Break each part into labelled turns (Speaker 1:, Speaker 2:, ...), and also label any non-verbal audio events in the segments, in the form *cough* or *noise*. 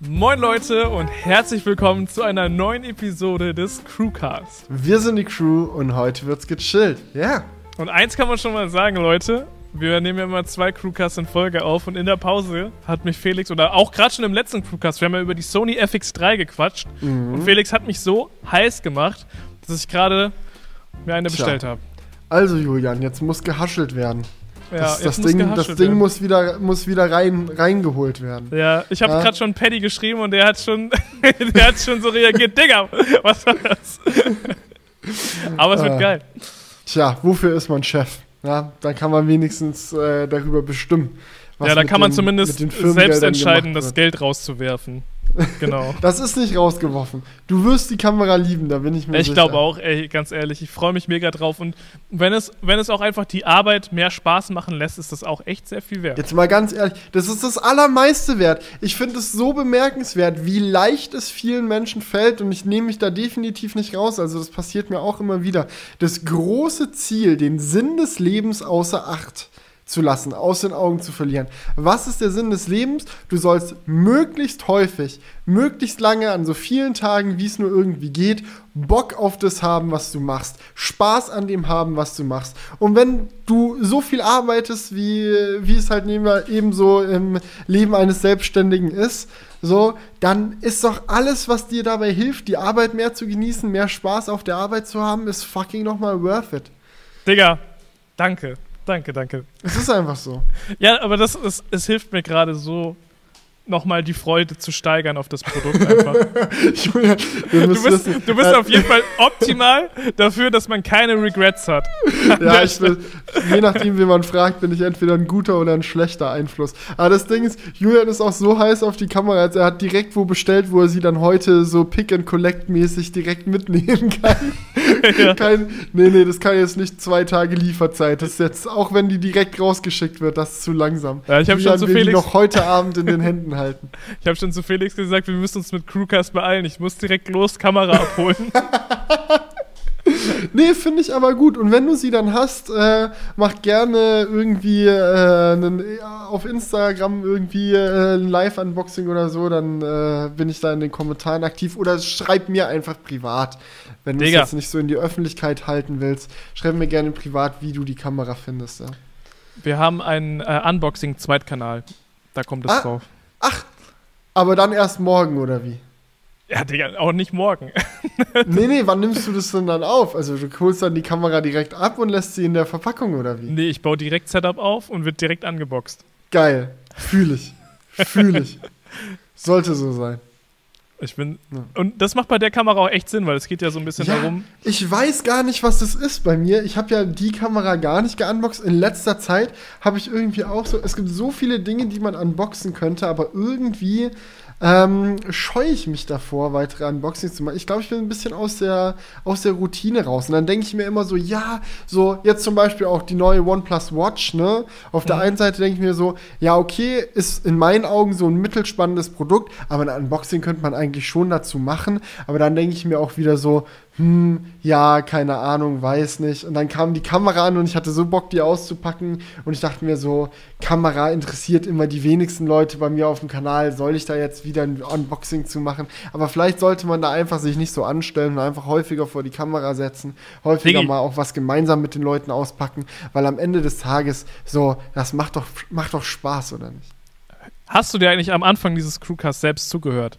Speaker 1: Moin Leute und herzlich willkommen zu einer neuen Episode des Crewcast.
Speaker 2: Wir sind die Crew und heute wird's gechillt. Ja. Yeah.
Speaker 1: Und eins kann man schon mal sagen, Leute. Wir nehmen ja immer zwei Crewcasts in Folge auf und in der Pause hat mich Felix, oder auch gerade schon im letzten Crewcast, wir haben ja über die Sony FX3 gequatscht mhm. und Felix hat mich so heiß gemacht, dass ich gerade mir eine Tja. bestellt habe.
Speaker 2: Also Julian, jetzt muss gehaschelt werden. Ja, das, das Ding, das Ding muss wieder, muss wieder rein, reingeholt werden.
Speaker 1: Ja, ich habe ja. gerade schon Paddy geschrieben und der hat schon, *laughs* der hat schon so reagiert. Digga, was war das? *laughs* Aber es wird äh, geil.
Speaker 2: Tja, wofür ist man Chef? Ja, dann kann man wenigstens äh, darüber bestimmen.
Speaker 1: ja, da kann man den, zumindest selbst entscheiden, das Geld rauszuwerfen. Genau. *laughs*
Speaker 2: das ist nicht rausgeworfen. Du wirst die Kamera lieben, da bin ich mir
Speaker 1: ich sicher. Ich glaube auch, ey, ganz ehrlich, ich freue mich mega drauf. Und wenn es, wenn es auch einfach die Arbeit mehr Spaß machen lässt, ist das auch echt sehr viel wert.
Speaker 2: Jetzt mal ganz ehrlich, das ist das Allermeiste wert. Ich finde es so bemerkenswert, wie leicht es vielen Menschen fällt. Und ich nehme mich da definitiv nicht raus. Also, das passiert mir auch immer wieder. Das große Ziel, den Sinn des Lebens außer Acht zu lassen, aus den Augen zu verlieren. Was ist der Sinn des Lebens? Du sollst möglichst häufig, möglichst lange, an so vielen Tagen, wie es nur irgendwie geht, Bock auf das haben, was du machst, Spaß an dem haben, was du machst. Und wenn du so viel arbeitest, wie, wie es halt eben so im Leben eines Selbstständigen ist, so, dann ist doch alles, was dir dabei hilft, die Arbeit mehr zu genießen, mehr Spaß auf der Arbeit zu haben, ist fucking nochmal worth it.
Speaker 1: Digga, danke. Danke, danke.
Speaker 2: Es ist einfach so.
Speaker 1: Ja, aber das ist, es hilft mir gerade so nochmal die Freude zu steigern auf das Produkt einfach. *laughs* Julia, du bist, du bist auf jeden Fall optimal dafür, dass man keine Regrets hat. *laughs*
Speaker 2: Ja, ich will, je nachdem, wie man fragt, bin ich entweder ein guter oder ein schlechter Einfluss. Aber das Ding ist, Julian ist auch so heiß auf die Kamera, als er hat direkt wo bestellt, wo er sie dann heute so Pick-and-Collect-mäßig direkt mitnehmen kann. *laughs* ja. Kein, nee, nee, das kann jetzt nicht zwei Tage Lieferzeit. Das ist jetzt, auch wenn die direkt rausgeschickt wird, das ist zu langsam.
Speaker 1: Ja, ich habe schon so Felix
Speaker 2: noch heute Abend in den Händen halten. *laughs*
Speaker 1: Ich habe schon zu Felix gesagt, wir müssen uns mit Crewcast beeilen. Ich muss direkt los Kamera abholen. *laughs* *laughs*
Speaker 2: nee, finde ich aber gut. Und wenn du sie dann hast, äh, mach gerne irgendwie äh, einen, auf Instagram irgendwie äh, ein Live-Unboxing oder so, dann äh, bin ich da in den Kommentaren aktiv. Oder schreib mir einfach privat. Wenn du es jetzt nicht so in die Öffentlichkeit halten willst, schreib mir gerne privat, wie du die Kamera findest. Ja.
Speaker 1: Wir haben einen äh, Unboxing-Zweitkanal. Da kommt es
Speaker 2: ah,
Speaker 1: drauf.
Speaker 2: Ach, aber dann erst morgen, oder wie? *laughs*
Speaker 1: Ja, Digga, auch nicht morgen. *laughs*
Speaker 2: nee, nee, wann nimmst du das denn dann auf? Also du holst dann die Kamera direkt ab und lässt sie in der Verpackung, oder wie?
Speaker 1: Nee, ich baue direkt Setup auf und wird direkt angeboxt.
Speaker 2: Geil. Fühl ich. Fühl ich. *laughs* Sollte so sein.
Speaker 1: Ich bin. Ja. Und das macht bei der Kamera auch echt Sinn, weil es geht ja so ein bisschen ja, darum.
Speaker 2: Ich weiß gar nicht, was das ist bei mir. Ich habe ja die Kamera gar nicht geunboxt. In letzter Zeit habe ich irgendwie auch so. Es gibt so viele Dinge, die man unboxen könnte, aber irgendwie ähm, scheue ich mich davor, weitere Unboxings zu machen. Ich glaube, ich bin ein bisschen aus der, aus der Routine raus. Und dann denke ich mir immer so, ja, so jetzt zum Beispiel auch die neue OnePlus Watch, ne? Auf der mhm. einen Seite denke ich mir so, ja, okay, ist in meinen Augen so ein mittelspannendes Produkt, aber ein Unboxing könnte man eigentlich schon dazu machen. Aber dann denke ich mir auch wieder so, hm, ja, keine Ahnung, weiß nicht. Und dann kam die Kamera an und ich hatte so Bock, die auszupacken. Und ich dachte mir so, Kamera interessiert immer die wenigsten Leute bei mir auf dem Kanal. Soll ich da jetzt wieder ein Unboxing zu machen? Aber vielleicht sollte man da einfach sich nicht so anstellen und einfach häufiger vor die Kamera setzen. Häufiger mal auch was gemeinsam mit den Leuten auspacken. Weil am Ende des Tages so, das macht doch, macht doch Spaß, oder nicht?
Speaker 1: Hast du dir eigentlich am Anfang dieses Crewcast selbst zugehört?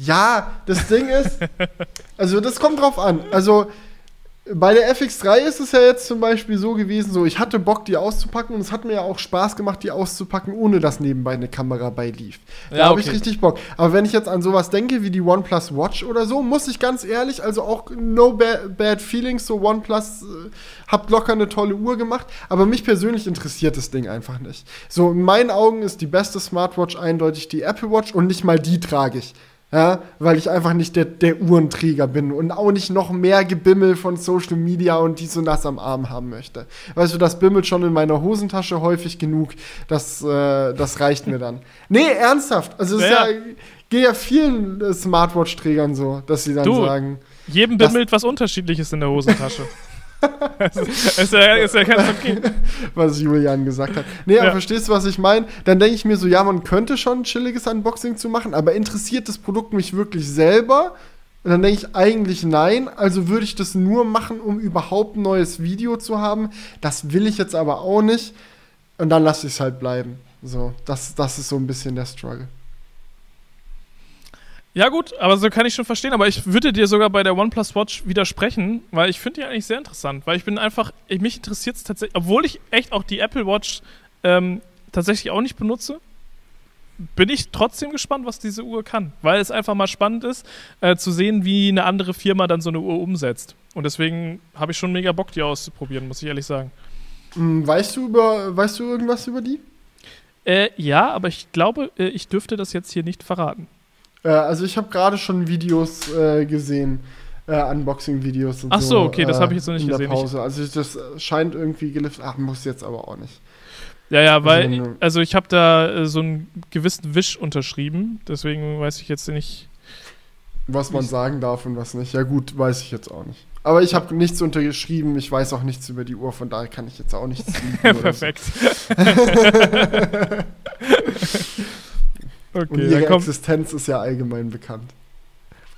Speaker 2: Ja, das Ding ist, also das kommt drauf an. Also bei der FX3 ist es ja jetzt zum Beispiel so gewesen, so ich hatte Bock, die auszupacken und es hat mir ja auch Spaß gemacht, die auszupacken, ohne dass nebenbei eine Kamera beilief. Da ja, habe okay. ich richtig Bock. Aber wenn ich jetzt an sowas denke wie die OnePlus Watch oder so, muss ich ganz ehrlich, also auch no bad, bad feelings, so OnePlus äh, habt locker eine tolle Uhr gemacht, aber mich persönlich interessiert das Ding einfach nicht. So in meinen Augen ist die beste Smartwatch eindeutig die Apple Watch und nicht mal die trage ich. Ja, weil ich einfach nicht der, der Uhrenträger bin und auch nicht noch mehr Gebimmel von Social Media und dies und das am Arm haben möchte. Weißt du, das bimmelt schon in meiner Hosentasche häufig genug. Das, äh, das reicht mir dann. *laughs* Nee, ernsthaft. Also, es ja. ja, geht ja vielen Smartwatch-Trägern so, dass sie dann du, sagen.
Speaker 1: Jedem bimmelt was Unterschiedliches in der Hosentasche. *laughs* ist, ja, ist ja ganz okay. *laughs*
Speaker 2: was Julian gesagt hat. Nee, aber verstehst du, was ich meine? Dann denke ich mir so, ja, man könnte schon ein chilliges Unboxing zu machen, aber interessiert das Produkt mich wirklich selber? Und dann denke ich eigentlich nein. Also würde ich das nur machen, um überhaupt ein neues Video zu haben. Das will ich jetzt aber auch nicht. Und dann lasse ich es halt bleiben. So, das, das ist so ein bisschen der Struggle.
Speaker 1: Ja, gut, aber so kann ich schon verstehen. Aber ich würde dir sogar bei der OnePlus Watch widersprechen, weil ich finde die eigentlich sehr interessant. Weil ich bin einfach, ich, mich interessiert es tatsächlich, obwohl ich echt auch die Apple Watch ähm, tatsächlich auch nicht benutze, bin ich trotzdem gespannt, was diese Uhr kann. Weil es einfach mal spannend ist, äh, zu sehen, wie eine andere Firma dann so eine Uhr umsetzt. Und deswegen habe ich schon mega Bock, die auszuprobieren, muss ich ehrlich sagen.
Speaker 2: Hm, weißt du, über, weißt du irgendwas über die?
Speaker 1: Äh, ja, aber ich glaube, äh, ich dürfte das jetzt hier nicht verraten.
Speaker 2: Äh, also ich habe gerade schon Videos äh, gesehen, äh, Unboxing-Videos und
Speaker 1: Ach so,
Speaker 2: so.
Speaker 1: okay, das habe ich jetzt noch nicht
Speaker 2: in
Speaker 1: gesehen.
Speaker 2: Der Pause. Also das scheint irgendwie geliftet. Ach, muss jetzt aber auch nicht.
Speaker 1: Ja, ja, weil, also, also ich habe da äh, so einen gewissen Wisch unterschrieben, deswegen weiß ich jetzt nicht.
Speaker 2: Was man sagen darf und was nicht. Ja, gut, weiß ich jetzt auch nicht. Aber ich habe nichts untergeschrieben, ich weiß auch nichts über die Uhr, von daher kann ich jetzt auch nichts *laughs*
Speaker 1: Perfekt. *laughs* *laughs*
Speaker 2: okay, und ihre Existenz ist ja allgemein bekannt.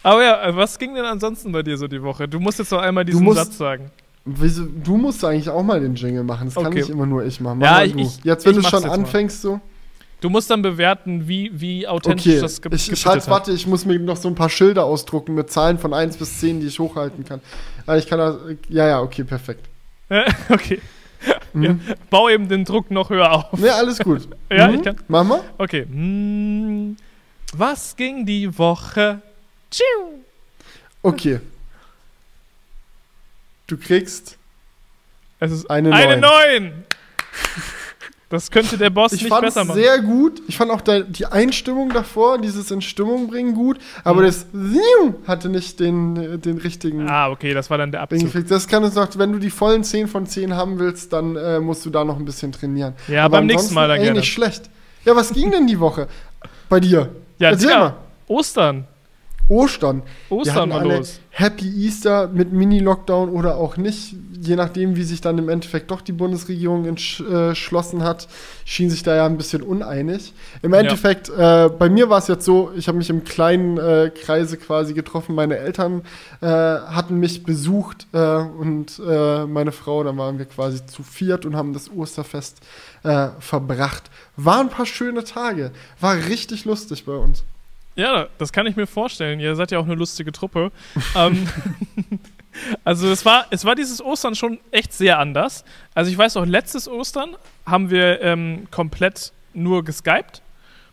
Speaker 1: Aber ja, was ging denn ansonsten bei dir so die Woche? Du musst jetzt noch einmal diesen musst, Satz sagen.
Speaker 2: Wieso, du musst eigentlich auch mal den Jingle machen. Das okay. kann nicht immer nur ich machen.
Speaker 1: Mach ja, ich, ich,
Speaker 2: Jetzt, wenn du schon anfängst, mal. so.
Speaker 1: Du musst dann bewerten, wie, wie authentisch
Speaker 2: okay.
Speaker 1: das
Speaker 2: ge ich, ich halt, Warte, ich muss mir noch so ein paar Schilder ausdrucken mit Zahlen von 1 bis 10, die ich hochhalten kann. Ich kann das. Ja, ja, okay, perfekt. *laughs*
Speaker 1: okay. Mhm. Ja, bau eben den Druck noch höher auf.
Speaker 2: Ja, alles gut. *laughs*
Speaker 1: ja, mhm. ich kann.
Speaker 2: Mach mal.
Speaker 1: Okay. Hm, was ging die Woche? Tschiu.
Speaker 2: Okay. Du kriegst
Speaker 1: es ist eine 9. Eine 9. *laughs* Das könnte der Boss
Speaker 2: ich
Speaker 1: nicht besser
Speaker 2: machen. Ich fand sehr gut. Ich fand auch die Einstimmung davor, dieses in Stimmung bringen gut. Aber mhm. das hatte nicht den, den richtigen.
Speaker 1: Ah, okay, das war dann der Abzug.
Speaker 2: Das kann es noch, wenn du die vollen 10 von 10 haben willst, dann äh, musst du da noch ein bisschen trainieren.
Speaker 1: Ja, Aber beim nächsten Mal dann ey, gerne.
Speaker 2: nicht schlecht. Ja, was ging denn die Woche bei dir?
Speaker 1: Ja, Erzähl mal. Ostern.
Speaker 2: Ostern.
Speaker 1: Ostern war los.
Speaker 2: Happy Easter mit Mini-Lockdown oder auch nicht, je nachdem, wie sich dann im Endeffekt doch die Bundesregierung entschlossen hat, schien sich da ja ein bisschen uneinig. Im Endeffekt, ja. äh, bei mir war es jetzt so, ich habe mich im kleinen äh, Kreise quasi getroffen. Meine Eltern äh, hatten mich besucht äh, und äh, meine Frau, dann waren wir quasi zu viert und haben das Osterfest äh, verbracht. Waren ein paar schöne Tage. War richtig lustig bei uns.
Speaker 1: Ja, das kann ich mir vorstellen. Ihr seid ja auch eine lustige Truppe. ähm, *laughs* also es war, es war dieses Ostern schon echt sehr anders. Also ich weiß auch, letztes Ostern haben wir ähm, komplett nur geskypt.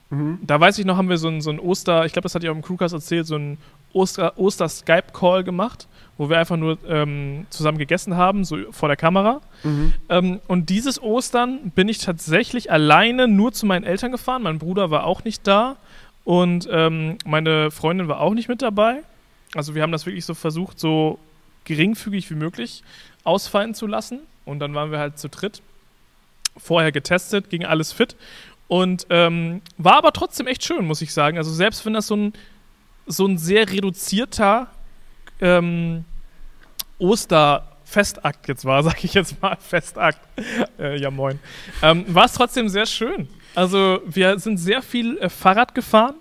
Speaker 1: Mhm. Da weiß ich noch, haben wir so ein, so ein Oster, ich glaube, das hat ihr auch im Crewcast erzählt, so ein Oster-Skype-Call gemacht, wo wir einfach nur ähm, zusammen gegessen haben, so vor der Kamera. Mhm. Ähm, und dieses Ostern bin ich tatsächlich alleine nur zu meinen Eltern gefahren. Mein Bruder war auch nicht da. Und ähm, meine Freundin war auch nicht mit dabei. Also wir haben das wirklich so versucht, so geringfügig wie möglich ausfallen zu lassen. Und dann waren wir halt zu dritt. Vorher getestet, ging alles fit. Und ähm, war aber trotzdem echt schön, muss ich sagen. Also selbst wenn das so ein, so ein sehr reduzierter ähm, Osterfestakt jetzt war, *laughs* sag ich jetzt mal, Festakt. äh, ja, moin. Ähm, war es trotzdem sehr schön. Also wir sind sehr viel äh, Fahrrad gefahren.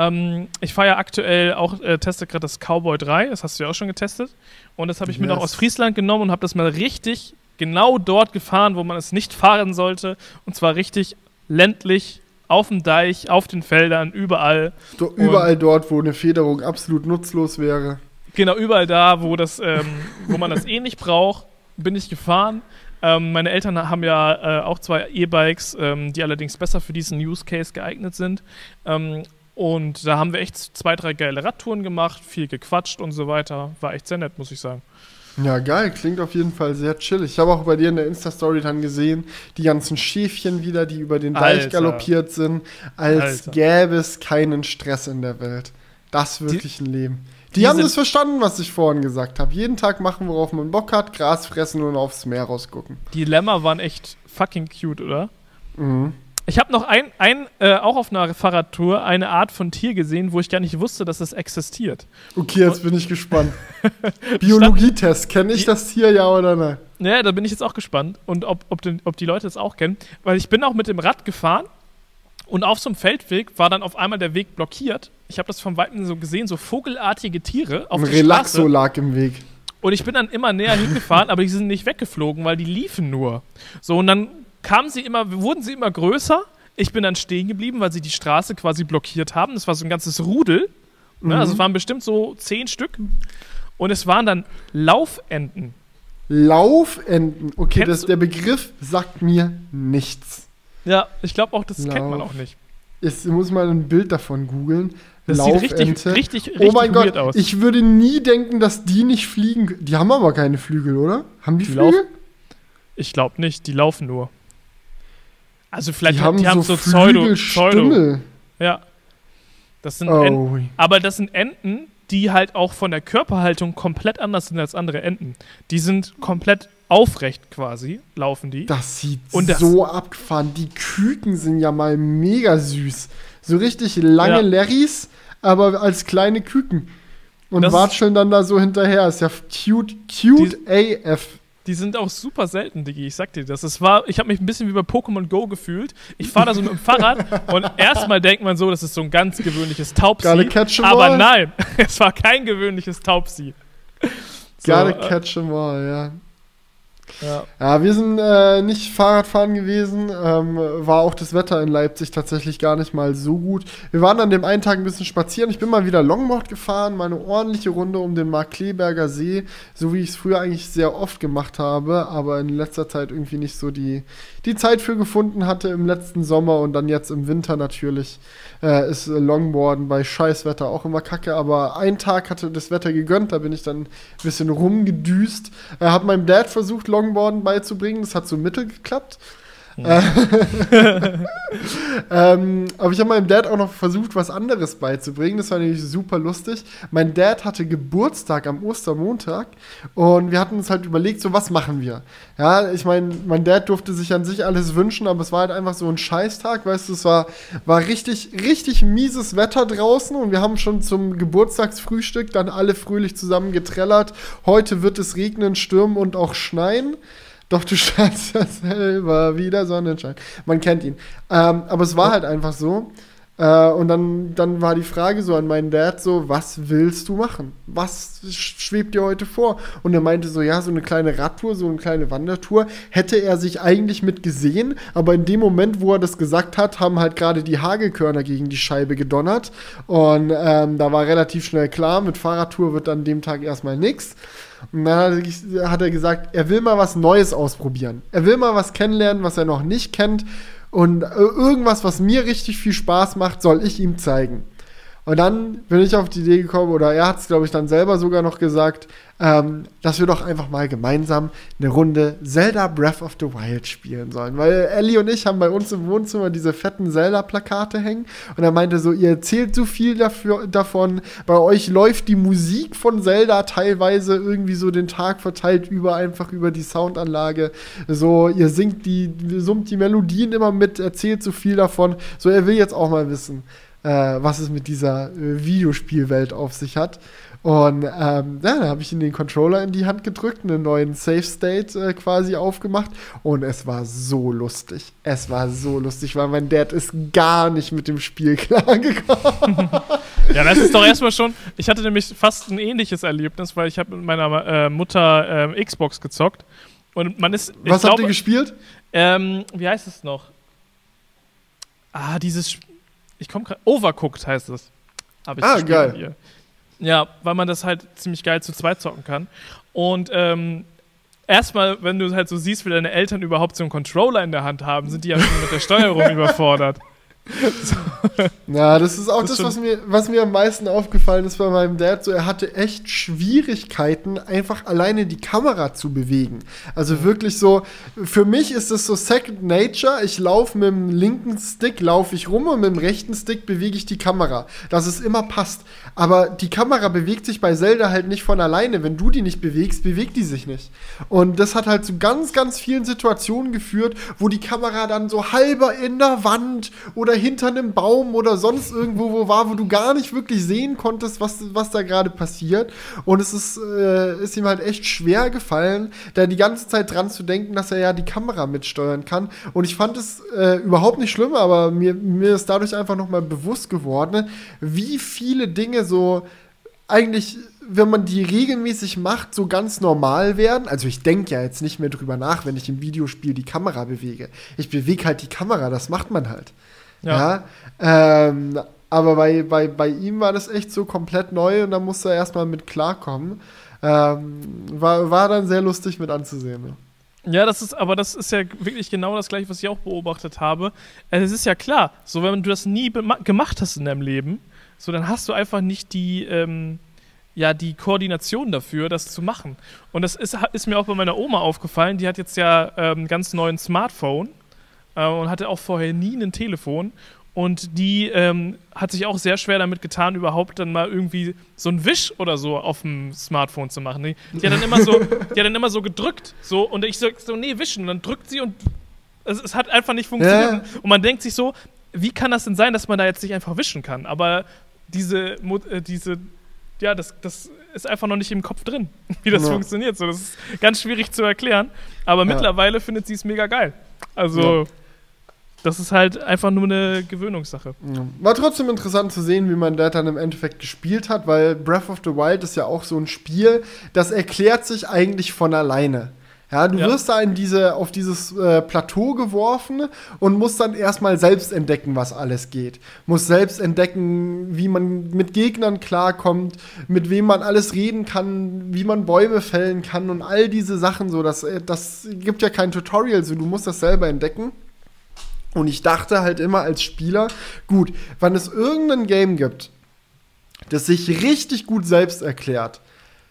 Speaker 1: Ähm, ich fahre ja aktuell auch, äh, teste gerade das Cowboy 3, das hast du ja auch schon getestet. Und das habe ich yes. mir noch aus Friesland genommen und habe das mal richtig genau dort gefahren, wo man es nicht fahren sollte. Und zwar richtig ländlich, auf dem Deich, auf den Feldern, überall.
Speaker 2: Do, überall und dort, wo eine Federung absolut nutzlos wäre.
Speaker 1: Genau, überall da, wo, das, ähm, wo man das eh nicht braucht, bin ich gefahren. Ähm, meine Eltern haben ja äh, auch zwei E-Bikes, ähm, die allerdings besser für diesen Use Case geeignet sind. Ähm, und da haben wir echt zwei, drei geile Radtouren gemacht, viel gequatscht und so weiter. War echt sehr nett, muss ich sagen.
Speaker 2: Ja, geil, klingt auf jeden Fall sehr chill. Ich habe auch bei dir in der Insta-Story dann gesehen, die ganzen Schäfchen wieder, die über den Deich Alter. galoppiert sind, als Alter. gäbe es keinen Stress in der Welt. Das wirklich die, ein Leben. Die, die haben das verstanden, was ich vorhin gesagt habe. Jeden Tag machen, worauf man Bock hat, Gras fressen und aufs Meer rausgucken.
Speaker 1: Die Lämmer waren echt fucking cute, oder?
Speaker 2: Mhm.
Speaker 1: Ich habe noch ein, ein äh, auch auf einer Fahrradtour eine Art von Tier gesehen, wo ich gar nicht wusste, dass es existiert.
Speaker 2: Okay, jetzt bin ich gespannt. *laughs* Biologietest, kenne ich das Tier ja oder nein?
Speaker 1: Ja, da bin ich jetzt auch gespannt und ob, ob, den, ob die Leute das auch kennen. Weil ich bin auch mit dem Rad gefahren und auf so einem Feldweg war dann auf einmal der Weg blockiert. Ich habe das von Weitem so gesehen, so vogelartige Tiere
Speaker 2: auf Ein der Relaxo Straße. lag im Weg.
Speaker 1: Und ich bin dann immer näher hingefahren, aber die sind nicht weggeflogen, weil die liefen nur. So, und dann kamen sie immer, wurden sie immer größer. Ich bin dann stehen geblieben, weil sie die Straße quasi blockiert haben. Das war so ein ganzes Rudel. Ne? Mhm. Also es waren bestimmt so zehn Stück. Und es waren dann Laufenten.
Speaker 2: Laufenten. Okay, das, der Begriff sagt mir nichts.
Speaker 1: Ja, ich glaube auch, das Lauf. kennt man auch nicht.
Speaker 2: Jetzt muss man ein Bild davon googeln.
Speaker 1: Das Laufente. sieht richtig, richtig, richtig oh mein Gott, aus.
Speaker 2: Ich würde nie denken, dass die nicht fliegen. Die haben aber keine Flügel, oder? Haben die, die Flügel?
Speaker 1: Ich glaube nicht, die laufen nur. Also vielleicht die haben, die haben so, so Pseudo, Pseudo. Ja. Das sind oh. Enten, aber das sind Enten, die halt auch von der Körperhaltung komplett anders sind als andere Enten. Die sind komplett aufrecht quasi, laufen die.
Speaker 2: Das sieht das so abgefahren. Die Küken sind ja mal mega süß. So richtig lange ja. Larrys, aber als kleine Küken. Und das watscheln dann da so hinterher. Ist ja cute, cute AF.
Speaker 1: Die sind auch super selten, Digi. Ich sag dir das. Es war, ich habe mich ein bisschen wie bei Pokémon Go gefühlt. Ich fahre da so mit dem Fahrrad *laughs* und erstmal denkt man so, das ist so ein ganz gewöhnliches Taubsi. Aber nein, *laughs* es war kein gewöhnliches Taubsi.
Speaker 2: So, Gotta äh, catch them all, ja. Ja. ja, wir sind äh, nicht Fahrradfahren gewesen. Ähm, war auch das Wetter in Leipzig tatsächlich gar nicht mal so gut. Wir waren an dem einen Tag ein bisschen spazieren. Ich bin mal wieder Longboard gefahren, mal eine ordentliche Runde um den Markkleeberger See, so wie ich es früher eigentlich sehr oft gemacht habe, aber in letzter Zeit irgendwie nicht so die, die Zeit für gefunden hatte im letzten Sommer und dann jetzt im Winter natürlich äh, ist Longboarden bei Scheißwetter auch immer kacke, aber ein Tag hatte das Wetter gegönnt, da bin ich dann ein bisschen rumgedüst. Äh, hab meinem Dad versucht, Longboarden beizubringen, das hat so mittel geklappt. Äh, *laughs* ähm, aber ich habe meinem Dad auch noch versucht, was anderes beizubringen. Das war nämlich super lustig. Mein Dad hatte Geburtstag am Ostermontag und wir hatten uns halt überlegt, so was machen wir. Ja, ich meine, mein Dad durfte sich an sich alles wünschen, aber es war halt einfach so ein Scheißtag, weißt du, es war, war richtig, richtig mieses Wetter draußen und wir haben schon zum Geburtstagsfrühstück dann alle fröhlich zusammen getrellert. Heute wird es regnen, stürmen und auch schneien. Doch du *laughs* scheinst ja selber wieder Sonnenschein. Man kennt ihn. Ähm, aber es war halt einfach so. Äh, und dann, dann war die Frage so an meinen Dad so, was willst du machen? Was schwebt dir heute vor? Und er meinte so, ja, so eine kleine Radtour, so eine kleine Wandertour, hätte er sich eigentlich mit gesehen, aber in dem Moment, wo er das gesagt hat, haben halt gerade die Hagelkörner gegen die Scheibe gedonnert. Und ähm, da war relativ schnell klar, mit Fahrradtour wird an dem Tag erstmal nichts. Und dann hat er gesagt, er will mal was Neues ausprobieren. Er will mal was kennenlernen, was er noch nicht kennt. Und äh, irgendwas, was mir richtig viel Spaß macht, soll ich ihm zeigen. Und dann bin ich auf die Idee gekommen, oder er hat es, glaube ich, dann selber sogar noch gesagt, ähm, dass wir doch einfach mal gemeinsam eine Runde Zelda Breath of the Wild spielen sollen. Weil Ellie und ich haben bei uns im Wohnzimmer diese fetten Zelda-Plakate hängen. Und er meinte so, ihr erzählt so viel dafür, davon. Bei euch läuft die Musik von Zelda teilweise irgendwie so den Tag verteilt über, einfach über die Soundanlage. So, ihr singt die, summt die Melodien immer mit, erzählt so viel davon. So, er will jetzt auch mal wissen äh, was es mit dieser äh, Videospielwelt auf sich hat. Und ähm, ja, da habe ich ihm den Controller in die Hand gedrückt, einen neuen Safe State äh, quasi aufgemacht und es war so lustig. Es war so lustig, weil mein Dad ist gar nicht mit dem Spiel *laughs* klargekommen. *laughs*
Speaker 1: ja, das ist doch erstmal schon. Ich hatte nämlich fast ein ähnliches Erlebnis, weil ich habe mit meiner äh, Mutter äh, Xbox gezockt und man ist.
Speaker 2: Was habt ihr gespielt?
Speaker 1: Ähm, wie heißt es noch? Ah, dieses Spiel ich komme gerade. Overcooked heißt es.
Speaker 2: ich ah, geil. Hier.
Speaker 1: Ja, weil man das halt ziemlich geil zu zweit zocken kann. Und ähm, erstmal, wenn du halt so siehst, wie deine Eltern überhaupt so einen Controller in der Hand haben, sind die ja schon mit der Steuerung *laughs* überfordert. *laughs*
Speaker 2: Ja, das ist auch
Speaker 1: Das
Speaker 2: das, was, mir, was mir am meisten aufgefallen ist bei meinem Dad. So, er hatte echt Schwierigkeiten, einfach alleine die Kamera zu bewegen. Also wirklich so, für mich ist es so Second Nature. Ich laufe mit dem linken Stick, laufe ich rum und mit dem rechten Stick bewege ich die Kamera. Dass es immer passt. Aber die Kamera bewegt sich bei Zelda halt nicht von alleine. Wenn du die nicht bewegst, bewegt die sich nicht. Und das hat halt zu ganz, ganz vielen Situationen geführt, wo die Kamera dann so halber in der Wand oder hinter einem Baum oder sonst irgendwo wo war, wo du gar nicht wirklich sehen konntest, was, was da gerade passiert. Und es ist, äh, ist ihm halt echt schwer gefallen, da die ganze Zeit dran zu denken, dass er ja die Kamera mitsteuern kann. Und ich fand es äh, überhaupt nicht schlimm, aber mir, mir ist dadurch einfach nochmal bewusst geworden, wie viele Dinge so eigentlich, wenn man die regelmäßig macht, so ganz normal werden. Also ich denke ja jetzt nicht mehr drüber nach, wenn ich im Videospiel die Kamera bewege. Ich bewege halt die Kamera, das macht man halt. Ja. ähm, aber bei, bei, bei ihm war das echt so komplett neu und da musste er erstmal mit klarkommen. Ähm, war, war dann sehr lustig mit anzusehen. Ne?
Speaker 1: Ja, das ist, aber das ist ja wirklich genau das gleiche, was ich auch beobachtet habe. Also es ist ja klar, so wenn du das nie gemacht hast in deinem Leben, so dann hast du einfach nicht die, ähm, ja, die Koordination dafür, das zu machen. Und das ist, ist mir auch bei meiner Oma aufgefallen, die hat jetzt ja ähm, ganz neuen Smartphone äh, und hatte auch vorher nie ein Telefon. Und die ähm, hat sich auch sehr schwer damit getan, überhaupt dann mal irgendwie so ein Wisch oder so auf dem Smartphone zu machen. Die, die hat dann immer so, die hat dann immer so gedrückt, so und ich so, so nee, wischen. Und dann drückt sie und es, es hat einfach nicht funktioniert.
Speaker 2: Ja.
Speaker 1: Und man denkt sich so, wie kann das denn sein, dass man da jetzt nicht einfach wischen kann? Aber diese, äh, diese, ja, das, das ist einfach noch nicht im Kopf drin, *laughs* wie das
Speaker 2: Ja.
Speaker 1: funktioniert. So, das ist ganz schwierig zu erklären. Aber mittlerweile findet sie es mega geil. Also,
Speaker 2: Ja.
Speaker 1: Das ist halt einfach nur eine Gewöhnungssache.
Speaker 2: War trotzdem interessant zu sehen, wie man das dann im Endeffekt gespielt hat, weil Breath of the Wild ist ja auch so ein Spiel, das erklärt sich eigentlich von alleine. Ja, du
Speaker 1: Ja.
Speaker 2: wirst da in diese, auf dieses äh, Plateau geworfen und musst dann erstmal selbst entdecken, was alles geht. Musst selbst entdecken, wie man mit Gegnern klarkommt, mit wem man alles reden kann, wie man Bäume fällen kann und all diese Sachen so. Das, äh, das gibt ja kein Tutorial, so du musst das selber entdecken. Und ich dachte halt immer als Spieler, gut, wenn es irgendein Game gibt, das sich richtig gut selbst erklärt,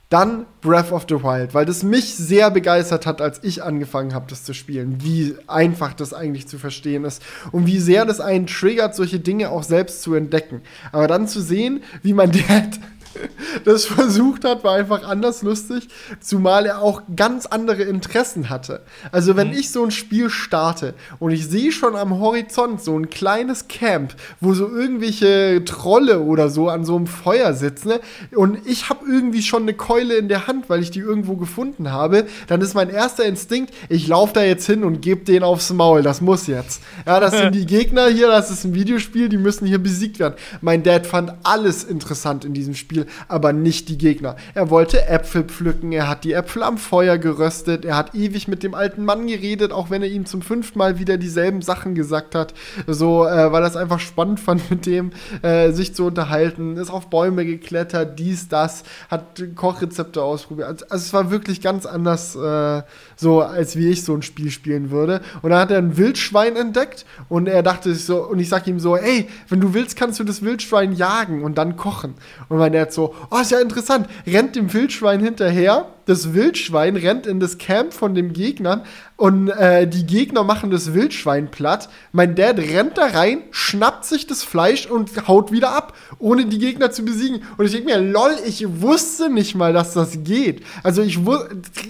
Speaker 2: dann Breath of the Wild, weil das mich sehr begeistert hat, als ich angefangen habe, das zu spielen, wie einfach das eigentlich zu verstehen ist und wie sehr das einen triggert, solche Dinge auch selbst zu entdecken. Aber dann zu sehen, wie mein *laughs* Dad *laughs* das versucht hat, war einfach anders lustig, zumal er auch ganz andere Interessen hatte. Also wenn ich so ein Spiel starte und ich sehe schon am Horizont so ein kleines Camp, wo so irgendwelche Trolle oder so an so einem Feuer sitzen ne? und ich habe irgendwie schon eine Keule in der Hand, weil ich die irgendwo gefunden habe, dann ist mein erster Instinkt, ich laufe da jetzt hin und gebe den aufs Maul, das muss jetzt. Ja, das sind die *laughs* Gegner hier, das ist ein Videospiel, die müssen hier besiegt werden. Mein Dad fand alles interessant in diesem Spiel, aber nicht die Gegner. Er wollte Äpfel pflücken, er hat die Äpfel am Feuer geröstet, er hat ewig mit dem alten Mann geredet, auch wenn er ihm zum fünften Mal wieder dieselben Sachen gesagt hat. So, äh, weil er es einfach spannend fand, mit dem äh, sich zu unterhalten, ist auf Bäume geklettert, dies, das, hat Kochrezepte ausprobiert. Also, also es war wirklich ganz anders, äh, so als wie ich so ein Spiel spielen würde. Und dann hat er ein Wildschwein entdeckt und er dachte so, und ich sag ihm so, ey, wenn du willst, kannst du das Wildschwein jagen und dann kochen. Und mein Dad so, oh, ist ja interessant, rennt dem Wildschwein hinterher. Das Wildschwein rennt in das Camp von den Gegnern und äh, die Gegner machen das Wildschwein platt. Mein Dad rennt da rein, schnappt sich das Fleisch und haut wieder ab, ohne die Gegner zu besiegen. Und ich denke mir, lol, ich wusste nicht mal, dass das geht. Also ich,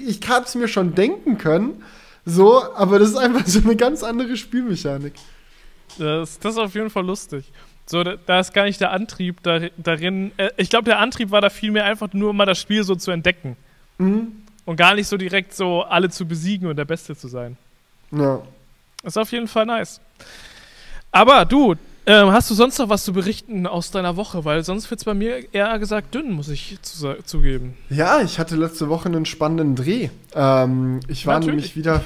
Speaker 2: ich habe es mir schon denken können, so, aber das ist einfach so eine ganz andere Spielmechanik.
Speaker 1: Das, das ist auf jeden Fall lustig. So, da, da ist gar nicht der Antrieb da, darin. Äh, ich glaube, der Antrieb war da vielmehr einfach nur mal das Spiel so zu entdecken.
Speaker 2: Mhm.
Speaker 1: Und gar nicht so direkt so alle zu besiegen und der Beste zu sein.
Speaker 2: Ja.
Speaker 1: Ist auf jeden Fall nice. Aber du, ähm, hast du sonst noch was zu berichten aus deiner Woche? Weil sonst wird es bei mir eher gesagt dünn, muss ich zu, zugeben.
Speaker 2: Ja, ich hatte letzte Woche einen spannenden Dreh. Ähm, ich war
Speaker 1: Natürlich.
Speaker 2: nämlich wieder.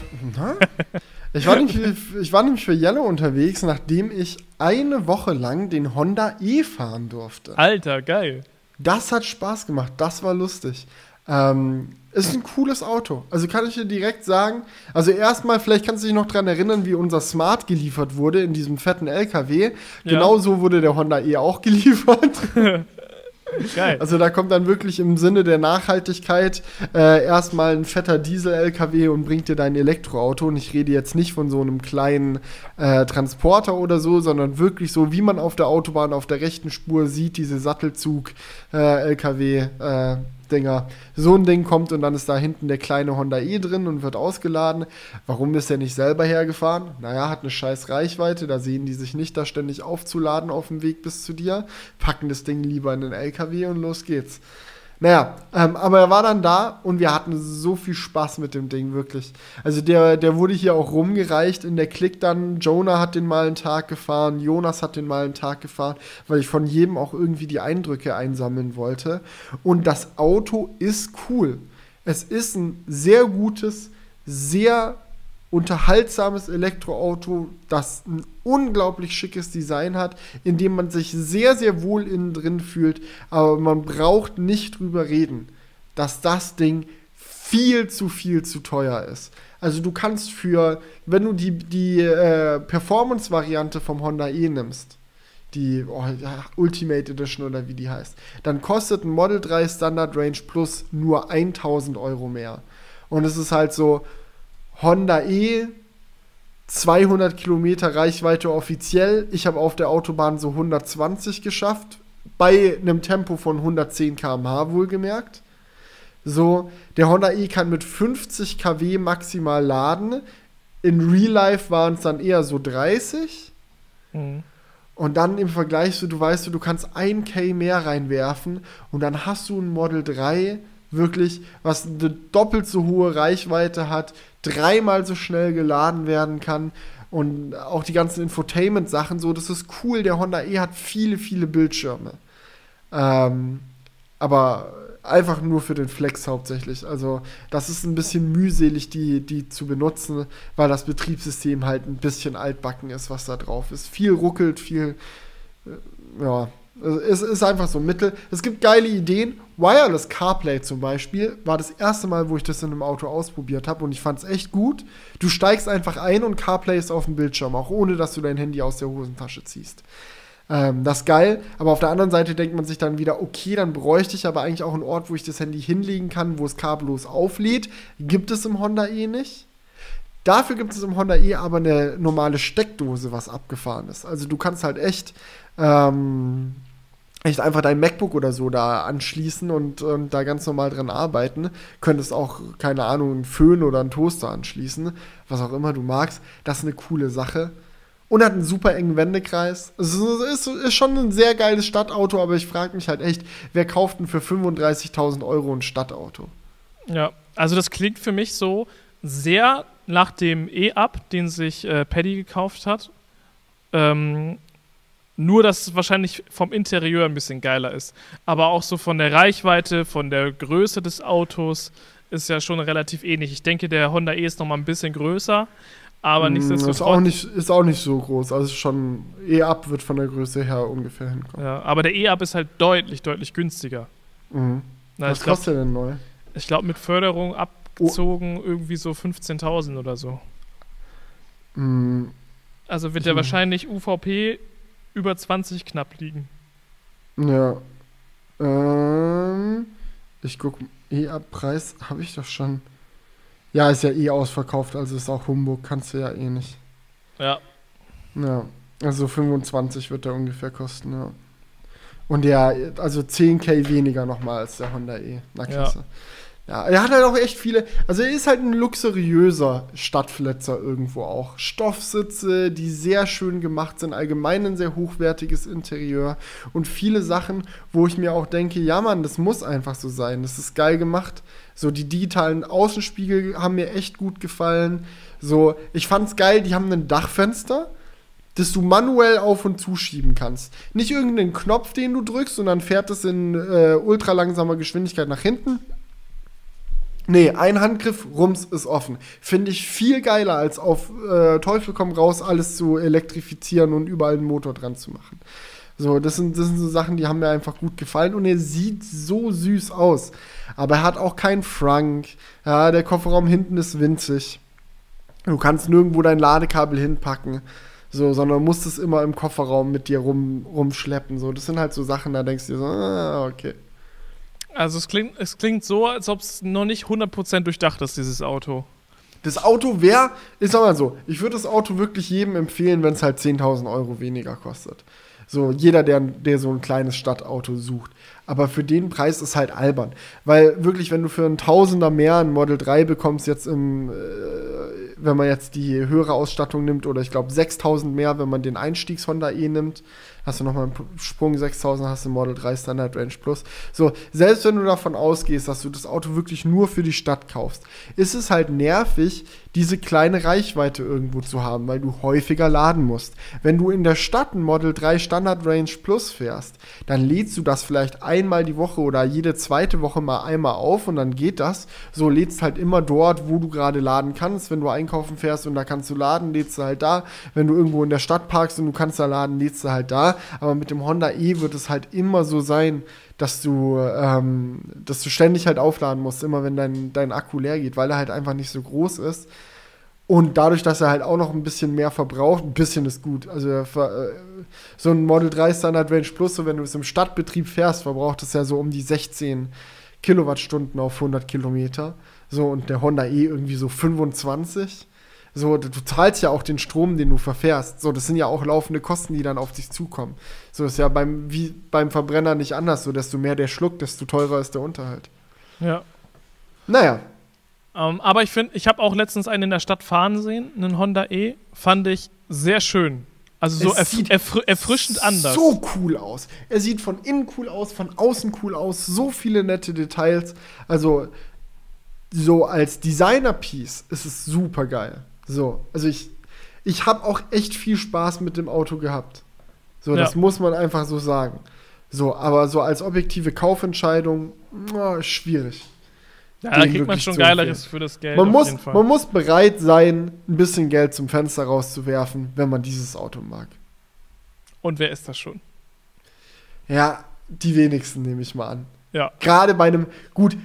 Speaker 2: Ich war, nämlich, ich war nämlich für Yellow unterwegs, nachdem ich eine Woche lang den Honda E fahren durfte.
Speaker 1: Alter, geil.
Speaker 2: Das hat Spaß gemacht, das war lustig. Ähm, ist ein cooles Auto. Also kann ich dir direkt sagen. Also erstmal, vielleicht kannst du dich noch daran erinnern, wie unser Smart geliefert wurde in diesem fetten LKW.
Speaker 1: Ja.
Speaker 2: Genauso wurde der Honda E auch geliefert. *laughs*
Speaker 1: Geil.
Speaker 2: Also da kommt dann wirklich im Sinne der Nachhaltigkeit äh, erstmal ein fetter Diesel-LKW und bringt dir dein Elektroauto. Und ich rede jetzt nicht von so einem kleinen äh, Transporter oder so, sondern wirklich so, wie man auf der Autobahn auf der rechten Spur sieht, diese Sattelzug-LKW. Äh, Dinger. So ein Ding kommt und dann ist da hinten der kleine Honda E drin und wird ausgeladen. Warum ist der nicht selber hergefahren? Naja, hat eine scheiß Reichweite, da sehen die sich nicht, da ständig aufzuladen auf dem Weg bis zu dir. Packen das Ding lieber in den LKW und los geht's. Naja, ähm, aber er war dann da und wir hatten so viel Spaß mit dem Ding, wirklich. Also der, der wurde hier auch rumgereicht in der Klick dann. Jonah hat den mal einen Tag gefahren, Jonas hat den mal einen Tag gefahren, weil ich von jedem auch irgendwie die Eindrücke einsammeln wollte. Und das Auto ist cool. Es ist ein sehr gutes, sehr unterhaltsames Elektroauto, das ein unglaublich schickes Design hat, in dem man sich sehr, sehr wohl innen drin fühlt, aber man braucht nicht drüber reden, dass das Ding viel zu viel zu teuer ist. Also du kannst für, wenn du die, die äh, Performance-Variante vom Honda E nimmst, die oh, Ultimate Edition oder wie die heißt, dann kostet ein Model 3 Standard Range Plus nur 1000 Euro mehr. Und es ist halt so, Honda E, 200 Kilometer Reichweite offiziell. Ich habe auf der Autobahn so 120 geschafft. Bei einem Tempo von 110 km/h wohlgemerkt. So, der Honda E kann mit 50 kW maximal laden. In Real Life waren es dann eher so 30.
Speaker 1: Mhm.
Speaker 2: Und dann im Vergleich so, du weißt, du kannst 1K mehr reinwerfen und dann hast du ein Model 3 wirklich, was eine doppelt so hohe Reichweite hat, dreimal so schnell geladen werden kann und auch die ganzen Infotainment-Sachen so, das ist cool. Der Honda E hat viele, viele Bildschirme. Ähm, aber einfach nur für den Flex hauptsächlich. Also das ist ein bisschen mühselig, die, die zu benutzen, weil das Betriebssystem halt ein bisschen altbacken ist, was da drauf ist. Viel ruckelt, viel, äh, ja, es ist einfach so ein Mittel. Es gibt geile Ideen. Wireless CarPlay zum Beispiel war das erste Mal, wo ich das in einem Auto ausprobiert habe und ich fand es echt gut. Du steigst einfach ein und CarPlay ist auf dem Bildschirm, auch ohne dass du dein Handy aus der Hosentasche ziehst. Ähm, das ist geil, aber auf der anderen Seite denkt man sich dann wieder, okay, dann bräuchte ich aber eigentlich auch einen Ort, wo ich das Handy hinlegen kann, wo es kabellos auflädt. Gibt es im Honda E nicht. Dafür gibt es im Honda E aber eine normale Steckdose, was abgefahren ist. Also du kannst halt echt ähm, echt einfach dein MacBook oder so da anschließen und, und da ganz normal dran arbeiten. Könntest auch, keine Ahnung, einen Föhn oder einen Toaster anschließen, was auch immer du magst. Das ist eine coole Sache. Und hat einen super engen Wendekreis. Es ist, ist, schon ein sehr geiles Stadtauto, aber ich frage mich halt echt, wer kauft denn für 35.000 Euro ein Stadtauto?
Speaker 1: Ja, also das klingt für mich so sehr nach dem E-Up, den sich äh, Paddy gekauft hat. Ähm, nur, dass es wahrscheinlich vom Interieur ein bisschen geiler ist. Aber auch so von der Reichweite, von der Größe des Autos ist ja schon relativ ähnlich. Ich denke, der Honda E ist noch mal ein bisschen größer, aber
Speaker 2: Mm,
Speaker 1: nichtsdestotrotz.
Speaker 2: Ist auch nicht, ist auch nicht so groß. Also schon E-Up wird von der Größe her ungefähr hinkommen.
Speaker 1: Ja, aber der E-Up ist halt deutlich, deutlich günstiger.
Speaker 2: Mhm.
Speaker 1: Na,
Speaker 2: Was
Speaker 1: glaube,
Speaker 2: kostet der denn neu?
Speaker 1: ich glaub, mit Förderung abgezogen irgendwie so 15.000 oder so.
Speaker 2: Mm,
Speaker 1: Also wird der wahrscheinlich UVP über 20 knapp liegen.
Speaker 2: Ja. Ähm, ich guck, E-Ab-Preis habe ich doch schon. Ja, ist ja eh ausverkauft, also ist auch Humbug, kannst du ja eh nicht.
Speaker 1: Ja.
Speaker 2: Ja, also 25 wird der ungefähr kosten, ja. Und ja, also 10k weniger nochmal als der Honda E. Na klasse. Ja. Er hat halt auch echt viele, also er ist halt ein luxuriöser Stadtfletzer irgendwo auch. Stoffsitze, die sehr schön gemacht sind, allgemein ein sehr hochwertiges Interieur und viele Sachen, wo ich mir auch denke, ja Mann, das muss einfach so sein, das ist geil gemacht. So die digitalen Außenspiegel haben mir echt gut gefallen. So, ich fand's geil, die haben ein Dachfenster das du manuell auf und zuschieben kannst. Nicht irgendeinen Knopf, den du drückst, dann fährt es in äh, ultralangsamer Geschwindigkeit nach hinten. Nee, ein Handgriff, rums, ist offen. Finde ich viel geiler, als auf äh, Teufel komm raus alles zu elektrifizieren und überall einen Motor dran zu machen. So, das sind, das sind so Sachen, die haben mir einfach gut gefallen und er sieht so süß aus. Aber er hat auch keinen Frank. Ja, der Kofferraum hinten ist winzig. Du kannst nirgendwo dein Ladekabel hinpacken. So, sondern musst es immer im Kofferraum mit dir rum, rumschleppen. So, das sind halt so Sachen, da denkst du dir so, ah, okay.
Speaker 1: Also es klingt, es klingt so, als ob es noch nicht 100% durchdacht ist, dieses Auto.
Speaker 2: Das Auto wäre, ich sag mal so, ich würde das Auto wirklich jedem empfehlen, wenn es halt 10.000 Euro weniger kostet. So, jeder, der, der so ein kleines Stadtauto sucht. Aber für den Preis ist halt albern. Weil wirklich, wenn du für einen Tausender mehr ein Model 3 bekommst, jetzt im, äh, wenn man jetzt die höhere Ausstattung nimmt, oder ich glaube 6000 mehr, wenn man den Einstiegs-Honda E nimmt, hast du nochmal einen Sprung 6000, hast du Model 3 Standard Range Plus. So, selbst wenn du davon ausgehst, dass du das Auto wirklich nur für die Stadt kaufst, ist es halt nervig, diese kleine Reichweite irgendwo zu haben, weil du häufiger laden musst. Wenn du in der Stadt ein Model 3 Standard Range Plus fährst, dann lädst du das vielleicht einmal die Woche oder jede zweite Woche mal einmal auf und dann geht das. So lädst halt immer dort, wo du gerade laden kannst. Wenn du einkaufen fährst und da kannst du laden, lädst du halt da. Wenn du irgendwo in der Stadt parkst und du kannst da laden, lädst du halt da. Aber mit dem Honda E wird es halt immer so sein, dass du, ähm, dass du ständig halt aufladen musst, immer wenn dein, dein Akku leer geht, weil er halt einfach nicht so groß ist. Und dadurch, dass er halt auch noch ein bisschen mehr verbraucht, ein bisschen ist gut. Also äh, so ein Model 3 Standard Range Plus, so wenn du es im Stadtbetrieb fährst, verbraucht es ja so um die 16 Kilowattstunden auf 100 Kilometer. So und der Honda E irgendwie so 25. So, du zahlst ja auch den Strom, den du verfährst. So, das sind ja auch laufende Kosten, die dann auf dich zukommen. So ist ja beim, wie beim Verbrenner nicht anders. So, desto mehr der schluckt, desto teurer ist der Unterhalt.
Speaker 1: Ja.
Speaker 2: Naja.
Speaker 1: Um, aber ich finde, ich habe auch letztens einen in der Stadt fahren sehen, einen Honda E. Fand ich sehr schön. Also so erf erfr erfrischend anders.
Speaker 2: So cool aus. Er sieht von innen cool aus, von außen cool aus. So viele nette Details. Also, so als Designer-Piece ist es super geil. So, also ich, ich habe auch echt viel Spaß mit dem Auto gehabt. So, ja. das muss man einfach so sagen. So, aber so als objektive Kaufentscheidung, oh, schwierig.
Speaker 1: Ja, da kriegt man schon Geileres für das Geld.
Speaker 2: Man muss, man muss bereit sein, ein bisschen Geld zum Fenster rauszuwerfen, wenn man dieses Auto mag.
Speaker 1: Und wer ist das schon?
Speaker 2: Ja, die wenigsten nehme ich mal an.
Speaker 1: Ja.
Speaker 2: Gerade bei einem, gut,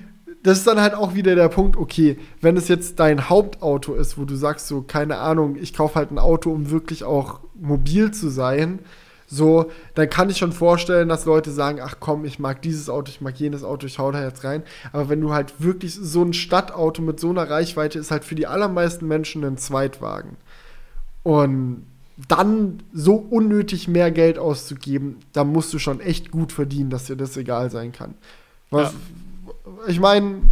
Speaker 2: das ist dann halt auch wieder der Punkt, okay, wenn es jetzt dein Hauptauto ist, wo du sagst, so, keine Ahnung, ich kaufe halt ein Auto, um wirklich auch mobil zu sein, so, dann kann ich schon vorstellen, dass Leute sagen, ach komm, ich mag dieses Auto, ich mag jenes Auto, ich hau da jetzt rein. Aber wenn du halt wirklich so ein Stadtauto mit so einer Reichweite ist halt für die allermeisten Menschen ein Zweitwagen. Und dann so unnötig mehr Geld auszugeben, da musst du schon echt gut verdienen, dass dir das egal sein kann. Was, ja ich meine,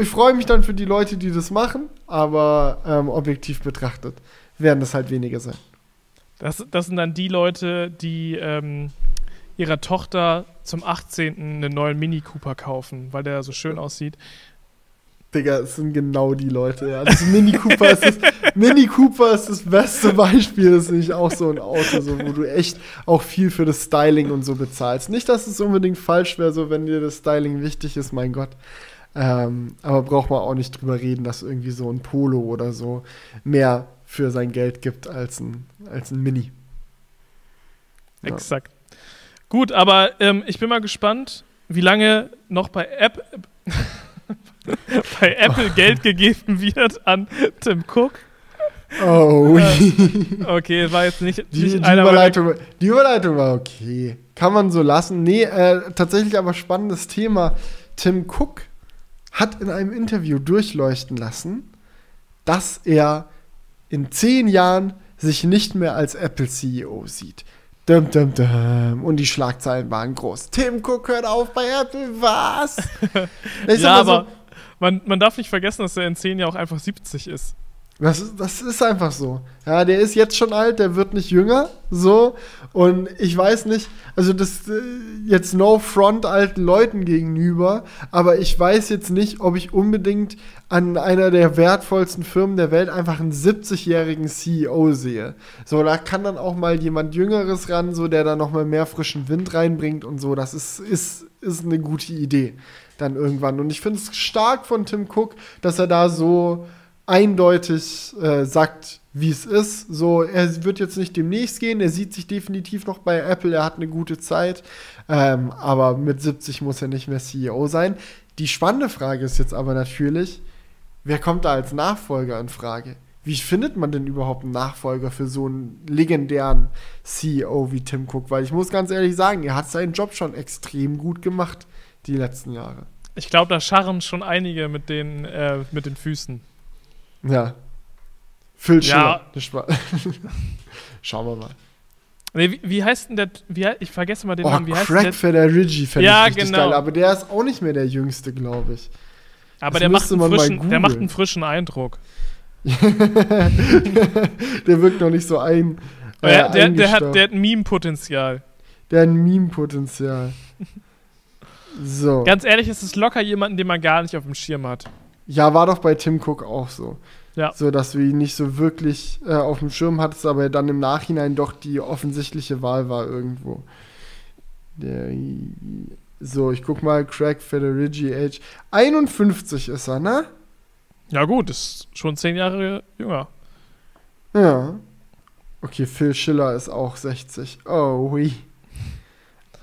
Speaker 2: ich freue mich dann für die Leute, die das machen, aber ähm, objektiv betrachtet werden das halt weniger sein.
Speaker 1: Das, das sind dann die Leute, die ähm, ihrer Tochter zum 18. einen neuen Mini Cooper kaufen, weil der so schön aussieht.
Speaker 2: Digga, es sind genau die Leute. Ja. Das Mini Cooper ist das, Mini Cooper ist das beste Beispiel. Das ist nämlich auch so ein Auto, so, wo du echt auch viel für das Styling und so bezahlst. Nicht, dass es unbedingt falsch wäre, so wenn dir das Styling wichtig ist, mein Gott. Ähm, aber braucht man auch nicht drüber reden, dass irgendwie so ein Polo oder so mehr für sein Geld gibt als ein, als ein Mini.
Speaker 1: Ja. Exakt. Gut, aber ähm, ich bin mal gespannt, wie lange noch bei App. Bei Apple Geld gegeben wird an Tim Cook.
Speaker 2: Oh.
Speaker 1: Äh, okay, war jetzt nicht,
Speaker 2: die, nicht die, Überleitung, die Überleitung war okay. Kann man so lassen. Nee, äh, tatsächlich aber spannendes Thema. Tim Cook hat in einem Interview durchleuchten lassen, dass er in zehn Jahren sich nicht mehr als Apple-CEO sieht. Dum, dum, dum. Und die Schlagzeilen waren groß. Tim Cook hört auf bei Apple, was? *laughs*
Speaker 1: ja, aber so, man, man darf nicht vergessen, dass er in zehn Jahren auch einfach 70 ist.
Speaker 2: Das, das ist einfach so. Ja, der ist jetzt schon alt, der wird nicht jünger, so. Und ich weiß nicht, also das äh, jetzt no front alten Leuten gegenüber, aber ich weiß jetzt nicht, ob ich unbedingt an einer der wertvollsten Firmen der Welt einfach einen 70-jährigen CEO sehe. So, da kann dann auch mal jemand Jüngeres ran, so der da noch mal mehr frischen Wind reinbringt und so. Das ist, ist, ist eine gute Idee dann irgendwann. Und ich finde es stark von Tim Cook, dass er da so eindeutig äh, sagt, wie es ist. So, er wird jetzt nicht demnächst gehen, er sieht sich definitiv noch bei Apple, er hat eine gute Zeit, ähm, aber mit 70 muss er nicht mehr CEO sein. Die spannende Frage ist jetzt aber natürlich, wer kommt da als Nachfolger in Frage? Wie findet man denn überhaupt einen Nachfolger für so einen legendären CEO wie Tim Cook? Weil ich muss ganz ehrlich sagen, er hat seinen Job schon extrem gut gemacht die letzten Jahre.
Speaker 1: Ich glaube, da scharren schon einige mit den, äh, mit den Füßen.
Speaker 2: Ja. Phil Schiller.
Speaker 1: Ja. *laughs*
Speaker 2: Schauen wir mal.
Speaker 1: Nee, wie, wie, heißt denn der? Wie, ich vergesse mal den
Speaker 2: oh,
Speaker 1: Namen. Wie heißt
Speaker 2: Craig
Speaker 1: der?
Speaker 2: Federighi fände
Speaker 1: Ja,
Speaker 2: ich
Speaker 1: genau.
Speaker 2: geil. Aber der ist auch nicht mehr der Jüngste, glaube ich.
Speaker 1: Aber der macht, frischen, der macht einen frischen Eindruck. *laughs*
Speaker 2: der wirkt noch nicht so ein. äh,
Speaker 1: der, der, der, hat, der hat ein Meme-Potenzial.
Speaker 2: Der hat ein Meme-Potenzial. So.
Speaker 1: Ganz ehrlich, es ist locker jemanden, den man gar nicht auf dem Schirm hat.
Speaker 2: Ja, war doch bei Tim Cook auch so.
Speaker 1: Ja.
Speaker 2: So, dass du ihn nicht so wirklich äh, auf dem Schirm hattest, aber dann im Nachhinein doch die offensichtliche Wahl war irgendwo. Der, so, ich guck mal, Craig Federighi, Age 51 ist er, ne?
Speaker 1: Ja, gut, ist schon zehn Jahre jünger.
Speaker 2: Ja. Okay, Phil Schiller ist auch 60. Oh, hui.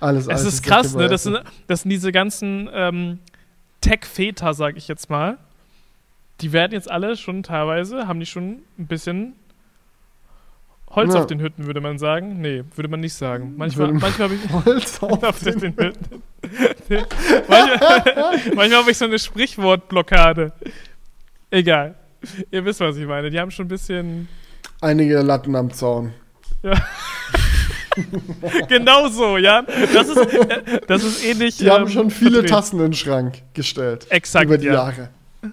Speaker 2: Alles
Speaker 1: Es
Speaker 2: alte
Speaker 1: ist krass, ne? Das sind, das sind diese ganzen ähm, Tech-Väter, sag ich jetzt mal. Die werden jetzt alle schon teilweise, haben die schon ein bisschen Holz
Speaker 2: Ja.
Speaker 1: auf den Hütten, würde man sagen. Nee, würde man nicht sagen. Manchmal, manchmal habe ich *laughs*
Speaker 2: Holz *laughs* auf
Speaker 1: auf den,
Speaker 2: den
Speaker 1: Hütten. *laughs* manchmal manchmal habe ich so eine Sprichwortblockade. Egal. Ihr wisst, was ich meine. Die haben schon ein bisschen.
Speaker 2: Einige Latten am Zaun. *laughs*
Speaker 1: Genau so, ja. Das ist, äh, das ist ähnlich.
Speaker 2: Die haben
Speaker 1: ähm,
Speaker 2: schon viele
Speaker 1: verdreht.
Speaker 2: Tassen in den Schrank gestellt.
Speaker 1: Exakt,
Speaker 2: Über die
Speaker 1: ja.
Speaker 2: Jahre. *laughs*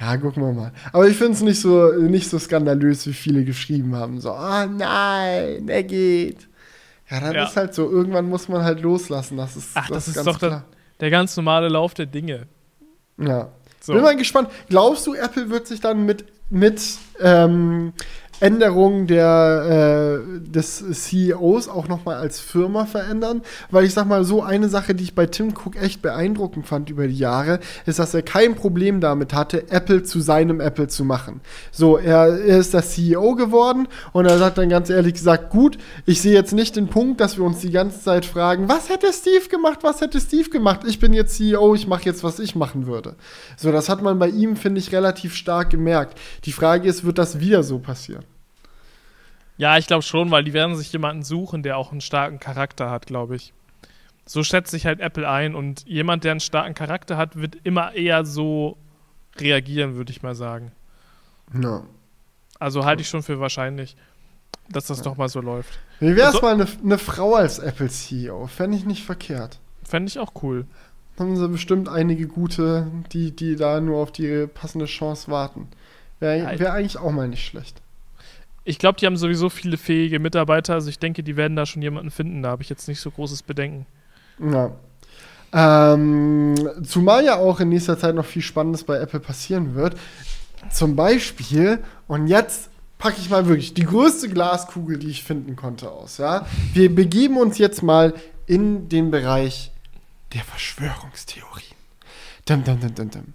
Speaker 2: ja, gucken wir mal. Aber ich finde es nicht so, nicht so skandalös, wie viele geschrieben haben. So, oh nein, er geht. Ja, dann
Speaker 1: Ja.
Speaker 2: ist halt so, irgendwann muss man halt loslassen. Das ist,
Speaker 1: Ach, das ist
Speaker 2: ganz
Speaker 1: doch der-. Der ganz normale Lauf der Dinge.
Speaker 2: Ja.
Speaker 1: So.
Speaker 2: Bin mal gespannt. Glaubst du, Apple wird sich dann mit, mit ähm, Änderungen der, äh, des CEOs auch nochmal als Firma verändern? Weil ich sag mal, so eine Sache, die ich bei Tim Cook echt beeindruckend fand über die Jahre, ist, dass er kein Problem damit hatte, Apple zu seinem Apple zu machen. So, er, er ist der CEO geworden und er hat dann ganz ehrlich gesagt, gut, ich sehe jetzt nicht den Punkt, dass wir uns die ganze Zeit fragen, was hätte Steve gemacht, was hätte Steve gemacht? Ich bin jetzt CEO, ich mache jetzt, was ich machen würde. So, das hat man bei ihm, finde ich, relativ stark gemerkt. Die Frage ist, wird das wieder so passieren?
Speaker 1: Ja, ich glaube schon, weil die werden sich jemanden suchen, der auch einen starken Charakter hat, glaube ich. So schätzt sich halt Apple ein und jemand, der einen starken Charakter hat, wird immer eher so reagieren, würde ich mal sagen.
Speaker 2: No.
Speaker 1: Also halte ich schon für wahrscheinlich, dass das doch mal so läuft.
Speaker 2: Wie wäre es
Speaker 1: So-
Speaker 2: mal eine, eine Frau als Apple-CEO? Fände ich nicht verkehrt.
Speaker 1: Fände ich auch cool.
Speaker 2: Haben sie bestimmt einige gute, die, die da nur auf die passende Chance warten. Wäre
Speaker 1: Ja,
Speaker 2: wär eigentlich auch mal nicht schlecht.
Speaker 1: Ich glaube, die haben sowieso viele fähige Mitarbeiter, also ich denke, die werden da schon jemanden finden. Da habe ich jetzt nicht so großes Bedenken.
Speaker 2: Ja. Ähm, zumal ja auch in nächster Zeit noch viel Spannendes bei Apple passieren wird. Zum Beispiel, und jetzt packe ich mal wirklich die größte Glaskugel, die ich finden konnte, aus. Ja? Wir begeben uns jetzt mal in den Bereich der Verschwörungstheorien. Dum, dum, dum, dum, dum.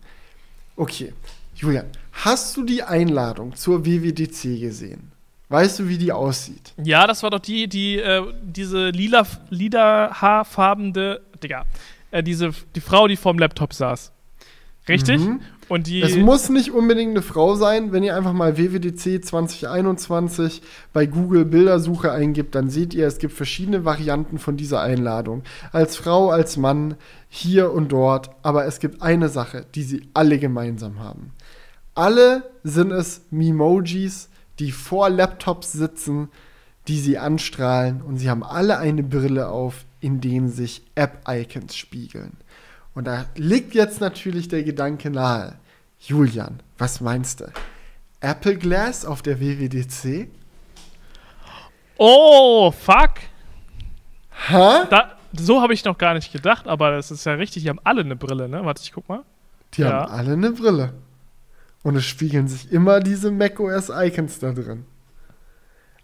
Speaker 2: Okay, Julian, hast du die Einladung zur WWDC gesehen? Weißt du, wie die aussieht?
Speaker 1: Ja, das war doch die, die, äh, diese lila, lila haarfarbene, Digga, äh, diese, die Frau, die vorm Laptop saß. Richtig?
Speaker 2: Mhm.
Speaker 1: Und die.
Speaker 2: Es muss nicht unbedingt eine Frau sein. Wenn ihr einfach mal WWDC 2021 bei Google Bildersuche eingibt, dann seht ihr, es gibt verschiedene Varianten von dieser Einladung. Als Frau, als Mann, hier und dort. Aber es gibt eine Sache, die sie alle gemeinsam haben. Alle sind es Memojis, die vor Laptops sitzen, die sie anstrahlen und sie haben alle eine Brille auf, in denen sich App-Icons spiegeln. Und da liegt jetzt natürlich der Gedanke nahe. Julian, was meinst du? Apple Glass auf der WWDC?
Speaker 1: oh, fuck.
Speaker 2: Ha?
Speaker 1: Da, so habe ich noch gar nicht gedacht, aber das ist ja richtig. Die haben alle eine Brille, ne? Warte, ich guck mal.
Speaker 2: Die
Speaker 1: Ja.
Speaker 2: haben alle eine Brille. Und es spiegeln sich immer diese macOS Icons da drin.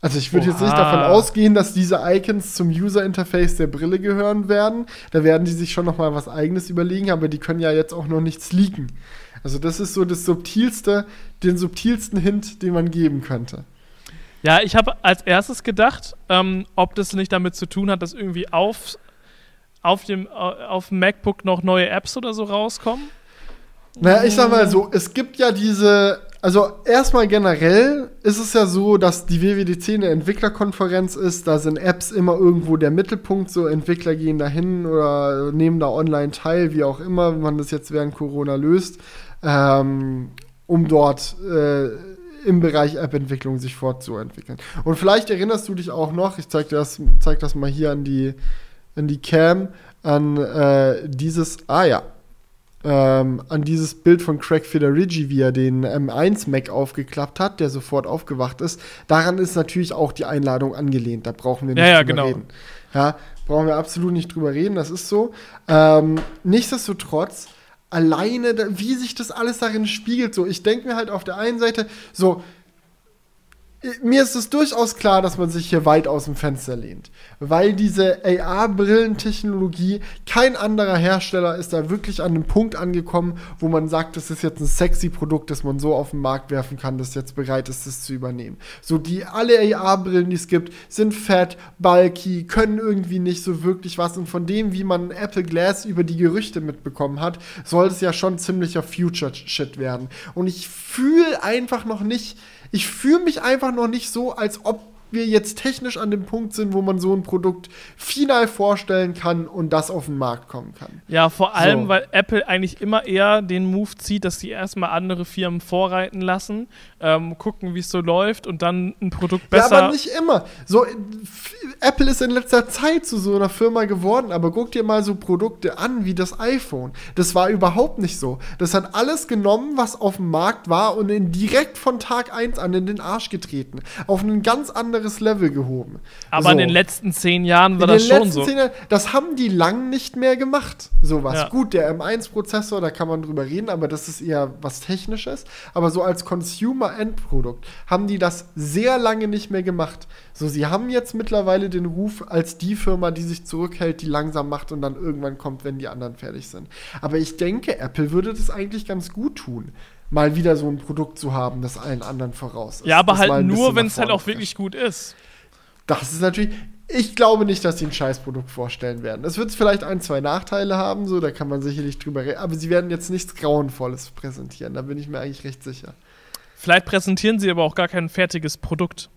Speaker 2: Also ich würde jetzt nicht davon ausgehen, dass diese Icons zum User-Interface der Brille gehören werden. Da werden die sich schon noch mal was Eigenes überlegen, aber die können ja jetzt auch noch nichts leaken. Also das ist so das subtilste, den subtilsten Hint, den man geben könnte.
Speaker 1: Ja, ich habe als erstes gedacht, ähm, ob das nicht damit zu tun hat, dass irgendwie auf, auf, dem, äh, auf dem MacBook noch neue Apps oder so rauskommen.
Speaker 2: Naja, ich sag mal so, es gibt ja diese, also erstmal generell ist es ja so, dass die WWDC eine Entwicklerkonferenz ist, da sind Apps immer irgendwo der Mittelpunkt, so Entwickler gehen dahin oder nehmen da online teil, wie auch immer, man das jetzt während Corona löst, ähm, um dort äh, im Bereich App-Entwicklung sich fortzuentwickeln. Und vielleicht erinnerst du dich auch noch, ich zeig dir das, zeig das mal hier an die, an die Cam, an äh, dieses, ah ja, ähm, an dieses Bild von Craig Federighi, wie er den M1 Mac aufgeklappt hat, der sofort aufgewacht ist. Daran ist natürlich auch die Einladung angelehnt. Da brauchen wir nicht
Speaker 1: Ja, ja,
Speaker 2: drüber
Speaker 1: genau.
Speaker 2: reden. Ja, brauchen wir absolut nicht drüber reden, das ist so. Ähm, nichtsdestotrotz, alleine, da, wie sich das alles darin spiegelt, so, ich denke mir halt auf der einen Seite, so, mir ist es durchaus klar, dass man sich hier weit aus dem Fenster lehnt, weil diese AR-Brillentechnologie, kein anderer Hersteller ist da wirklich an einem Punkt angekommen, wo man sagt, das ist jetzt ein sexy Produkt, das man so auf den Markt werfen kann, das jetzt bereit ist, das zu übernehmen. So die alle AR-Brillen, die es gibt, sind fett, bulky, können irgendwie nicht so wirklich was und von dem, wie man Apple Glass über die Gerüchte mitbekommen hat, soll es ja schon ziemlicher Future-Shit werden. Und ich fühle einfach noch nicht, ich fühle mich einfach noch nicht so, als ob wir jetzt technisch an dem Punkt sind, wo man so ein Produkt final vorstellen kann und das auf den Markt kommen kann.
Speaker 1: Ja, vor allem,
Speaker 2: So.
Speaker 1: weil Apple eigentlich immer eher den Move zieht, dass sie erstmal andere Firmen vorreiten lassen, ähm, gucken, wie es so läuft und dann ein Produkt besser.
Speaker 2: Ja, aber nicht immer. So, äh, Apple ist in letzter Zeit zu so einer Firma geworden, aber guck dir mal so Produkte an wie das iPhone. Das war überhaupt nicht so. Das hat alles genommen, was auf dem Markt war und in direkt von Tag 1 an in den Arsch getreten. Auf ein ganz anderes Level gehoben.
Speaker 1: aber
Speaker 2: so.
Speaker 1: in den letzten zehn Jahren war
Speaker 2: In
Speaker 1: das schon so.
Speaker 2: Jahren, das haben die lang nicht mehr gemacht. Sowas.
Speaker 1: Ja.
Speaker 2: Gut, der M1-Prozessor, da kann man drüber reden, aber das ist eher was Technisches. Aber so als Consumer-Endprodukt haben die das sehr lange nicht mehr gemacht. So, sie haben jetzt mittlerweile den Ruf als die Firma, die sich zurückhält, die langsam macht und dann irgendwann kommt, wenn die anderen fertig sind. Aber ich denke, Apple würde das eigentlich ganz gut tun. Mal wieder so ein Produkt zu haben, das allen anderen voraus ist.
Speaker 1: Ja, aber
Speaker 2: Das
Speaker 1: halt nur, wenn es halt auch wirklich gut ist.
Speaker 2: das ist natürlich. Ich glaube nicht, dass sie ein Scheißprodukt vorstellen werden. Es wird vielleicht ein, zwei Nachteile haben, so, da kann man sicherlich drüber reden. Aber sie werden jetzt nichts Grauenvolles präsentieren. Da bin ich mir eigentlich recht sicher.
Speaker 1: Vielleicht präsentieren sie aber auch gar kein fertiges Produkt.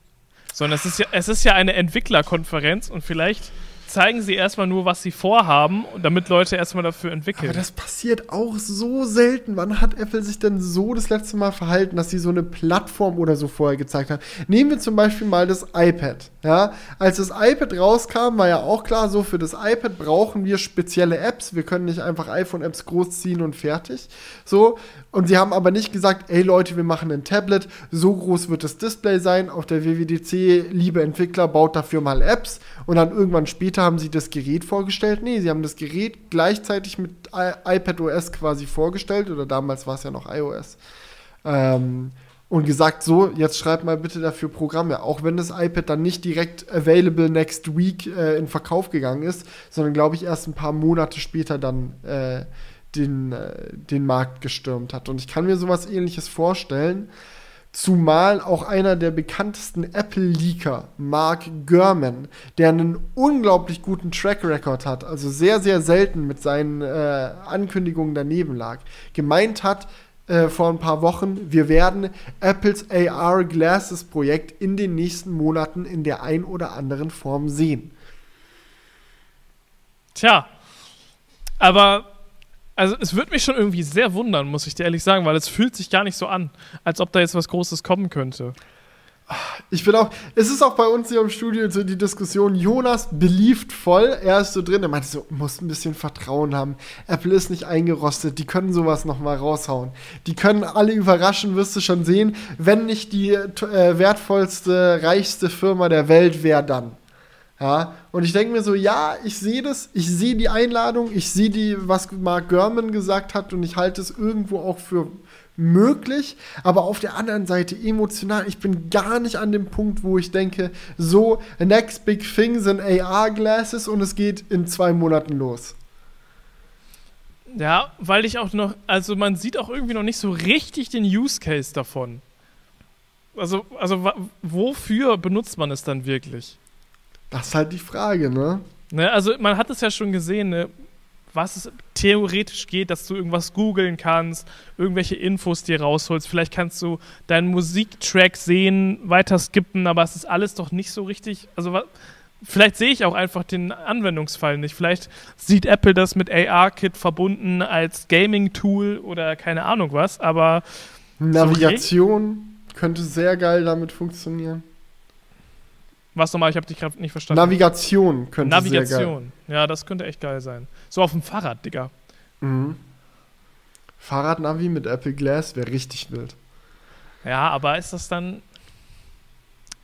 Speaker 1: Sondern es ist ja, es ist ja eine Entwicklerkonferenz und vielleicht zeigen sie erstmal nur, was sie vorhaben, damit Leute erstmal dafür entwickeln.
Speaker 2: Aber das passiert auch so selten. Wann hat Apple sich denn so das letzte Mal verhalten, dass sie so eine Plattform oder so vorher gezeigt haben? Nehmen wir zum Beispiel mal das iPad. Ja, als das iPad rauskam, war ja auch klar, so für das iPad brauchen wir spezielle Apps. Wir können nicht einfach iPhone-Apps großziehen und fertig. So. Und sie haben aber nicht gesagt, ey Leute, wir machen ein Tablet, so groß wird das Display sein. Auf der WWDC, liebe Entwickler, baut dafür mal Apps. Und dann irgendwann später haben sie das Gerät vorgestellt. Nee, sie haben das Gerät gleichzeitig mit I iPad OS quasi vorgestellt. Oder damals war es ja noch iOS. Ähm, und gesagt, so, jetzt schreibt mal bitte dafür Programme. Auch wenn das iPad dann nicht direkt available next week äh, in Verkauf gegangen ist, sondern glaube ich erst ein paar Monate später dann äh, den, äh, den Markt gestürmt hat. Und ich kann mir sowas ähnliches vorstellen. Zumal auch einer der bekanntesten Apple-Leaker, Mark Gurman, der einen unglaublich guten Track Record hat, also sehr, sehr selten mit seinen äh, Ankündigungen daneben lag, gemeint hat äh, vor ein paar Wochen, wir werden Apples AR Glasses Projekt in den nächsten Monaten in der ein oder anderen Form sehen.
Speaker 1: Tja. Aber, also es würde mich schon irgendwie sehr wundern, muss ich dir ehrlich sagen, weil es fühlt sich gar nicht so an, als ob da jetzt was Großes kommen könnte.
Speaker 2: Ich bin auch, es ist auch bei uns hier im Studio so die Diskussion, Jonas beliebt voll, er ist so drin, er meinte so, muss ein bisschen Vertrauen haben. Apple ist nicht eingerostet, die können sowas noch mal raushauen. Die können alle überraschen, wirst du schon sehen. Wenn nicht die äh, wertvollste, reichste Firma der Welt, wer dann? Ja, und ich denke mir so, ja, ich sehe das, ich sehe die Einladung, ich sehe die, was Mark Gurman gesagt hat und ich halte es irgendwo auch für möglich, aber auf der anderen Seite emotional, ich bin gar nicht an dem Punkt, wo ich denke, so, next big thing sind AR-Glasses und es geht in zwei Monaten los.
Speaker 1: Ja, weil ich auch noch, also man sieht auch irgendwie noch nicht so richtig den Use Case davon. Also, also wofür benutzt man es dann wirklich?
Speaker 2: Das ist halt die Frage, ne?
Speaker 1: ne also man hat es ja schon gesehen, ne? was es theoretisch geht, dass du irgendwas googeln kannst, irgendwelche Infos dir rausholst. Vielleicht kannst du deinen Musiktrack sehen, weiter skippen, aber es ist alles doch nicht so richtig. Also vielleicht sehe ich auch einfach den Anwendungsfall nicht. Vielleicht sieht Apple das mit AR-Kit verbunden als Gaming-Tool oder keine Ahnung was, aber.
Speaker 2: Navigation so könnte sehr geil damit funktionieren.
Speaker 1: Was nochmal? Ich habe dich gerade nicht verstanden.
Speaker 2: Navigation könnte
Speaker 1: Navigation. Ja, das könnte echt geil sein. So auf dem Fahrrad, Digga.
Speaker 2: Mhm. Fahrradnavi mit Apple Glass wäre richtig wild.
Speaker 1: Ja, aber ist das dann.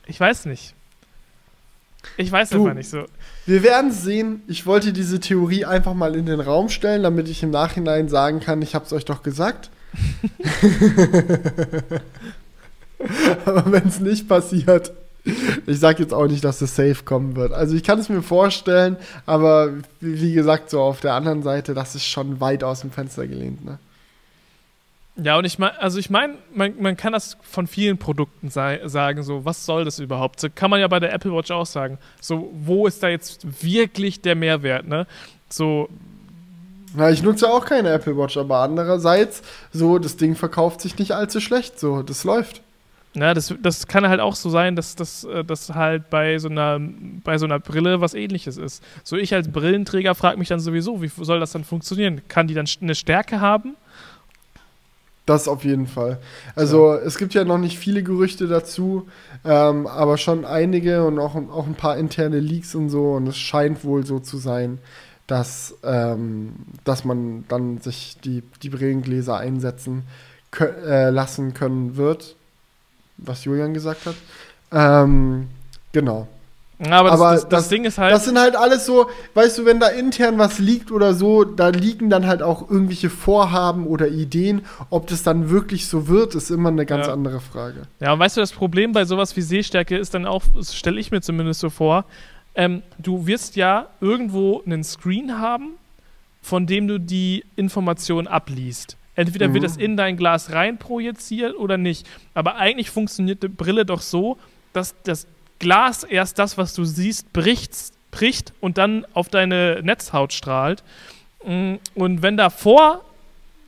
Speaker 1: Ich weiß nicht. Ich weiß
Speaker 2: du,
Speaker 1: einfach nicht so.
Speaker 2: Wir werden sehen. Ich wollte diese Theorie einfach mal in den Raum stellen, damit ich im Nachhinein sagen kann, ich habe es euch doch gesagt. *laughs* *laughs* aber wenn es nicht passiert, ich sage jetzt auch nicht, dass es safe kommen wird. Also ich kann es mir vorstellen, aber wie gesagt, so auf der anderen Seite, das ist schon weit aus dem Fenster gelehnt, ne?
Speaker 1: Ja, und ich meine, also ich meine, man, man kann das von vielen Produkten sagen, so, was soll das überhaupt? So kann man ja bei der Apple Watch auch sagen. So, wo ist da jetzt wirklich der Mehrwert, ne? So.
Speaker 2: Na, ich nutze auch keine Apple Watch, aber andererseits, so, das Ding verkauft sich nicht allzu schlecht, so, das läuft.
Speaker 1: Ja, das, das kann halt auch so sein, dass das äh, dass halt bei so, einer, bei so einer Brille was ähnliches ist. So ich als Brillenträger frage mich dann sowieso, wie soll das dann funktionieren? Kann die dann eine Stärke haben?
Speaker 2: Das auf jeden Fall. Also ja. es gibt ja noch nicht viele Gerüchte dazu, ähm, aber schon einige und auch, auch ein paar interne Leaks und so. Und es scheint wohl so zu sein, dass, ähm, dass man dann sich die, die Brillengläser einsetzen äh, lassen können wird was Julian gesagt hat. Ähm, genau.
Speaker 1: Aber, das, Aber das, das, das, Ding ist halt.
Speaker 2: Das sind halt alles so, weißt du, wenn da intern was liegt oder so, da liegen dann halt auch irgendwelche Vorhaben oder Ideen. Ob das dann wirklich so wird, ist immer eine ganz ja. andere Frage.
Speaker 1: Ja, und weißt du, das Problem bei sowas wie Sehstärke ist dann auch, das stelle ich mir zumindest so vor, ähm, du wirst ja irgendwo einen Screen haben, von dem du die Information abliest. Entweder mhm. wird das in dein Glas rein projiziert oder nicht. Aber eigentlich funktioniert die Brille doch so, dass das Glas erst das, was du siehst, bricht, bricht und dann auf deine Netzhaut strahlt. Mm, und wenn davor,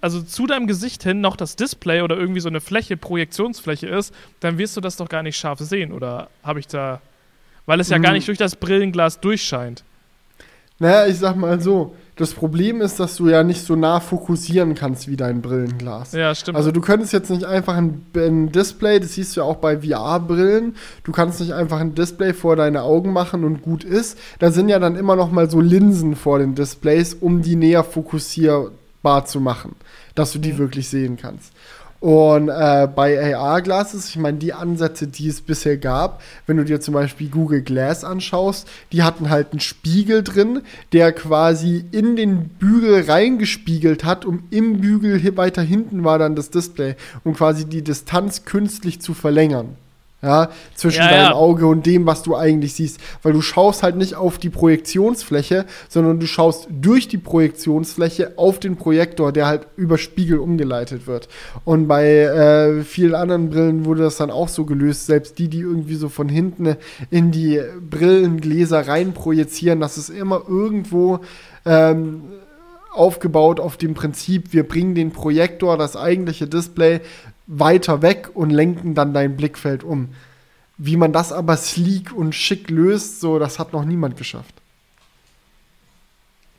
Speaker 1: also zu deinem Gesicht hin, noch das Display oder irgendwie so eine Fläche, Projektionsfläche ist, dann wirst du das doch gar nicht scharf sehen. Oder habe ich da. Weil es ja mhm. gar nicht durch das Brillenglas durchscheint.
Speaker 2: Naja, ich sag mal so, das Problem ist, dass du ja nicht so nah fokussieren kannst wie dein Brillenglas.
Speaker 1: Ja, stimmt.
Speaker 2: Also du könntest jetzt nicht einfach ein, ein Display, das siehst du ja auch bei VR-Brillen, du kannst nicht einfach ein Display vor deine Augen machen und gut ist. Da sind ja dann immer noch mal so Linsen vor den Displays, um die näher fokussierbar zu machen, dass du die mhm. wirklich sehen kannst. Und äh, bei AR-Glasses, ich meine, die Ansätze, die es bisher gab, wenn du dir zum Beispiel Google Glass anschaust, die hatten halt einen Spiegel drin, der quasi in den Bügel reingespiegelt hat, um im Bügel weiter hinten war dann das Display, um quasi die Distanz künstlich zu verlängern ja, zwischen ja, deinem ja. Auge und dem, was du eigentlich siehst. Weil du schaust halt nicht auf die Projektionsfläche, sondern du schaust durch die Projektionsfläche auf den Projektor, der halt über Spiegel umgeleitet wird. Und bei äh, vielen anderen Brillen wurde das dann auch so gelöst, selbst die, die irgendwie so von hinten in die Brillengläser rein projizieren, das ist immer irgendwo ähm, aufgebaut auf dem Prinzip, wir bringen den Projektor, das eigentliche Display, weiter weg und lenken dann dein Blickfeld um. Wie man das aber sleek und schick löst, so, das hat noch niemand geschafft.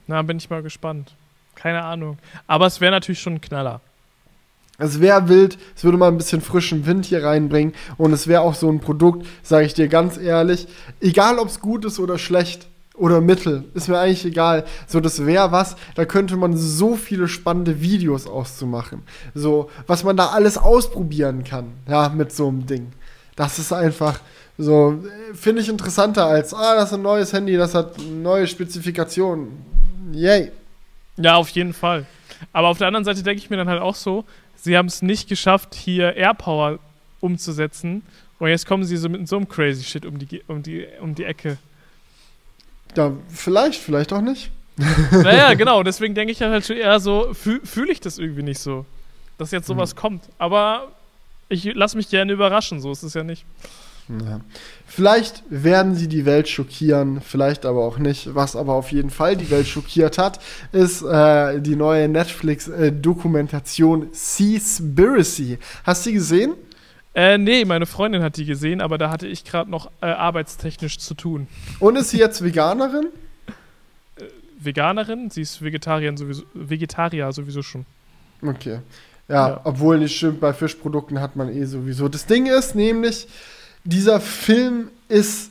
Speaker 1: Na, bin ich mal gespannt. Keine Ahnung. Aber es wäre natürlich schon ein Knaller.
Speaker 2: Es wäre wild, es würde mal ein bisschen frischen Wind hier reinbringen und es wäre auch so ein Produkt, sage ich dir ganz ehrlich, egal ob es gut ist oder schlecht, oder Mittel. Ist mir eigentlich egal. So, das wäre was, da könnte man so viele spannende Videos auszumachen. So, was man da alles ausprobieren kann, ja, mit so einem Ding. Das ist einfach so, finde ich interessanter als, ah, das ist ein neues Handy, das hat neue Spezifikationen. Yay.
Speaker 1: Ja, auf jeden Fall. Aber auf der anderen Seite denke ich mir dann halt auch so, sie haben es nicht geschafft, hier Airpower umzusetzen. Und jetzt kommen sie so mit so einem crazy Shit um die, um die, um die Ecke.
Speaker 2: Ja, vielleicht, vielleicht auch nicht.
Speaker 1: Naja, *laughs* genau. Deswegen denke ich halt schon eher so, fühle fühl ich das irgendwie nicht so, dass jetzt sowas mhm. kommt. Aber ich lasse mich gerne überraschen, so ist es ja nicht.
Speaker 2: Ja. Vielleicht werden sie die Welt schockieren, vielleicht aber auch nicht. Was aber auf jeden Fall die Welt schockiert hat, ist äh, die neue Netflix-Dokumentation äh, Seaspiracy. Hast du die gesehen?
Speaker 1: Äh, nee, meine Freundin hat die gesehen, aber da hatte ich gerade noch äh, arbeitstechnisch zu tun.
Speaker 2: Und ist sie jetzt Veganerin?
Speaker 1: Äh, Veganerin? Sie ist Vegetarier sowieso, Vegetarier sowieso schon.
Speaker 2: Okay. Ja, ja, obwohl nicht stimmt, bei Fischprodukten hat man eh sowieso. Das Ding ist nämlich, dieser Film ist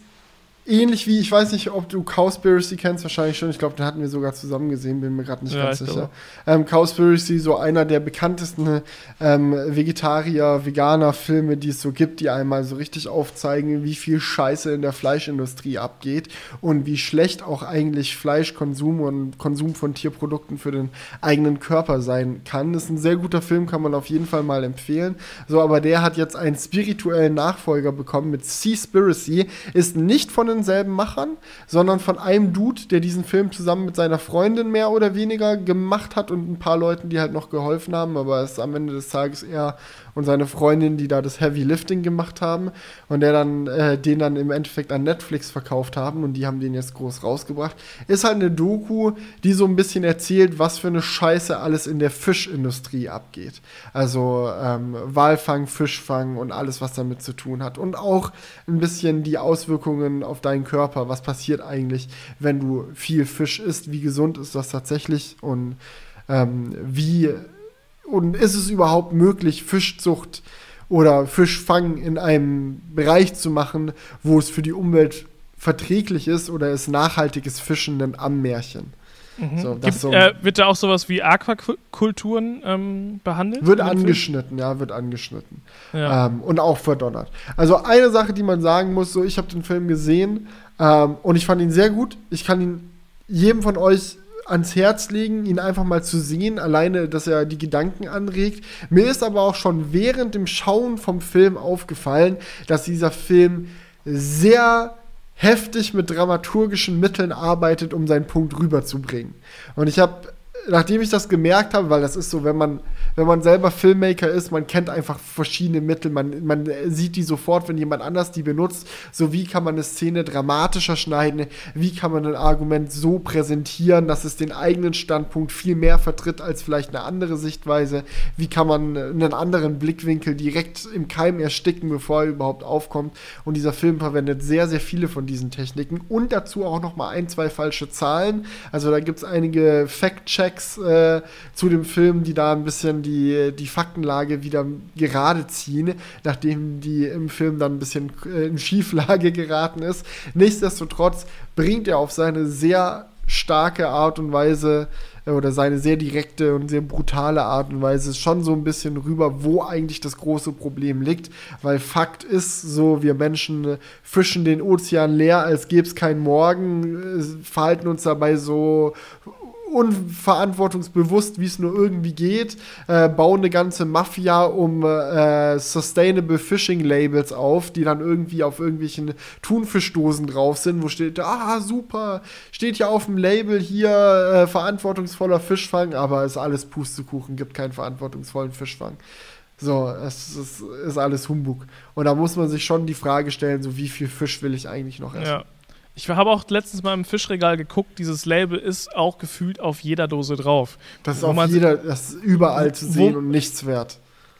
Speaker 2: ähnlich wie, ich weiß nicht, ob du Cowspiracy kennst, wahrscheinlich schon. Ich glaube, den hatten wir sogar zusammen gesehen, bin mir gerade nicht ja, ganz sicher. Ähm, Cowspiracy, so einer der bekanntesten ähm, Vegetarier, Veganer-Filme, die es so gibt, die einmal so richtig aufzeigen, wie viel Scheiße in der Fleischindustrie abgeht und wie schlecht auch eigentlich Fleischkonsum und Konsum von Tierprodukten für den eigenen Körper sein kann. Das ist ein sehr guter Film, kann man auf jeden Fall mal empfehlen. So, aber der hat jetzt einen spirituellen Nachfolger bekommen mit Seaspiracy, ist nicht von den denselben Machern, sondern von einem Dude, der diesen Film zusammen mit seiner Freundin mehr oder weniger gemacht hat und ein paar Leuten, die halt noch geholfen haben, aber es ist am Ende des Tages eher und seine Freundin, die da das Heavy Lifting gemacht haben und der dann äh, den dann im Endeffekt an Netflix verkauft haben und die haben den jetzt groß rausgebracht. Ist halt eine Doku, die so ein bisschen erzählt, was für eine Scheiße alles in der Fischindustrie abgeht. Also ähm, Walfang, Fischfang und alles, was damit zu tun hat. Und auch ein bisschen die Auswirkungen auf deinen Körper. Was passiert eigentlich, wenn du viel Fisch isst? Wie gesund ist das tatsächlich? Und ähm, wie und ist es überhaupt möglich, Fischzucht oder Fischfang in einem Bereich zu machen, wo es für die Umwelt verträglich ist oder ist nachhaltiges Fischen ein Ammärchen?
Speaker 1: Mhm. So, Gibt, so äh, wird da auch sowas wie Aquakulturen ähm, behandelt?
Speaker 2: Wird angeschnitten, ja, wird angeschnitten. Ja. Ähm, und auch verdonnert. Also eine Sache, die man sagen muss, so ich habe den Film gesehen ähm, und ich fand ihn sehr gut. Ich kann ihn jedem von euch ans Herz legen, ihn einfach mal zu sehen, alleine, dass er die Gedanken anregt. Mir ist aber auch schon während dem Schauen vom Film aufgefallen, dass dieser Film sehr heftig mit dramaturgischen Mitteln arbeitet, um seinen Punkt rüberzubringen. Und ich habe nachdem ich das gemerkt habe, weil das ist so, wenn man, wenn man selber Filmmaker ist, man kennt einfach verschiedene Mittel, man, man sieht die sofort, wenn jemand anders die benutzt. So, wie kann man eine Szene dramatischer schneiden? Wie kann man ein Argument so präsentieren, dass es den eigenen Standpunkt viel mehr vertritt als vielleicht eine andere Sichtweise? Wie kann man einen anderen Blickwinkel direkt im Keim ersticken, bevor er überhaupt aufkommt? Und dieser Film verwendet sehr, sehr viele von diesen Techniken und dazu auch noch mal ein, zwei falsche Zahlen. Also da gibt es einige Fact-Checks Facts äh, zu dem Film, die da ein bisschen die, die Faktenlage wieder gerade ziehen, nachdem die im Film dann ein bisschen äh, in Schieflage geraten ist. Nichtsdestotrotz bringt er auf seine sehr starke Art und Weise äh, oder seine sehr direkte und sehr brutale Art und Weise schon so ein bisschen rüber, wo eigentlich das große Problem liegt. Weil Fakt ist, so wir Menschen äh, fischen den Ozean leer, als gäbe es keinen Morgen, äh, verhalten uns dabei so unverantwortungsbewusst, wie es nur irgendwie geht, äh, bauen eine ganze Mafia um äh, Sustainable Fishing Labels auf, die dann irgendwie auf irgendwelchen Thunfischdosen drauf sind, wo steht, ah, super, steht ja auf dem Label hier äh, verantwortungsvoller Fischfang, aber ist alles Pustekuchen, gibt keinen verantwortungsvollen Fischfang. So, es ist, ist alles Humbug. Und da muss man sich schon die Frage stellen, so wie viel Fisch will ich eigentlich noch essen? Ja.
Speaker 1: Ich habe auch letztens mal im Fischregal geguckt, dieses Label ist auch gefühlt auf jeder Dose drauf.
Speaker 2: Das ist auf jeder, das ist überall zu sehen wo, und nichts wert.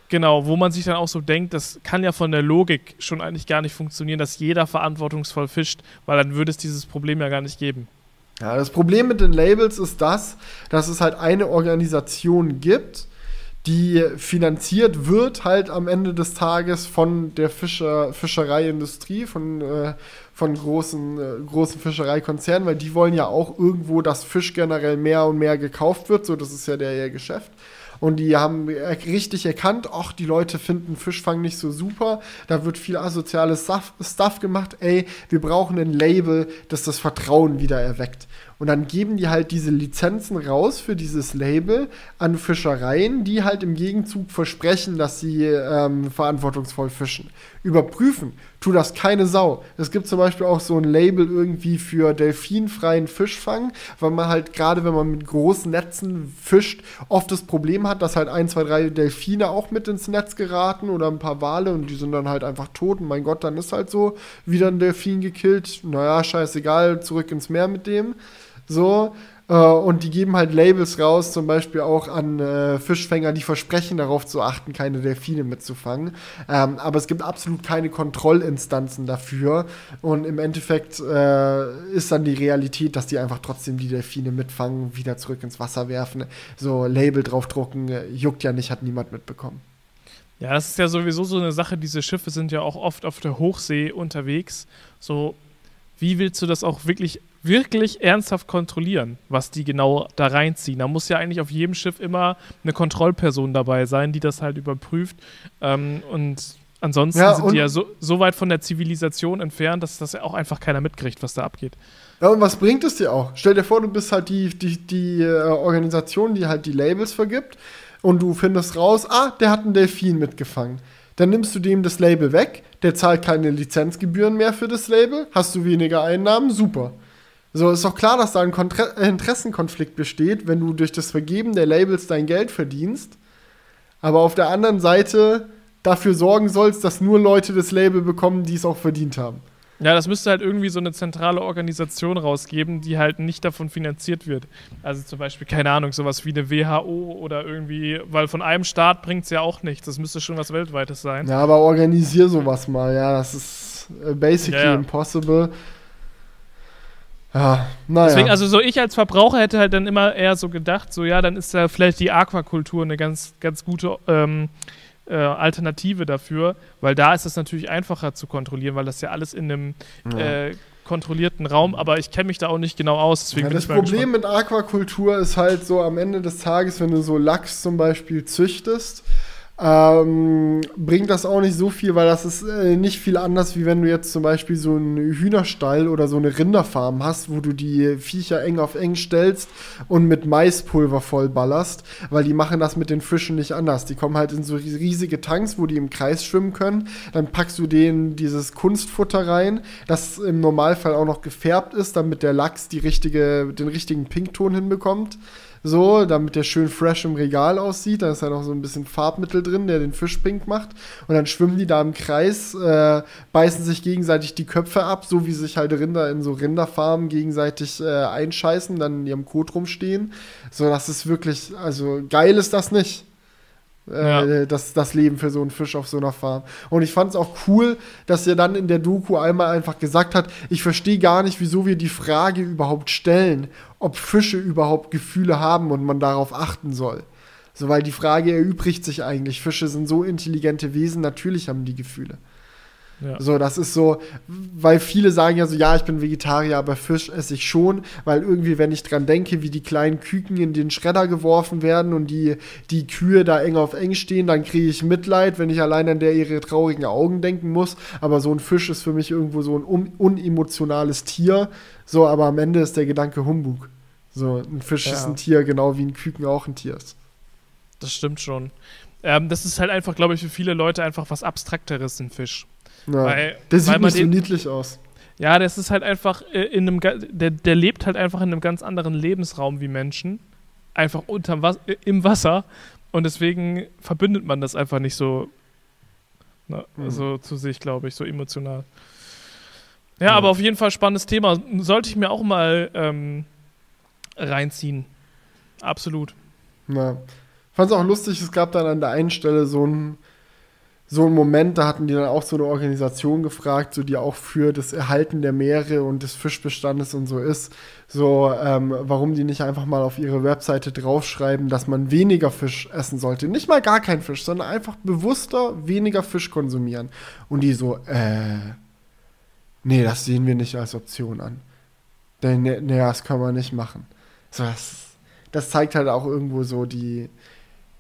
Speaker 1: Genau, wo man sich dann auch so denkt, das kann ja von der Logik schon eigentlich gar nicht funktionieren, dass jeder verantwortungsvoll fischt, weil dann würde es dieses Problem ja gar nicht geben.
Speaker 2: Ja, das Problem mit den Labels ist das, dass es halt eine Organisation gibt, die finanziert wird halt am Ende des Tages von der Fischer, Fischereiindustrie, von, äh, von großen, äh, großen Fischereikonzernen, weil die wollen ja auch irgendwo, dass Fisch generell mehr und mehr gekauft wird, so das ist ja der ihr Geschäft. und die haben richtig erkannt, ach, die Leute finden Fischfang nicht so super, da wird viel asoziales Stuff, Stuff gemacht, ey, wir brauchen ein Label, das das Vertrauen wieder erweckt. Und dann geben die halt diese Lizenzen raus für dieses Label an Fischereien, die halt im Gegenzug versprechen, dass sie ähm, verantwortungsvoll fischen. Überprüfen tu das keine Sau. Es gibt zum Beispiel auch so ein Label irgendwie für delfinfreien Fischfang, weil man halt gerade, wenn man mit großen Netzen fischt, oft das Problem hat, dass halt ein, zwei, drei Delfine auch mit ins Netz geraten oder ein paar Wale und die sind dann halt einfach tot. Und mein Gott, dann ist halt so wieder ein Delfin gekillt. Naja, scheißegal, zurück ins Meer mit dem. So. Äh, und die geben halt Labels raus, zum Beispiel auch an äh, Fischfänger, die versprechen darauf zu achten, keine Delfine mitzufangen. Ähm, aber es gibt absolut keine Kontrollinstanzen dafür. Und im Endeffekt äh, ist dann die Realität, dass die einfach trotzdem die Delfine mitfangen, wieder zurück ins Wasser werfen. So Label draufdrucken, juckt ja nicht, hat niemand mitbekommen.
Speaker 1: Ja, das ist ja sowieso so eine Sache. Diese Schiffe sind ja auch oft auf der Hochsee unterwegs. So, wie willst du das auch wirklich wirklich ernsthaft kontrollieren, was die genau da reinziehen. Da muss ja eigentlich auf jedem Schiff immer eine Kontrollperson dabei sein, die das halt überprüft. Ähm, und ansonsten ja, sind die ja so, so, weit von der Zivilisation entfernt, dass das ja auch einfach keiner mitkriegt, was da abgeht.
Speaker 2: Ja, und was bringt es dir auch? Stell dir vor, du bist halt die, die, die äh, Organisation, die halt die Labels vergibt und du findest raus, ah, der hat einen Delfin mitgefangen. Dann nimmst du dem das Label weg, der zahlt keine Lizenzgebühren mehr für das Label, hast du weniger Einnahmen, super. So ist doch klar, dass da ein Kontre Interessenkonflikt besteht, wenn du durch das Vergeben der Labels dein Geld verdienst, aber auf der anderen Seite dafür sorgen sollst, dass nur Leute das Label bekommen, die es auch verdient haben.
Speaker 1: Ja, das müsste halt irgendwie so eine zentrale Organisation rausgeben, die halt nicht davon finanziert wird. Also zum Beispiel, keine Ahnung, sowas wie eine WHO oder irgendwie, weil von einem Staat bringt es ja auch nichts. Das müsste schon was Weltweites sein.
Speaker 2: Ja, aber organisier sowas mal, ja, das ist äh, basically ja, ja. impossible.
Speaker 1: Ja, naja. Deswegen, also so ich als Verbraucher hätte halt dann immer eher so gedacht, so ja, dann ist da vielleicht die Aquakultur eine ganz, ganz gute ähm, äh, Alternative dafür, weil da ist es natürlich einfacher zu kontrollieren, weil das ja alles in einem ja. äh, kontrollierten Raum, aber ich kenne mich da auch nicht genau aus.
Speaker 2: Ja, das Problem mit Aquakultur ist halt so am Ende des Tages, wenn du so Lachs zum Beispiel züchtest, ähm, bringt das auch nicht so viel, weil das ist äh, nicht viel anders, wie wenn du jetzt zum Beispiel so einen Hühnerstall oder so eine Rinderfarm hast, wo du die Viecher eng auf eng stellst und mit Maispulver vollballerst, weil die machen das mit den Fischen nicht anders. Die kommen halt in so riesige Tanks, wo die im Kreis schwimmen können. Dann packst du denen dieses Kunstfutter rein, das im Normalfall auch noch gefärbt ist, damit der Lachs die richtige, den richtigen Pinkton hinbekommt so, damit der schön fresh im Regal aussieht. Da ist ja noch so ein bisschen Farbmittel drin, der den Fisch pink macht. Und dann schwimmen die da im Kreis, äh, beißen sich gegenseitig die Köpfe ab, so wie sich halt Rinder in so Rinderfarmen gegenseitig äh, einscheißen, dann in ihrem Kot rumstehen. So, das ist wirklich, also geil ist das nicht. Ja. Äh, das, das Leben für so einen Fisch auf so einer Farm. Und ich fand es auch cool, dass er dann in der Doku einmal einfach gesagt hat, ich verstehe gar nicht, wieso wir die Frage überhaupt stellen, ob Fische überhaupt Gefühle haben und man darauf achten soll. So, weil die Frage erübrigt sich eigentlich. Fische sind so intelligente Wesen, natürlich haben die Gefühle. Ja. So, das ist so, weil viele sagen ja so, ja, ich bin Vegetarier, aber Fisch esse ich schon, weil irgendwie, wenn ich dran denke, wie die kleinen Küken in den Schredder geworfen werden und die, die Kühe da eng auf eng stehen, dann kriege ich Mitleid, wenn ich allein an der ihre traurigen Augen denken muss. Aber so ein Fisch ist für mich irgendwo so ein un unemotionales Tier. So, aber am Ende ist der Gedanke Humbug. So, ein Fisch ja. ist ein Tier, genau wie ein Küken auch ein Tier ist.
Speaker 1: Das stimmt schon. Ähm, das ist halt einfach, glaube ich, für viele Leute einfach was Abstrakteres, ein Fisch.
Speaker 2: Ja, weil, der sieht nicht so niedlich aus.
Speaker 1: Ja, das ist halt einfach äh, in einem, der, der lebt halt einfach in einem ganz anderen Lebensraum wie Menschen. Einfach unterm Was äh, im Wasser. Und deswegen verbindet man das einfach nicht so, na, mhm. also zu sich, glaube ich, so emotional. Ja, ja, aber auf jeden Fall spannendes Thema. Sollte ich mir auch mal ähm, reinziehen. Absolut.
Speaker 2: Ja. Fand es auch lustig, es gab dann an der einen Stelle so ein so ein Moment, da hatten die dann auch so eine Organisation gefragt, so die auch für das Erhalten der Meere und des Fischbestandes und so ist, so ähm, warum die nicht einfach mal auf ihre Webseite draufschreiben, dass man weniger Fisch essen sollte. Nicht mal gar kein Fisch, sondern einfach bewusster weniger Fisch konsumieren. Und die so, äh, nee, das sehen wir nicht als Option an. Denn, nee, das kann man nicht machen. So, das, das zeigt halt auch irgendwo so die,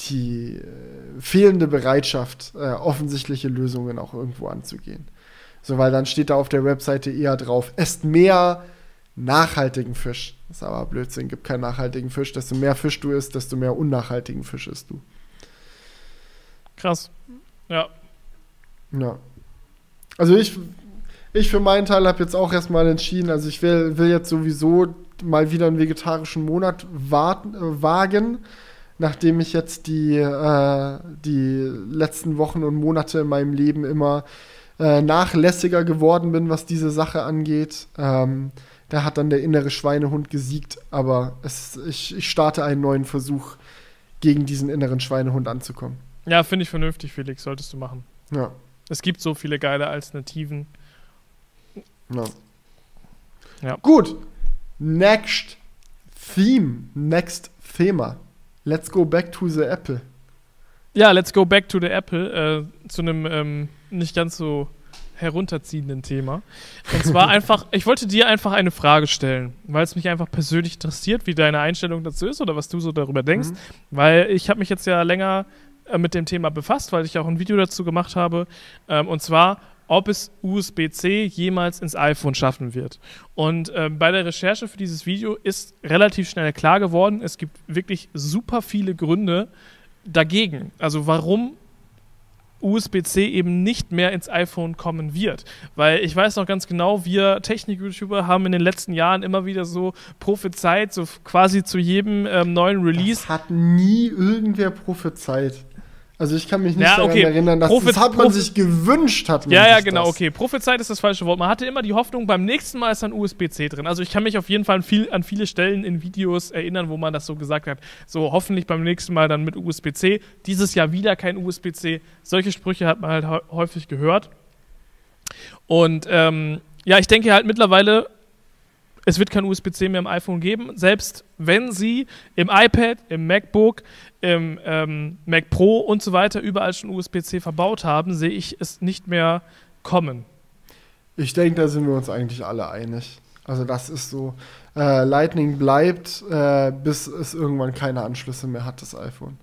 Speaker 2: die äh, fehlende Bereitschaft, äh, offensichtliche Lösungen auch irgendwo anzugehen. So, weil dann steht da auf der Webseite eher drauf, esst mehr nachhaltigen Fisch. Das ist aber Blödsinn, gibt keinen nachhaltigen Fisch. Desto mehr Fisch du isst, desto mehr unnachhaltigen Fisch isst du.
Speaker 1: Krass. Ja.
Speaker 2: Ja. Also ich, ich für meinen Teil habe jetzt auch erstmal entschieden, also ich will, will jetzt sowieso mal wieder einen vegetarischen Monat warten, äh, wagen, nachdem ich jetzt die, äh, die letzten Wochen und Monate in meinem Leben immer äh, nachlässiger geworden bin, was diese Sache angeht. Ähm, da hat dann der innere Schweinehund gesiegt, aber es, ich, ich starte einen neuen Versuch, gegen diesen inneren Schweinehund anzukommen.
Speaker 1: Ja, finde ich vernünftig, Felix, solltest du machen.
Speaker 2: Ja.
Speaker 1: Es gibt so viele geile Alternativen.
Speaker 2: ja.
Speaker 1: Ja.
Speaker 2: Gut. Next Theme. Next Thema. Let's go back to the Apple.
Speaker 1: Ja, let's go back to the Apple, äh, zu einem ähm, nicht ganz so herunterziehenden Thema. Und zwar *laughs* einfach, ich wollte dir einfach eine Frage stellen, weil es mich einfach persönlich interessiert, wie deine Einstellung dazu ist oder was du so darüber denkst.
Speaker 2: Mhm.
Speaker 1: Weil ich habe mich jetzt ja länger äh, mit dem Thema befasst, weil ich auch ein Video dazu gemacht habe. Ähm, und zwar, ob es USB-C jemals ins iPhone schaffen wird. Und ähm, bei der Recherche für dieses Video ist relativ schnell klar geworden, es gibt wirklich super viele Gründe dagegen. Also warum USB-C eben nicht mehr ins iPhone kommen wird. Weil ich weiß noch ganz genau, wir Technik-YouTuber haben in den letzten Jahren immer wieder so prophezeit, so quasi zu jedem ähm, neuen Release.
Speaker 2: Das hat nie irgendwer prophezeit. Also ich kann mich nicht
Speaker 1: Ja,
Speaker 2: daran
Speaker 1: okay.
Speaker 2: erinnern, dass
Speaker 1: Prophe-
Speaker 2: das hat man
Speaker 1: Prophe-
Speaker 2: sich gewünscht, hat man
Speaker 1: Ja, ja, genau,
Speaker 2: das.
Speaker 1: okay. Prophezeit ist das falsche Wort. Man hatte immer die Hoffnung, beim nächsten Mal ist dann USB-C drin. Also ich kann mich auf jeden Fall an, viel, an viele Stellen in Videos erinnern, wo man das so gesagt hat. So, hoffentlich beim nächsten Mal dann mit USB-C. Dieses Jahr wieder kein USB-C. Solche Sprüche hat man halt hä- häufig gehört. Und ähm, ja, ich denke halt mittlerweile, es wird kein USB-C mehr im iPhone geben, selbst wenn sie im iPad, im MacBook, im ähm, Mac Pro und so weiter überall schon USB-C verbaut haben, sehe ich es nicht mehr kommen.
Speaker 2: Ich denke, da sind wir uns eigentlich alle einig. Also das ist so, äh, Lightning bleibt, äh, bis es irgendwann keine Anschlüsse mehr hat, das iPhone.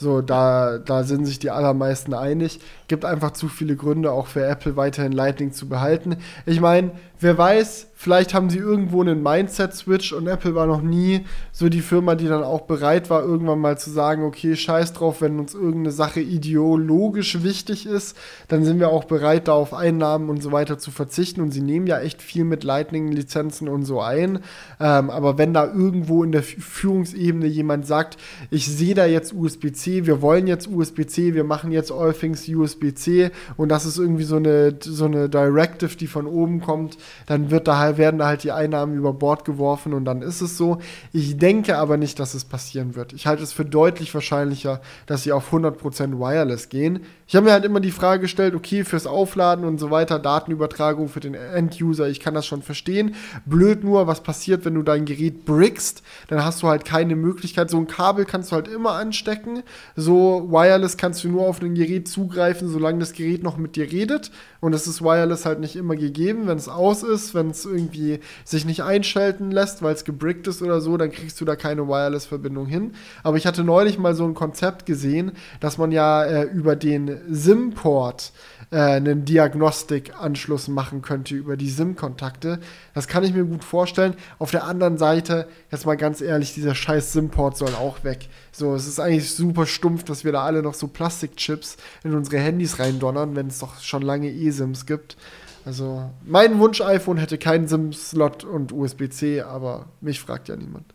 Speaker 2: So, da, da sind sich die allermeisten einig. Gibt einfach zu viele Gründe, auch für Apple weiterhin Lightning zu behalten. Ich meine, wer weiß, vielleicht haben sie irgendwo einen Mindset-Switch und Apple war noch nie so die Firma, die dann auch bereit war, irgendwann mal zu sagen, okay, scheiß drauf, wenn uns irgendeine Sache ideologisch wichtig ist, dann sind wir auch bereit, da auf Einnahmen und so weiter zu verzichten. Und sie nehmen ja echt viel mit Lightning-Lizenzen und so ein. Ähm, aber wenn da irgendwo in der Fü- Führungsebene jemand sagt, ich sehe da jetzt USB-C, wir wollen jetzt USB-C, wir machen jetzt All Things USB-C und das ist irgendwie so eine, so eine Directive, die von oben kommt, dann wird da halt, werden da halt die Einnahmen über Bord geworfen und dann ist es so. Ich denke aber nicht, dass es passieren wird. Ich halte es für deutlich wahrscheinlicher, dass sie auf 100% Wireless gehen. Ich habe mir halt immer die Frage gestellt, okay, fürs Aufladen und so weiter, Datenübertragung für den End-User, ich kann das schon verstehen. Blöd nur, was passiert, wenn du dein Gerät brickst, dann hast du halt keine Möglichkeit. So ein Kabel kannst du halt immer anstecken. So Wireless kannst du nur auf ein Gerät zugreifen, solange das Gerät noch mit dir redet. Und das ist Wireless halt nicht immer gegeben. Wenn es aus ist, wenn es irgendwie sich nicht einschalten lässt, weil es gebrickt ist oder so, dann kriegst du da keine Wireless-Verbindung hin. Aber ich hatte neulich mal so ein Konzept gesehen, dass man ja äh, über den SIM-Port äh, einen Diagnostikanschluss machen könnte über die SIM-Kontakte. Das kann ich mir gut vorstellen. Auf der anderen Seite, jetzt mal ganz ehrlich, dieser scheiß SIM-Port soll auch weg. So, es ist eigentlich super stumpf, dass wir da alle noch so Plastikchips in unsere Handys reindonnern, wenn es doch schon lange eSIMs gibt. Also, mein Wunsch-iPhone hätte keinen SIM-Slot und USB-C, aber mich fragt ja niemand.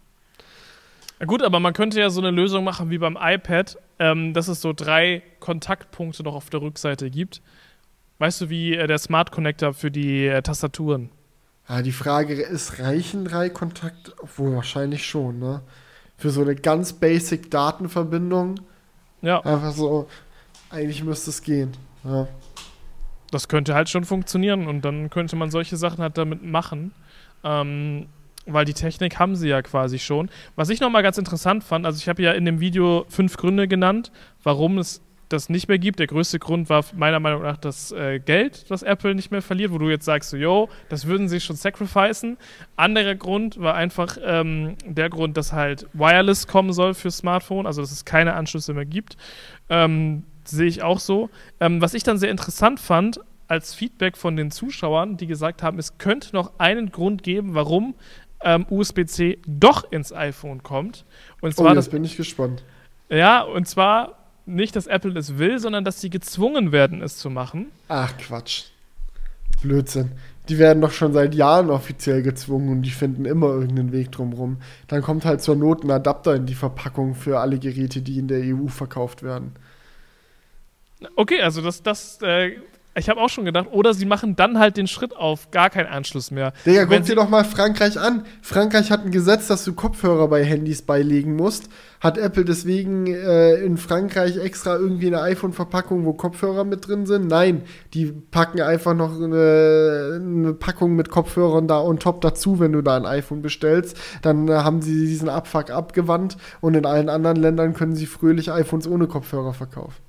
Speaker 1: Gut, aber man könnte ja so eine Lösung machen wie beim iPad, ähm, dass es so drei Kontaktpunkte noch auf der Rückseite gibt. Weißt du, wie äh, der Smart Connector für die äh, Tastaturen?
Speaker 2: Ja, die Frage ist, reichen drei Kontakte? Obwohl, wahrscheinlich schon, ne? Für so eine ganz basic Datenverbindung.
Speaker 1: Ja,
Speaker 2: Einfach so, eigentlich müsste es gehen. Ja.
Speaker 1: das könnte halt schon funktionieren und dann könnte man solche Sachen halt damit machen. Ähm, weil die Technik haben sie ja quasi schon. Was ich nochmal ganz interessant fand, also ich habe ja in dem Video fünf Gründe genannt, warum es das nicht mehr gibt. Der größte Grund war meiner Meinung nach das äh, Geld, das Apple nicht mehr verliert, wo du jetzt sagst, so, yo, das würden sie schon sacrificen. Anderer Grund war einfach ähm, der Grund, dass halt Wireless kommen soll für Smartphone, also dass es keine Anschlüsse mehr gibt. Ähm, Sehe ich auch so. Ähm, was ich dann sehr interessant fand, als Feedback von den Zuschauern, die gesagt haben, es könnte noch einen Grund geben, warum ähm, USB-C doch ins iPhone kommt. Und zwar
Speaker 2: oh, jetzt bin ich gespannt.
Speaker 1: Ja, und zwar nicht, dass Apple es will, sondern dass sie gezwungen werden, es zu machen.
Speaker 2: Ach, Quatsch. Blödsinn. Die werden doch schon seit Jahren offiziell gezwungen und die finden immer irgendeinen Weg drumrum. Dann kommt halt zur Not ein Adapter in die Verpackung für alle Geräte, die in der EU verkauft werden.
Speaker 1: Okay, also das, das äh, ich habe auch schon gedacht, oder sie machen dann halt den Schritt auf gar keinen Anschluss mehr.
Speaker 2: Digga, guck dir doch mal Frankreich an. Frankreich hat ein Gesetz, dass du Kopfhörer bei Handys beilegen musst. Hat Apple deswegen äh, in Frankreich extra irgendwie eine iPhone-Verpackung, wo Kopfhörer mit drin sind? Nein, die packen einfach noch eine, eine, Packung mit Kopfhörern da on top dazu, wenn du da ein iPhone bestellst. Dann äh, haben sie diesen Abfuck abgewandt und in allen anderen Ländern können sie fröhlich iPhones ohne Kopfhörer verkaufen.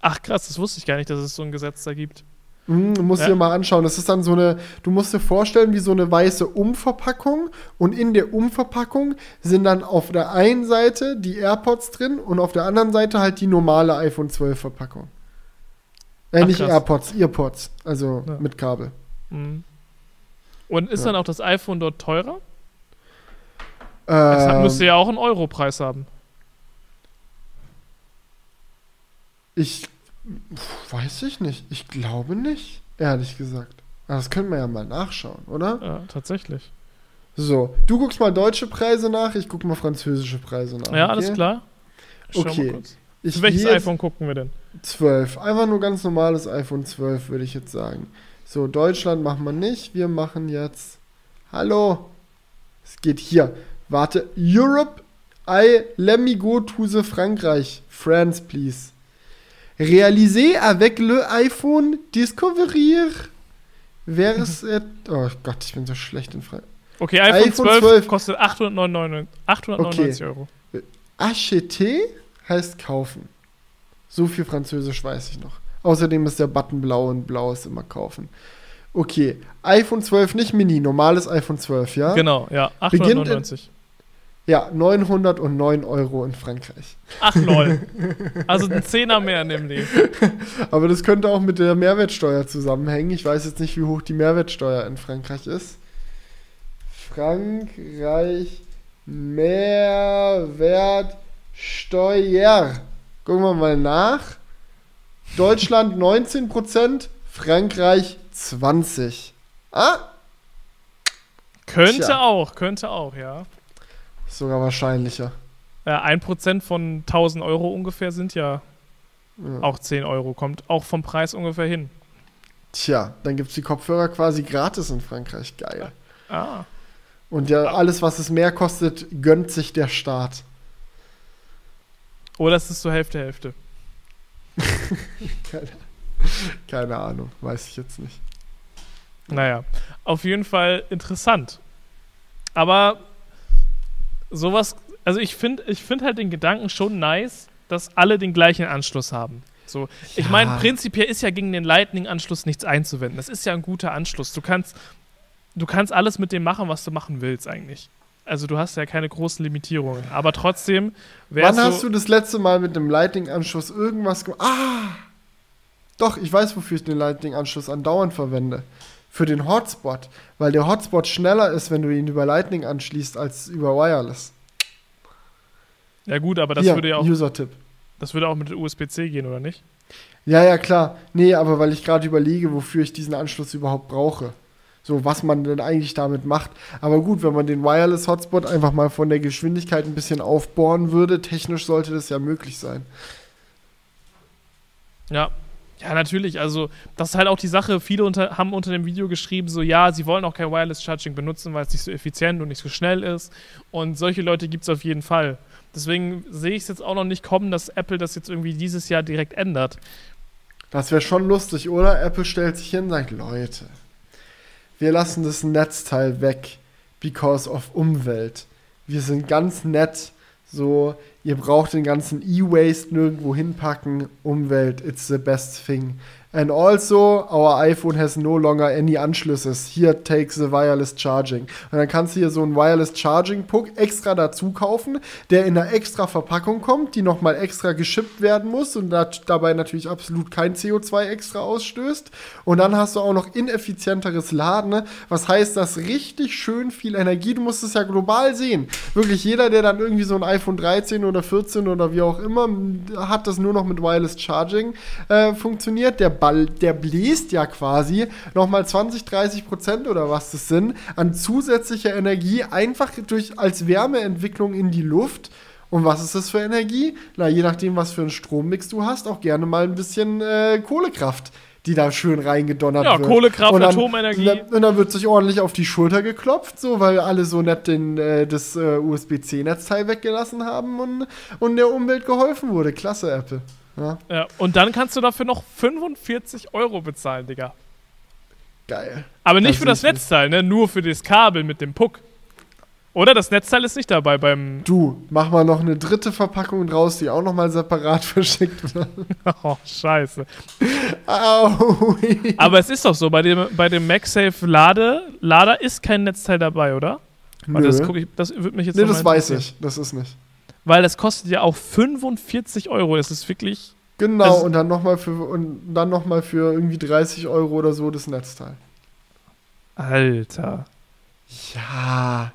Speaker 1: Ach krass, das wusste ich gar nicht, dass es so ein Gesetz da gibt.
Speaker 2: Mhm, musst ja. dir mal anschauen. Das ist dann so eine, du musst dir vorstellen, wie so eine weiße Umverpackung und in der Umverpackung sind dann auf der einen Seite die AirPods drin und auf der anderen Seite halt die normale iPhone 12 Verpackung. Äh, Ach, nicht krass. AirPods, Earpods, also ja. mit Kabel.
Speaker 1: Mhm. Und ist ja. dann auch das iPhone dort teurer? Ähm, das müsste ja auch einen Europreis haben.
Speaker 2: Ich weiß ich nicht. Ich glaube nicht, ehrlich gesagt. Aber das können wir ja mal nachschauen, oder?
Speaker 1: Ja, tatsächlich.
Speaker 2: So, du guckst mal deutsche Preise nach, ich gucke mal französische Preise nach.
Speaker 1: Ja, okay? alles klar.
Speaker 2: Schau okay.
Speaker 1: Ich welches iPhone gucken wir denn?
Speaker 2: 12. Einfach nur ganz normales iPhone 12, würde ich jetzt sagen. So, Deutschland machen wir nicht. Wir machen jetzt. Hallo. Es geht hier. Warte. Europe. I let me go to the Frankreich. France, please. Réalisé avec le iPhone Discovery. Wäre es. oh Gott, ich bin so schlecht in Frage.
Speaker 1: Okay, iPhone, iPhone 12, 12, kostet 899, 899 okay. Euro.
Speaker 2: Acheter heißt kaufen. So viel Französisch weiß ich noch. Außerdem ist der Button blau und blau ist immer kaufen. Okay, iPhone 12 nicht Mini, normales iPhone 12, ja?
Speaker 1: Genau, ja, 899.
Speaker 2: Ja, 909 Euro in Frankreich.
Speaker 1: Ach lol. Also ein Zehner mehr nämlich. *laughs*
Speaker 2: Aber das könnte auch mit der Mehrwertsteuer zusammenhängen. Ich weiß jetzt nicht, wie hoch die Mehrwertsteuer in Frankreich ist. Frankreich Mehrwertsteuer. Gucken wir mal nach. Deutschland 19%, Frankreich 20%. Ah?
Speaker 1: Könnte Tja. auch, könnte auch, ja.
Speaker 2: Sogar wahrscheinlicher.
Speaker 1: Ja, 1% von 1000 Euro ungefähr sind ja, ja, auch 10 Euro. Kommt auch vom Preis ungefähr hin.
Speaker 2: Tja, dann gibt es die Kopfhörer quasi gratis in Frankreich. Geil.
Speaker 1: Ah.
Speaker 2: Und ja, alles, was es mehr kostet, gönnt sich der Staat.
Speaker 1: Oder es ist so Hälfte, Hälfte.
Speaker 2: keine, *laughs* keine Ahnung, weiß ich jetzt nicht.
Speaker 1: Naja, auf jeden Fall interessant. Aber sowas, also ich finde ich find halt den Gedanken schon nice, dass alle den gleichen Anschluss haben. So, ja. ich meine, prinzipiell ist ja gegen den Lightning-Anschluss nichts einzuwenden. Das ist ja ein guter Anschluss. Du kannst, du kannst alles mit dem machen, was du machen willst, eigentlich. Also du hast ja keine großen Limitierungen. Aber trotzdem
Speaker 2: Wann so hast du das letzte Mal mit dem Lightning-Anschluss irgendwas gemacht? Ah! Doch, ich weiß, wofür ich den Lightning-Anschluss andauernd verwende für den Hotspot, weil der Hotspot schneller ist, wenn du ihn über Lightning anschließt, als über Wireless.
Speaker 1: Ja gut, aber das Hier, würde ja auch
Speaker 2: User-Tipp.
Speaker 1: Das würde auch mit USB-C gehen, oder nicht?
Speaker 2: Ja, ja, klar. Nee, aber weil ich gerade überlege, wofür ich diesen Anschluss überhaupt brauche. So, was man denn eigentlich damit macht. Aber gut, wenn man den Wireless Hotspot einfach mal von der Geschwindigkeit ein bisschen aufbohren würde, technisch sollte das ja möglich sein.
Speaker 1: Ja, ja, natürlich. Also, das ist halt auch die Sache. Viele unter, haben unter dem Video geschrieben, so, ja, sie wollen auch kein Wireless Charging benutzen, weil es nicht so effizient und nicht so schnell ist. Und solche Leute gibt es auf jeden Fall. Deswegen sehe ich es jetzt auch noch nicht kommen, dass Apple das jetzt irgendwie dieses Jahr direkt ändert.
Speaker 2: Das wäre schon lustig, oder? Apple stellt sich hin und sagt, Leute, wir lassen das Netzteil weg, because of Umwelt. Wir sind ganz nett So, ihr braucht den ganzen E-Waste nirgendwo hinpacken. Umwelt, it's the best thing. And also, our iPhone has no longer any Anschlüsse. Here, take the wireless charging. Und dann kannst du hier so einen Wireless Charging Puck extra dazu kaufen, der in einer extra Verpackung kommt, die nochmal extra geschippt werden muss und dabei natürlich absolut kein CO2 extra ausstößt. Und dann hast du auch noch ineffizienteres Laden, ne? was heißt das richtig schön viel Energie. Du musst es ja global sehen. Wirklich jeder, der dann irgendwie so ein iPhone 13 oder 14 oder wie auch immer hat, das nur noch mit Wireless Charging äh, funktioniert, der Ball, der bläst ja quasi nochmal 20, 30 Prozent oder was das sind, an zusätzlicher Energie einfach durch, als Wärmeentwicklung in die Luft. Und was ist das für Energie? Na, je nachdem, was für einen Strommix du hast, auch gerne mal ein bisschen äh, Kohlekraft die da schön reingedonnert
Speaker 1: ja,
Speaker 2: wird.
Speaker 1: Kohlekraft,
Speaker 2: und dann,
Speaker 1: Atomenergie.
Speaker 2: Und dann, und dann wird sich ordentlich auf die Schulter geklopft, so, weil alle so nett den, äh, das äh, USB-C-Netzteil weggelassen haben und, und der Umwelt geholfen wurde. Klasse, Apple. Ja.
Speaker 1: Ja, und dann kannst du dafür noch 45 Euro bezahlen, Digga.
Speaker 2: Geil.
Speaker 1: Aber nicht
Speaker 2: Das
Speaker 1: für das Netzteil, ne? Nur für das Kabel mit dem Puck. Oder das Netzteil ist nicht dabei beim.
Speaker 2: Du, mach mal noch eine dritte Verpackung draus, die auch noch mal separat *laughs* verschickt wird. *laughs*
Speaker 1: Oh, scheiße.
Speaker 2: Au.
Speaker 1: Aber es ist doch so, bei dem, bei dem MagSafe Lade, Lader ist kein Netzteil dabei, oder? Warte, das, ich, das würde mich jetzt
Speaker 2: nee, das weiß ich. Das ist nicht.
Speaker 1: Weil das kostet ja auch 45 Euro. Das ist wirklich.
Speaker 2: Genau, und dann noch mal für und dann noch mal für irgendwie 30 Euro oder so das Netzteil.
Speaker 1: Alter.
Speaker 2: Ja,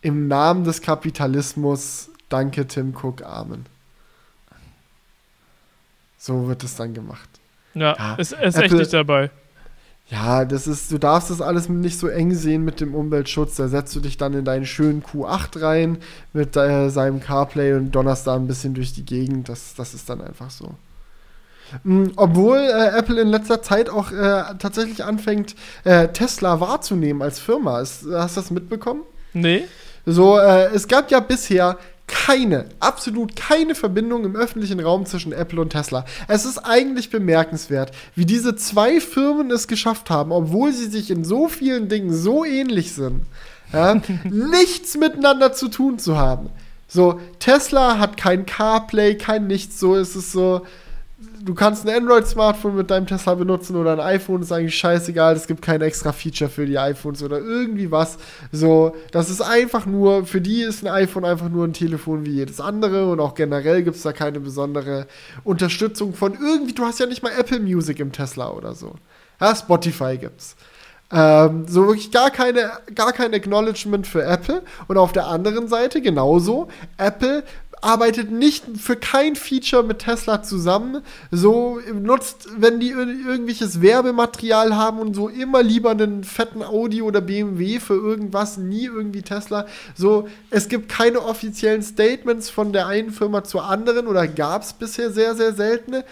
Speaker 2: im Namen des Kapitalismus, danke Tim Cook, Amen. So wird es dann gemacht.
Speaker 1: Ja,
Speaker 2: Ja,
Speaker 1: ist, ist echt
Speaker 2: Apple-
Speaker 1: nicht dabei.
Speaker 2: Ja, das ist, du darfst das alles nicht so eng sehen mit dem Umweltschutz. Da setzt du dich dann in deinen schönen Q8 rein mit äh, seinem CarPlay und donnerst da ein bisschen durch die Gegend. Das, das ist dann einfach so. Mm, Obwohl äh, Apple in letzter Zeit auch äh, tatsächlich anfängt, äh, Tesla wahrzunehmen als Firma. Ist, hast du das mitbekommen?
Speaker 1: Nee?
Speaker 2: So, äh, es gab ja bisher keine, absolut keine Verbindung im öffentlichen Raum zwischen Apple und Tesla. Es ist eigentlich bemerkenswert, wie diese zwei Firmen es geschafft haben, obwohl sie sich in so vielen Dingen so ähnlich sind, ja, *laughs* nichts miteinander zu tun zu haben. So, Tesla hat kein CarPlay, kein nichts, so ist es so. Du kannst ein Android-Smartphone mit deinem Tesla benutzen oder ein iPhone, ist eigentlich scheißegal. Es gibt kein extra Feature für die iPhones oder irgendwie was. So, das ist einfach nur, für die ist ein iPhone einfach nur ein Telefon wie jedes andere und auch generell gibt es da keine besondere Unterstützung von irgendwie. Du hast ja nicht mal Apple Music im Tesla oder so. Ja, Spotify gibt's. Ähm, so wirklich gar keine, gar kein Acknowledgement für Apple. Und auf der anderen Seite genauso, Apple arbeitet nicht für kein Feature mit Tesla zusammen. So nutzt, wenn die ir irgendwelches Werbematerial haben und so immer lieber einen fetten Audi oder BMW für irgendwas, nie irgendwie Tesla. So, es gibt keine offiziellen Statements von der einen Firma zur anderen oder gab es bisher sehr, sehr seltene.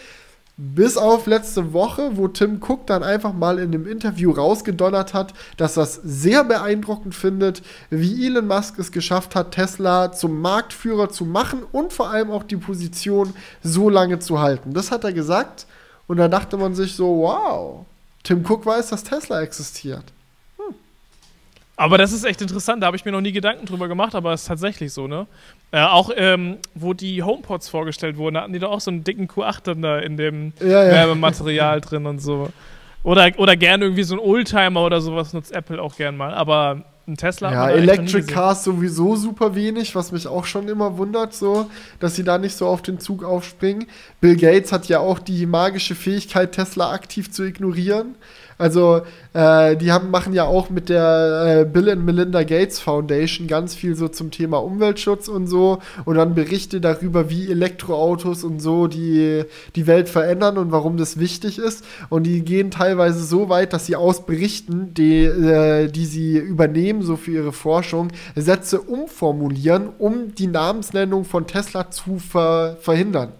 Speaker 2: Bis auf letzte Woche, wo Tim Cook dann einfach mal in einem Interview rausgedonnert hat, dass das sehr beeindruckend findet, wie Elon Musk es geschafft hat, Tesla zum Marktführer zu machen und vor allem auch die Position so lange zu halten. Das hat er gesagt und da dachte man sich so, wow, Tim Cook weiß, dass Tesla existiert.
Speaker 1: Aber das ist echt interessant, da habe ich mir noch nie Gedanken drüber gemacht, aber es ist tatsächlich so, ne? Äh, auch, ähm, wo die HomePods vorgestellt wurden, da hatten die doch auch so einen dicken Q8 dann da in dem
Speaker 2: Ja, ja.
Speaker 1: Werbematerial *laughs* drin und so. Oder, oder gerne irgendwie so ein Oldtimer oder sowas nutzt Apple auch gern mal. Aber ein Tesla.
Speaker 2: Ja, Electric. Cars sowieso super wenig, was mich auch schon immer wundert, so, dass sie da nicht so auf den Zug aufspringen. Bill Gates hat ja auch die magische Fähigkeit, Tesla aktiv zu ignorieren. Also, äh, die haben, machen ja auch mit der äh, Bill and Melinda Gates Foundation ganz viel so zum Thema Umweltschutz und so und dann Berichte darüber, wie Elektroautos und so die, die Welt verändern und warum das wichtig ist. Und die gehen teilweise so weit, dass sie aus Berichten, die, äh, die sie übernehmen, so für ihre Forschung, Sätze umformulieren, um die Namensnennung von Tesla zu ver verhindern.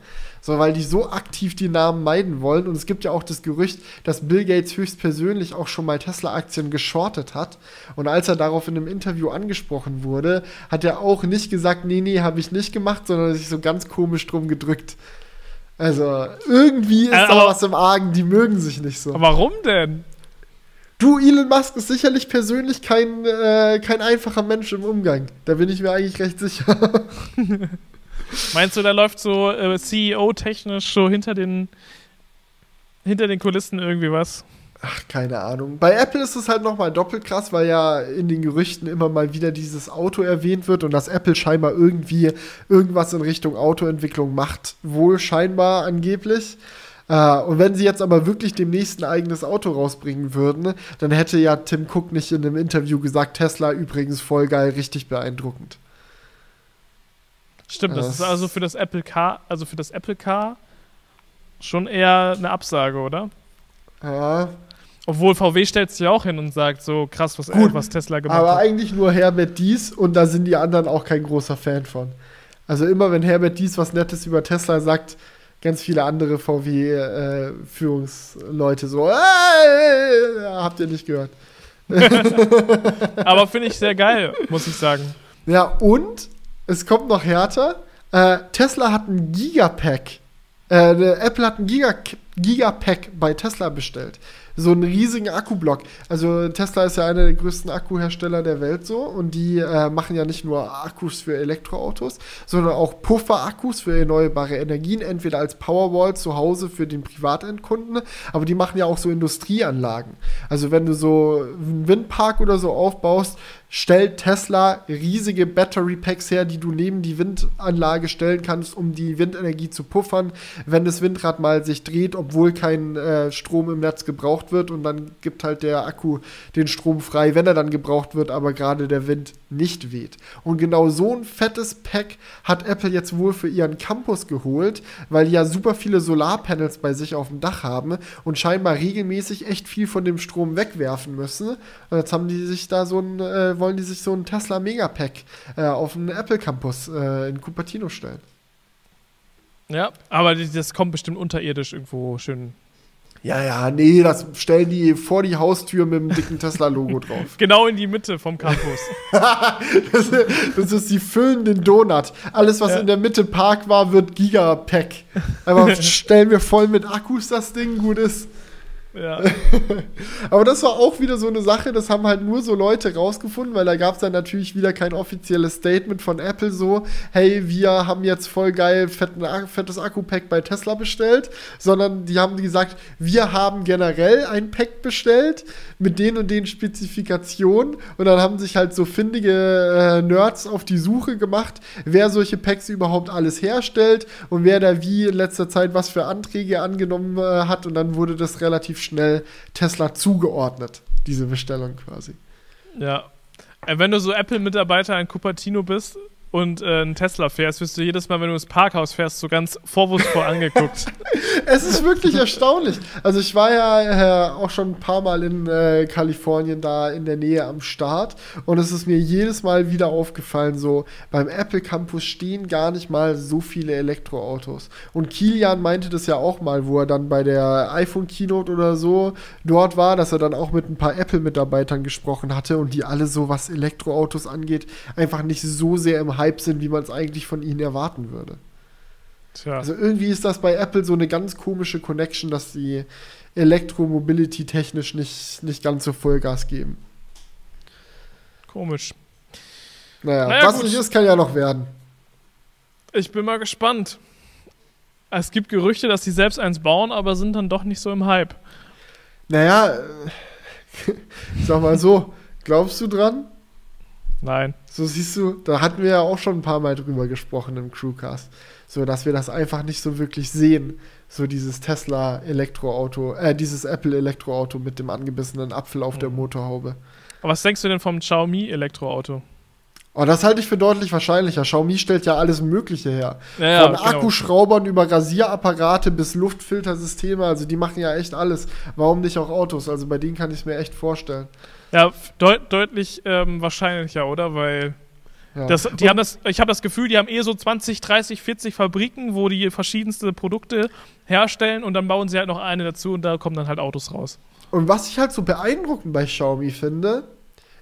Speaker 2: So, weil die so aktiv die Namen meiden wollen. Und es gibt ja auch das Gerücht, dass Bill Gates höchstpersönlich auch schon mal Tesla-Aktien geschortet hat. Und als er darauf in einem Interview angesprochen wurde, hat er auch nicht gesagt, nee, nee, habe ich nicht gemacht, sondern sich so ganz komisch drum gedrückt. Also, irgendwie ist
Speaker 1: Äh,
Speaker 2: da was im Argen, die mögen sich nicht so.
Speaker 1: Aber Warum denn?
Speaker 2: Du, Elon Musk ist sicherlich persönlich kein, äh, kein einfacher Mensch im Umgang. Da bin ich mir eigentlich recht sicher. *laughs*
Speaker 1: Meinst du, da läuft so äh, CEO-technisch so hinter den, hinter den Kulissen irgendwie was?
Speaker 2: Ach, keine Ahnung. Bei Apple ist es halt nochmal doppelt krass, weil ja in den Gerüchten immer mal wieder dieses Auto erwähnt wird und dass Apple scheinbar irgendwie irgendwas in Richtung Autoentwicklung macht. Wohl scheinbar angeblich. Äh, und wenn sie jetzt aber wirklich demnächst ein eigenes Auto rausbringen würden, dann hätte ja Tim Cook nicht in einem Interview gesagt, Tesla übrigens voll geil, richtig beeindruckend.
Speaker 1: Stimmt, das, das ist also für das Apple Car, also für das Apple Car schon eher eine Absage, oder?
Speaker 2: Ja.
Speaker 1: Obwohl VW stellt sich ja auch hin und sagt so krass, was,
Speaker 2: Gut,
Speaker 1: was Tesla gemacht
Speaker 2: aber
Speaker 1: hat.
Speaker 2: Aber eigentlich nur Herbert Dies und da sind die anderen auch kein großer Fan von. Also immer wenn Herbert Dies was Nettes über Tesla sagt, ganz viele andere VW-Führungsleute äh, so, äh, habt ihr nicht gehört. *laughs*
Speaker 1: aber finde ich sehr geil, muss ich sagen.
Speaker 2: Ja, und es kommt noch härter. Äh, Tesla hat ein Gigapack. Äh, Apple hat ein Giga Gigapack bei Tesla bestellt so einen riesigen Akkublock. Also Tesla ist ja einer der größten Akkuhersteller der Welt so und die äh, machen ja nicht nur Akkus für Elektroautos, sondern auch Pufferakkus für erneuerbare Energien, entweder als Powerwall zu Hause für den Privatendkunden, aber die machen ja auch so Industrieanlagen. Also wenn du so einen Windpark oder so aufbaust, stellt Tesla riesige Battery Packs her, die du neben die Windanlage stellen kannst, um die Windenergie zu puffern, wenn das Windrad mal sich dreht, obwohl kein äh, Strom im Netz gebraucht wird und dann gibt halt der Akku den Strom frei, wenn er dann gebraucht wird, aber gerade der Wind nicht weht. Und genau so ein fettes Pack hat Apple jetzt wohl für ihren Campus geholt, weil die ja super viele Solarpanels bei sich auf dem Dach haben und scheinbar regelmäßig echt viel von dem Strom wegwerfen müssen. Und jetzt haben die sich da so ein äh, wollen die sich so ein Tesla Megapack äh, auf den Apple Campus äh, in Cupertino stellen.
Speaker 1: Ja, aber das kommt bestimmt unterirdisch irgendwo schön.
Speaker 2: Ja, ja, nee, das stellen die vor die Haustür mit dem dicken Tesla-Logo *laughs* drauf.
Speaker 1: Genau in die Mitte vom Campus. *laughs*
Speaker 2: das, das, ist, die füllen den Donut. Alles, was ja. in der Mitte Park war, wird Gigapack. Aber *laughs* stellen wir voll mit Akkus das Ding gut ist.
Speaker 1: Ja. *laughs*
Speaker 2: Aber das war auch wieder so eine Sache, das haben halt nur so Leute rausgefunden, weil da gab es dann natürlich wieder kein offizielles Statement von Apple so, hey, wir haben jetzt voll geil fetten, fettes Akku-Pack bei Tesla bestellt, sondern die haben gesagt, wir haben generell ein Pack bestellt mit den und den Spezifikationen und dann haben sich halt so findige äh, Nerds auf die Suche gemacht, wer solche Packs überhaupt alles herstellt und wer da wie in letzter Zeit was für Anträge angenommen äh, hat und dann wurde das relativ schnell Tesla zugeordnet, diese Bestellung quasi.
Speaker 1: Ja. Äh, wenn du so Apple-Mitarbeiter in Cupertino bist und äh, einen Tesla fährst, wirst du jedes Mal, wenn du ins Parkhaus fährst, so ganz vorwurfsvoll angeguckt. *laughs*
Speaker 2: es ist wirklich erstaunlich. Also ich war ja äh, auch schon ein paar Mal in äh, Kalifornien da in der Nähe am Start und es ist mir jedes Mal wieder aufgefallen, so beim Apple Campus stehen gar nicht mal so viele Elektroautos. Und Kilian meinte das ja auch mal, wo er dann bei der iPhone Keynote oder so dort war, dass er dann auch mit ein paar Apple-Mitarbeitern gesprochen hatte und die alle so, was Elektroautos angeht, einfach nicht so sehr im Hype sind, wie man es eigentlich von ihnen erwarten würde. Tja. Also irgendwie ist das bei Apple so eine ganz komische Connection, dass sie Elektromobility technisch nicht, nicht ganz so Vollgas geben.
Speaker 1: Komisch.
Speaker 2: Naja, naja was gut. nicht ist, kann ja noch werden.
Speaker 1: Ich bin mal gespannt. Es gibt Gerüchte, dass sie selbst eins bauen, aber sind dann doch nicht so im Hype.
Speaker 2: Naja, *laughs* sag mal so, glaubst du dran?
Speaker 1: Nein.
Speaker 2: So siehst du, da hatten wir ja auch schon ein paar Mal drüber gesprochen im Crewcast. So, dass wir das einfach nicht so wirklich sehen. So dieses Tesla Elektroauto, äh, dieses Apple Elektroauto mit dem angebissenen Apfel auf mhm. der Motorhaube.
Speaker 1: Aber was denkst du denn vom Xiaomi Elektroauto?
Speaker 2: Oh, das halte ich für deutlich wahrscheinlicher. Xiaomi stellt ja alles Mögliche her.
Speaker 1: Ja,
Speaker 2: Von genau. Akkuschraubern über Rasierapparate bis Luftfiltersysteme. Also die machen ja echt alles. Warum nicht auch Autos? Also bei denen kann ich es mir echt vorstellen.
Speaker 1: Ja, deut deutlich ähm, wahrscheinlicher, oder? Weil ja. das, die haben das, ich habe das Gefühl, die haben eh so 20, 30, 40 Fabriken, wo die verschiedenste Produkte herstellen und dann bauen sie halt noch eine dazu und da kommen dann halt Autos raus.
Speaker 2: Und was ich halt so beeindruckend bei Xiaomi finde,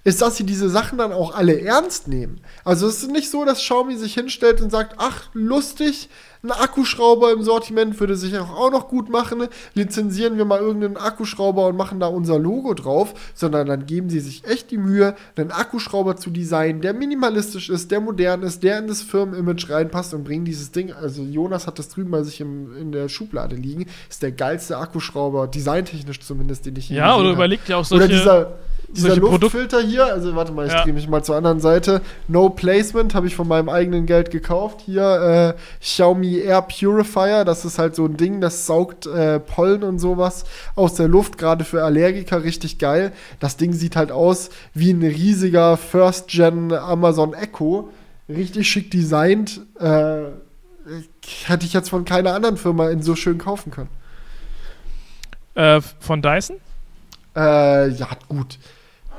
Speaker 2: ist, dass sie diese Sachen dann auch alle ernst nehmen. Also es ist nicht so, dass Xiaomi sich hinstellt und sagt, ach, lustig, ein Akkuschrauber im Sortiment würde sich auch noch gut machen. Lizenzieren wir mal irgendeinen Akkuschrauber und machen da unser Logo drauf, sondern dann geben sie sich echt die Mühe, einen Akkuschrauber zu designen, der minimalistisch ist, der modern ist, der in das Firmenimage reinpasst und bringen dieses Ding. Also Jonas hat das drüben bei sich im, in der Schublade liegen. Ist der geilste Akkuschrauber, designtechnisch zumindest, den ich
Speaker 1: je Ja, oder überlegt ja auch solche.
Speaker 2: Oder dieser dieser Luftfilter hier, also warte mal, ich ja. drehe mich mal zur anderen Seite. No Placement habe ich von meinem eigenen Geld gekauft. Hier äh, Xiaomi Air Purifier, das ist halt so ein Ding, das saugt äh, Pollen und sowas aus der Luft, gerade für Allergiker richtig geil. Das Ding sieht halt aus wie ein riesiger First Gen Amazon Echo, richtig schick designt. Äh, hätte ich jetzt von keiner anderen Firma in so schön kaufen können.
Speaker 1: Äh, von Dyson?
Speaker 2: Äh, ja, gut.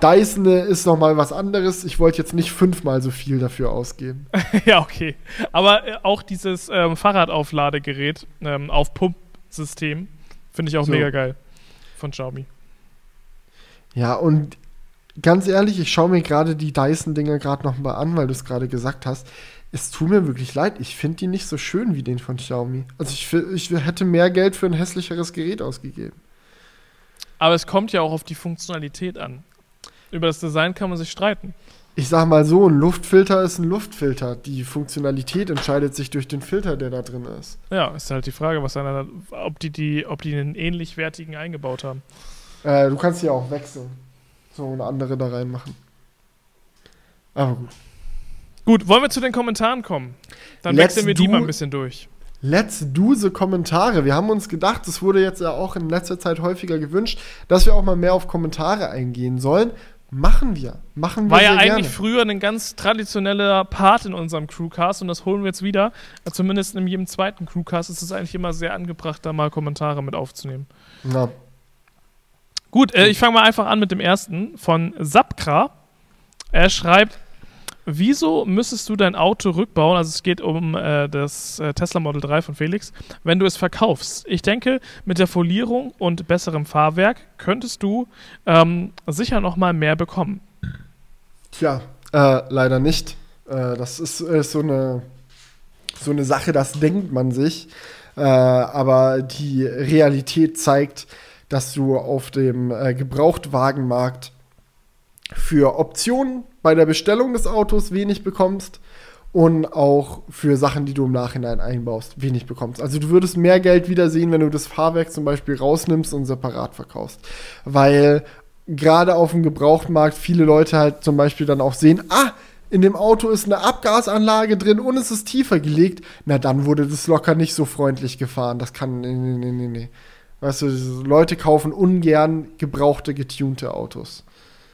Speaker 2: Dyson ist noch mal was anderes. Ich wollte jetzt nicht fünfmal so viel dafür ausgeben. *laughs*
Speaker 1: ja, okay. Aber äh, auch dieses ähm, Fahrradaufladegerät ähm, auf Pumpsystem finde ich auch so. mega geil von Xiaomi.
Speaker 2: Ja, und ganz ehrlich, ich schaue mir gerade die Dyson-Dinger gerade noch mal an, weil du es gerade gesagt hast. Es tut mir wirklich leid. Ich finde die nicht so schön wie den von Xiaomi. Also ich, ich hätte mehr Geld für ein hässlicheres Gerät ausgegeben.
Speaker 1: Aber es kommt ja auch auf die Funktionalität an. Über das Design kann man sich streiten.
Speaker 2: Ich sag mal so, ein Luftfilter ist ein Luftfilter. Die Funktionalität entscheidet sich durch den Filter, der da drin ist.
Speaker 1: Ja, ist halt die Frage, was einer, ob die, die, ob die einen ähnlich wertigen eingebaut haben.
Speaker 2: Äh, du kannst ja auch wechseln. So eine andere da reinmachen.
Speaker 1: Aber gut. Gut, wollen wir zu den Kommentaren kommen? Dann Let's wechseln wir die mal ein bisschen durch.
Speaker 2: Let's do the Kommentare. Wir haben uns gedacht, es wurde jetzt ja auch in letzter Zeit häufiger gewünscht, dass wir auch mal mehr auf Kommentare eingehen sollen. Machen wir. Machen wir
Speaker 1: War ja eigentlich gerne. früher ein ganz traditioneller Part in unserem Crewcast und das holen wir jetzt wieder. Zumindest in jedem zweiten Crewcast ist es eigentlich immer sehr angebracht, da mal Kommentare mit aufzunehmen. Ja. Gut, äh, ich fange mal einfach an mit dem ersten von Sapkra. Er schreibt, Wieso müsstest du dein Auto rückbauen? Also es geht um äh, das äh, Tesla Model 3 von Felix, wenn du es verkaufst. Ich denke, mit der Folierung und besserem Fahrwerk könntest du ähm, sicher noch mal mehr bekommen.
Speaker 2: Tja, äh, leider nicht. Äh, das ist, ist, so, eine, so eine Sache, das denkt man sich. Äh, aber die Realität zeigt, dass du auf dem äh, Gebrauchtwagenmarkt für Optionen bei der Bestellung des Autos wenig bekommst und auch für Sachen, die du im Nachhinein einbaust, wenig bekommst. Also du würdest mehr Geld wiedersehen, wenn du das Fahrwerk zum Beispiel rausnimmst und separat verkaufst. Weil gerade auf dem Gebrauchtmarkt viele Leute halt zum Beispiel dann auch sehen, ah, in dem Auto ist eine Abgasanlage drin und es ist tiefer gelegt, na dann wurde das locker nicht so freundlich gefahren. Das kann, nee, nee, nee, nee. Weißt du, Leute kaufen ungern gebrauchte, getunte Autos.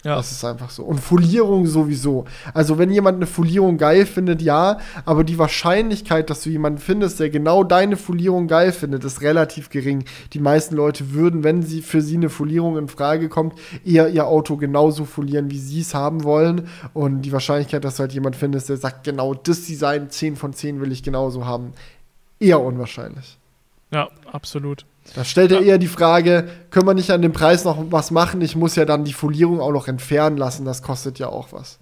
Speaker 2: Ja. Das ist einfach so. Und Folierung sowieso. Also, wenn jemand eine Folierung geil findet, ja, aber die Wahrscheinlichkeit, dass du jemanden findest, der genau deine Folierung geil findet, ist relativ gering. Die meisten Leute würden, wenn sie für sie eine Folierung in Frage kommt, eher ihr Auto genauso folieren, wie sie es haben wollen. Und die Wahrscheinlichkeit, dass du halt jemanden findest, der sagt, genau das Design 10 von 10 will ich genauso haben, eher unwahrscheinlich.
Speaker 1: Ja, absolut.
Speaker 2: Da stellt er eher die Frage, können wir nicht an dem Preis noch was machen? Ich muss ja dann die Folierung auch noch entfernen lassen, das kostet ja auch was.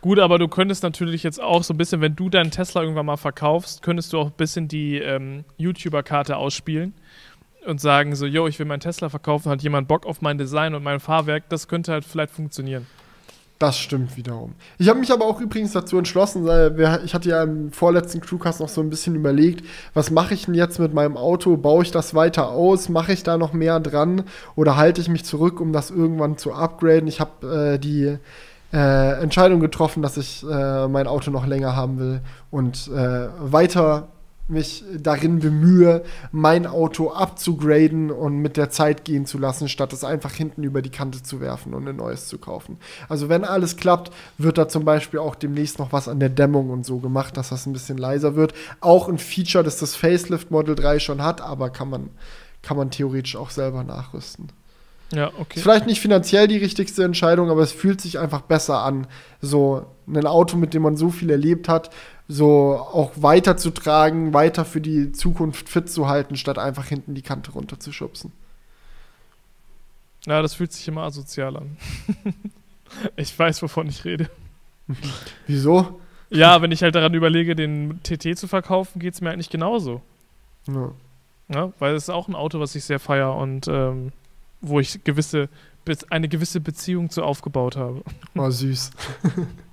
Speaker 1: Gut, aber du könntest natürlich jetzt auch so ein bisschen, wenn du deinen Tesla irgendwann mal verkaufst, könntest du auch ein bisschen die ähm, YouTuber-Karte ausspielen und sagen so, yo, ich will meinen Tesla verkaufen, hat jemand Bock auf mein Design und mein Fahrwerk, das könnte halt vielleicht funktionieren.
Speaker 2: Das stimmt wiederum. Ich habe mich aber auch übrigens dazu entschlossen, weil ich hatte ja im vorletzten Crewcast noch so ein bisschen überlegt, was mache ich denn jetzt mit meinem Auto? Baue ich das weiter aus? Mache ich da noch mehr dran? Oder halte ich mich zurück, um das irgendwann zu upgraden? Ich habe äh, die äh, Entscheidung getroffen, dass ich äh, mein Auto noch länger haben will und äh, weiter mich darin bemühe, mein Auto abzugraden und mit der Zeit gehen zu lassen, statt es einfach hinten über die Kante zu werfen und ein neues zu kaufen. Also wenn alles klappt, wird da zum Beispiel auch demnächst noch was an der Dämmung und so gemacht, dass das ein bisschen leiser wird. Auch ein Feature, das das Facelift Model 3 schon hat, aber kann man, kann man theoretisch auch selber nachrüsten.
Speaker 1: Ja, okay.
Speaker 2: Ist vielleicht nicht finanziell die richtigste Entscheidung, aber es fühlt sich einfach besser an. So ein Auto, mit dem man so viel erlebt hat, so auch weiterzutragen, weiter für die Zukunft fit zu halten, statt einfach hinten die Kante runterzuschubsen.
Speaker 1: Ja, das fühlt sich immer asozial an. *laughs* Ich weiß, wovon ich rede. *laughs*
Speaker 2: Wieso?
Speaker 1: Ja, wenn ich halt daran überlege, den TT zu verkaufen, geht es mir eigentlich genauso.
Speaker 2: Ja.
Speaker 1: Ja, weil es ist auch ein Auto, was ich sehr feier und ähm, wo ich gewisse, eine gewisse Beziehung zu aufgebaut habe.
Speaker 2: War süß. *laughs*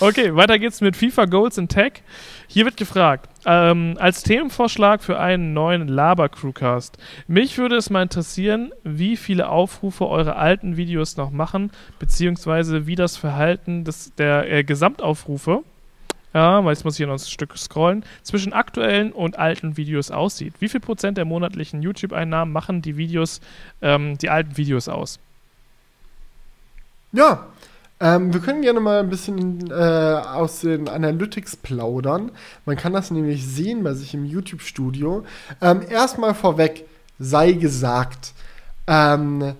Speaker 1: Okay, weiter geht's mit FIFA Goals in Tech. Hier wird gefragt, ähm, als Themenvorschlag für einen neuen Laber-Crewcast. Mich würde es mal interessieren, wie viele Aufrufe eure alten Videos noch machen, beziehungsweise wie das Verhalten des, der äh, Gesamtaufrufe, ja, weil jetzt muss ich hier noch ein Stück scrollen, zwischen aktuellen und alten Videos aussieht. Wie viel Prozent der monatlichen YouTube-Einnahmen machen die Videos, ähm, die alten Videos aus?
Speaker 2: Ja, ähm, wir können gerne mal ein bisschen äh, aus den Analytics plaudern. Man kann das nämlich sehen bei sich im YouTube-Studio. Ähm, erstmal vorweg, sei gesagt, ähm,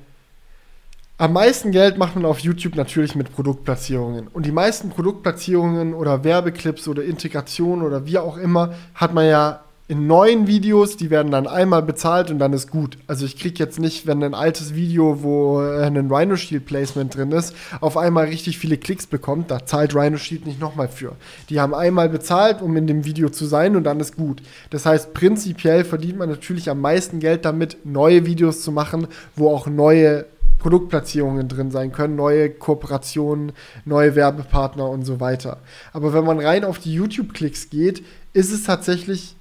Speaker 2: am meisten Geld macht man auf YouTube natürlich mit Produktplatzierungen. Und die meisten Produktplatzierungen oder Werbeclips oder Integration oder wie auch immer hat man ja in neuen Videos, die werden dann einmal bezahlt und dann ist gut. Also ich kriege jetzt nicht, wenn ein altes Video, wo äh, ein Rhino Shield Placement drin ist, auf einmal richtig viele Klicks bekommt, da zahlt Rhino Shield nicht nochmal für. Die haben einmal bezahlt, um in dem Video zu sein und dann ist gut. Das heißt, prinzipiell verdient man natürlich am meisten Geld damit, neue Videos zu machen, wo auch neue Produktplatzierungen drin sein können, neue Kooperationen, neue Werbepartner und so weiter. Aber wenn man rein auf die YouTube-Klicks geht, ist es tatsächlich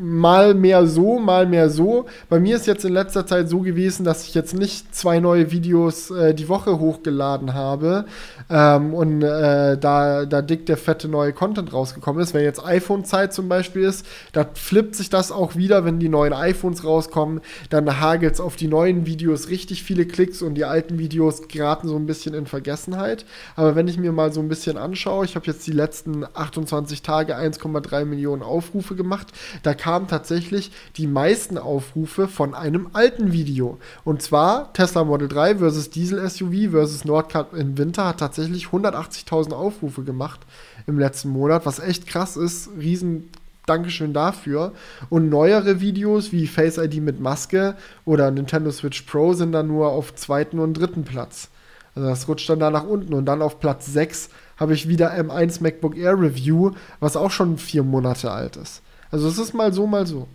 Speaker 2: mal mehr so, mal mehr so. Bei mir ist jetzt in letzter Zeit so gewesen, dass ich jetzt nicht zwei neue Videos äh, die Woche hochgeladen habe ähm, und äh, da, da dick der fette neue Content rausgekommen ist. Wenn jetzt iPhone-Zeit zum Beispiel ist, da flippt sich das auch wieder, wenn die neuen iPhones rauskommen. Dann hagelt es auf die neuen Videos richtig viele Klicks und die alten Videos geraten so ein bisschen in Vergessenheit. Aber wenn ich mir mal so ein bisschen anschaue, ich habe jetzt die letzten 28 Tage 1,3 Millionen Aufrufe gemacht, da kann kamen tatsächlich die meisten Aufrufe von einem alten Video. Und zwar Tesla Model 3 versus Diesel SUV versus Nordcup im Winter hat tatsächlich 180.000 Aufrufe gemacht im letzten Monat, was echt krass ist. Riesen Dankeschön dafür. Und neuere Videos wie Face ID mit Maske oder Nintendo Switch Pro sind dann nur auf zweiten und dritten Platz. Also das rutscht dann da nach unten. Und dann auf Platz 6 habe ich wieder M1 MacBook Air Review, was auch schon vier Monate alt ist. Also es ist mal so, mal so.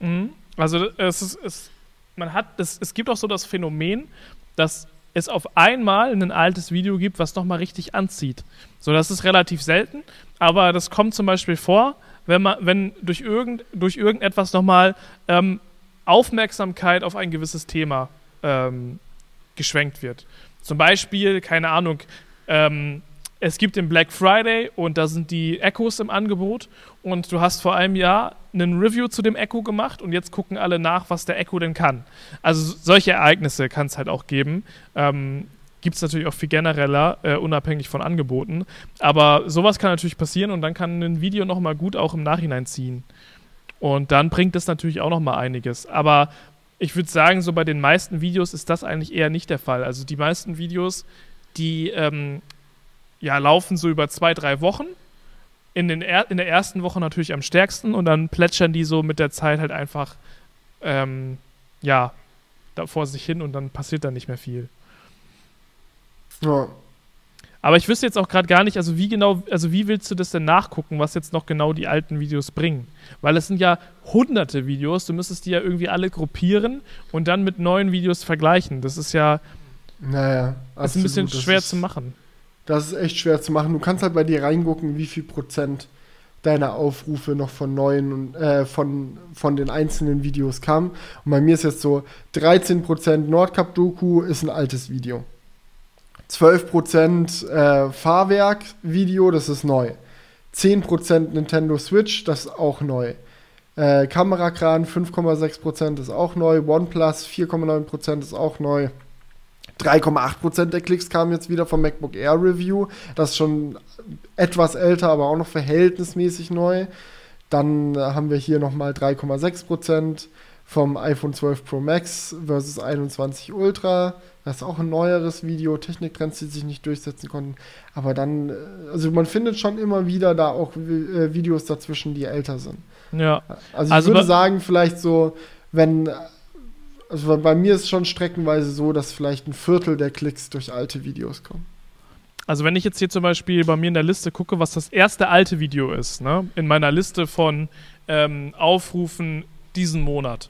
Speaker 1: Mhm. Also es ist, es, man hat, es, es gibt auch so das Phänomen, dass es auf einmal ein altes Video gibt, was nochmal richtig anzieht. So, das ist relativ selten, aber das kommt zum Beispiel vor, wenn man, wenn durch, irgend, durch irgendetwas nochmal ähm, Aufmerksamkeit auf ein gewisses Thema ähm, geschwenkt wird. Zum Beispiel, keine Ahnung, ähm, es gibt den Black Friday und da sind die Echos im Angebot und du hast vor einem Jahr einen Review zu dem Echo gemacht und jetzt gucken alle nach, was der Echo denn kann. Also solche Ereignisse kann es halt auch geben. Ähm, Gibt es natürlich auch viel genereller, äh, unabhängig von Angeboten. Aber sowas kann natürlich passieren und dann kann ein Video nochmal gut auch im Nachhinein ziehen. Und dann bringt das natürlich auch nochmal einiges. Aber ich würde sagen, so bei den meisten Videos ist das eigentlich eher nicht der Fall. Also die meisten Videos, die ähm, ja, laufen so über zwei, drei Wochen. In, den er in der ersten Woche natürlich am stärksten und dann plätschern die so mit der Zeit halt einfach, ähm, ja, da vor sich hin und dann passiert da nicht mehr viel. Ja. Aber ich wüsste jetzt auch gerade gar nicht, also wie genau, also wie willst du das denn nachgucken, was jetzt noch genau die alten Videos bringen? Weil es sind ja hunderte Videos, du müsstest die ja irgendwie alle gruppieren und dann mit neuen Videos vergleichen. Das ist ja,
Speaker 2: naja,
Speaker 1: das ist ein bisschen schwer zu machen.
Speaker 2: Das ist echt schwer zu machen. Du kannst halt bei dir reingucken, wie viel Prozent deiner Aufrufe noch von neuen äh, von, von den einzelnen Videos kamen. Und bei mir ist jetzt so, 13% Nordcup-Doku ist ein altes Video. 12% äh, Fahrwerk-Video, das ist neu. 10% Nintendo Switch, das ist auch neu. Äh, Kamerakran 5,6% ist auch neu. OnePlus 4,9% ist auch neu. 3,8% der Klicks kamen jetzt wieder vom MacBook Air Review. Das ist schon etwas älter, aber auch noch verhältnismäßig neu. Dann haben wir hier nochmal 3,6% vom iPhone 12 Pro Max versus 21 Ultra. Das ist auch ein neueres Video, Techniktrends, die sich nicht durchsetzen konnten. Aber dann, äh, also man findet schon immer wieder da auch äh, Videos dazwischen, die älter sind.
Speaker 1: Ja.
Speaker 2: Also ich also würde sagen, vielleicht so, wenn Also bei mir ist es schon streckenweise so, dass vielleicht ein Viertel der Klicks durch alte Videos kommen.
Speaker 1: Also wenn ich jetzt hier zum Beispiel bei mir in der Liste gucke, was das erste alte Video ist, ne? in meiner Liste von ähm, Aufrufen diesen Monat.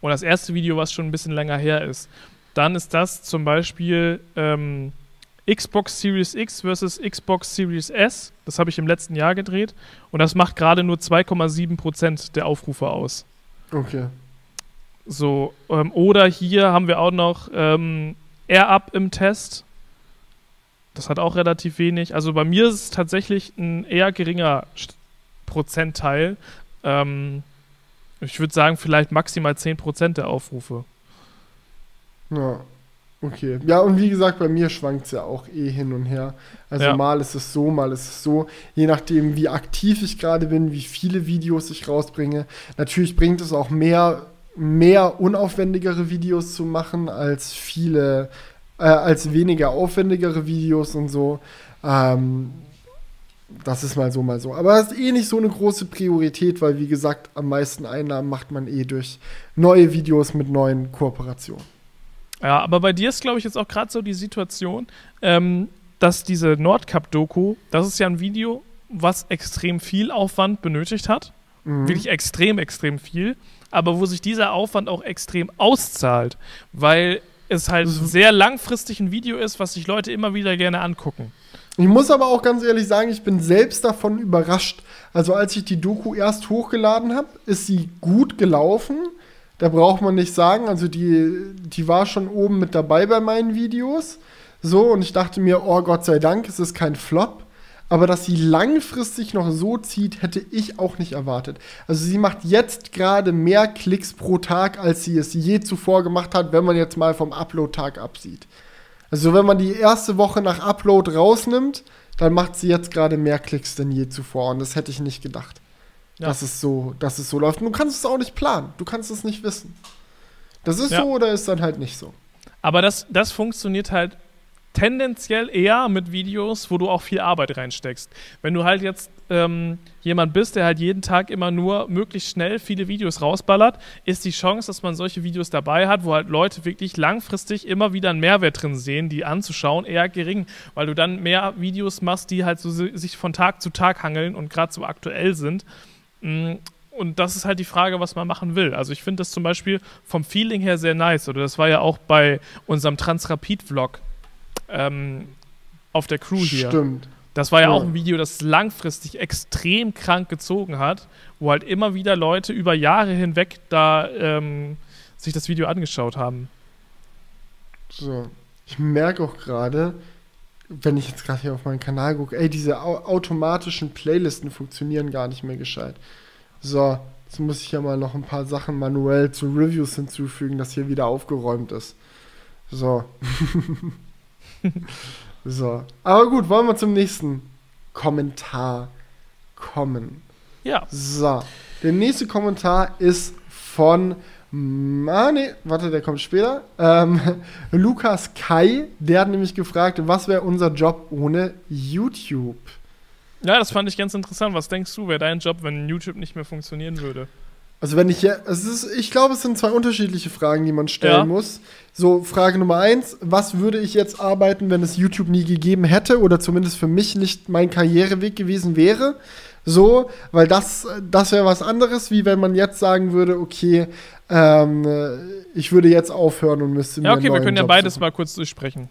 Speaker 1: Und das erste Video, was schon ein bisschen länger her ist, dann ist das zum Beispiel ähm, Xbox Series X versus Xbox Series S. Das habe ich im letzten Jahr gedreht. Und das macht gerade nur 2,7% der Aufrufe aus.
Speaker 2: Okay.
Speaker 1: So, ähm, oder hier haben wir auch noch ähm, Air Up im Test. Das hat auch relativ wenig. Also bei mir ist es tatsächlich ein eher geringer Prozentteil. Ähm, ich würde sagen, vielleicht maximal 10% der Aufrufe.
Speaker 2: Ja, okay. Ja, und wie gesagt, bei mir schwankt es ja auch eh hin und her. Also
Speaker 1: Ja.
Speaker 2: mal ist es so, mal ist es so. Je nachdem, wie aktiv ich gerade bin, wie viele Videos ich rausbringe. Natürlich bringt es auch mehr, mehr unaufwendigere Videos zu machen als viele, äh, als weniger aufwendigere Videos und so. Ähm, das ist mal so, mal so. Aber es ist eh nicht so eine große Priorität, weil, wie gesagt, am meisten Einnahmen macht man eh durch neue Videos mit neuen Kooperationen.
Speaker 1: Ja, aber bei dir ist, glaube ich, jetzt auch gerade so die Situation, ähm, dass diese Nordcup-Doku, das ist ja ein Video, was extrem viel Aufwand benötigt hat.
Speaker 2: Mhm.
Speaker 1: Wirklich extrem, extrem viel. Aber wo sich dieser Aufwand auch extrem auszahlt, weil es halt
Speaker 2: Mhm.
Speaker 1: sehr langfristig ein Video ist, was sich Leute immer wieder gerne angucken.
Speaker 2: Ich muss aber auch ganz ehrlich sagen, ich bin selbst davon überrascht. Also als ich die Doku erst hochgeladen habe, ist sie gut gelaufen. Da braucht man nicht sagen, also die, die war schon oben mit dabei bei meinen Videos. So, und ich dachte mir, oh Gott sei Dank, es ist kein Flop. Aber dass sie langfristig noch so zieht, hätte ich auch nicht erwartet. Also sie macht jetzt gerade mehr Klicks pro Tag, als sie es je zuvor gemacht hat, wenn man jetzt mal vom Upload-Tag absieht. Also wenn man die erste Woche nach Upload rausnimmt, dann macht sie jetzt gerade mehr Klicks denn je zuvor. Und das hätte ich nicht gedacht,
Speaker 1: Ja.
Speaker 2: dass, es so, dass es so läuft. Und du kannst es auch nicht planen. Du kannst es nicht wissen. Das ist
Speaker 1: Ja.
Speaker 2: so oder ist dann halt nicht so.
Speaker 1: Aber das, das funktioniert halt tendenziell eher mit Videos, wo du auch viel Arbeit reinsteckst. Wenn du halt jetzt ähm, jemand bist, der halt jeden Tag immer nur möglichst schnell viele Videos rausballert, ist die Chance, dass man solche Videos dabei hat, wo halt Leute wirklich langfristig immer wieder einen Mehrwert drin sehen, die anzuschauen, eher gering, weil du dann mehr Videos machst, die halt so si- sich von Tag zu Tag hangeln und gerade so aktuell sind. Mm, Und das ist halt die Frage, was man machen will. Also ich finde das zum Beispiel vom Feeling her sehr nice. Oder das war ja auch bei unserem Transrapid-Vlog ähm, auf der Crew hier.
Speaker 2: Stimmt.
Speaker 1: Das war ja
Speaker 2: Ja.
Speaker 1: auch ein Video, das langfristig extrem krank gezogen hat, wo halt immer wieder Leute über Jahre hinweg da ähm, sich das Video angeschaut haben.
Speaker 2: So. Ich merke auch gerade, wenn ich jetzt gerade hier auf meinen Kanal gucke, ey, diese au automatischen Playlisten funktionieren gar nicht mehr gescheit. So, jetzt muss ich ja mal noch ein paar Sachen manuell zu Reviews hinzufügen, dass hier wieder aufgeräumt ist. So. *laughs* *laughs* so. Aber gut, wollen wir zum nächsten Kommentar kommen.
Speaker 1: Ja,
Speaker 2: So, der nächste Kommentar ist von. Ah, nee, warte, der kommt später. Ähm, *laughs* Lukas Kai, der hat nämlich gefragt, was wäre unser Job ohne YouTube?
Speaker 1: ja, das fand ich ganz interessant. Was denkst du, wäre dein Job, wenn YouTube nicht mehr funktionieren würde?
Speaker 2: Also wenn ich hier, es ist, ich glaube, es sind zwei unterschiedliche Fragen, die man stellen
Speaker 1: Ja.
Speaker 2: muss. So, Frage Nummer eins, was würde ich jetzt arbeiten, wenn es YouTube nie gegeben hätte oder zumindest für mich nicht mein Karriereweg gewesen wäre? So, weil das, das wäre was anderes, wie wenn man jetzt sagen würde, okay, ähm, äh, ich würde jetzt aufhören und müsste mir
Speaker 1: Ja, okay, wir können ja
Speaker 2: Job
Speaker 1: beides
Speaker 2: suchen.
Speaker 1: mal kurz durchsprechen.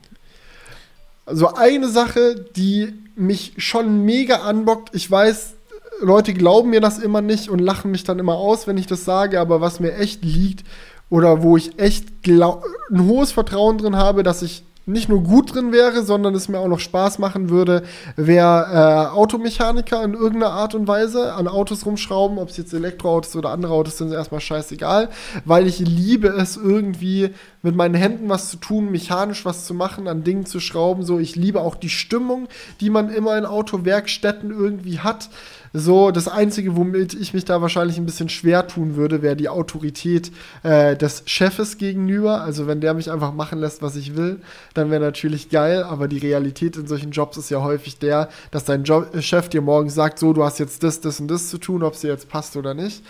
Speaker 2: Also eine Sache, die mich schon mega anbockt, ich weiß, Leute glauben mir das immer nicht und lachen mich dann immer aus, wenn ich das sage, aber was mir echt liegt oder wo ich echt ein hohes Vertrauen drin habe, dass ich nicht nur gut drin wäre, sondern es mir auch noch Spaß machen würde, wäre äh, Automechaniker in irgendeiner Art und Weise an Autos rumschrauben, ob es jetzt Elektroautos oder andere Autos sind, ist erstmal scheißegal, weil ich liebe es irgendwie mit meinen Händen was zu tun, mechanisch was zu machen, an Dingen zu schrauben. So, ich liebe auch die Stimmung, die man immer in Autowerkstätten irgendwie hat. So, das Einzige, womit ich mich da wahrscheinlich ein bisschen schwer tun würde, wäre die Autorität äh, des Chefes gegenüber. Also, wenn der mich einfach machen lässt, was ich will, dann wäre natürlich geil. Aber die Realität in solchen Jobs ist ja häufig der, dass dein Job Chef dir morgen sagt, so, du hast jetzt das, das und das zu tun, ob es dir jetzt passt oder nicht.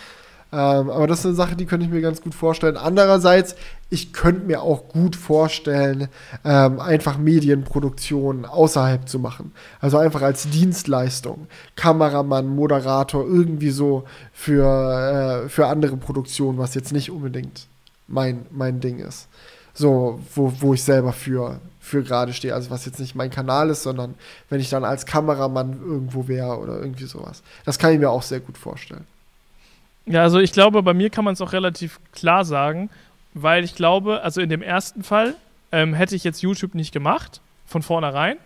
Speaker 2: Ähm, aber das ist eine Sache, die könnte ich mir ganz gut vorstellen. Andererseits, ich könnte mir auch gut vorstellen, ähm, einfach Medienproduktion außerhalb zu machen. Also einfach als Dienstleistung. Kameramann, Moderator, irgendwie so für, äh, für andere Produktionen, was jetzt nicht unbedingt mein, mein Ding ist. So, wo, wo ich selber für, für gerade stehe. Also was jetzt nicht mein Kanal ist, sondern wenn ich dann als Kameramann irgendwo wäre oder irgendwie sowas. Das kann ich mir auch sehr gut vorstellen.
Speaker 1: Ja, also ich glaube, bei mir kann man es auch relativ klar sagen, weil ich glaube, also in dem ersten Fall ähm, hätte ich jetzt YouTube nicht gemacht, von vornherein,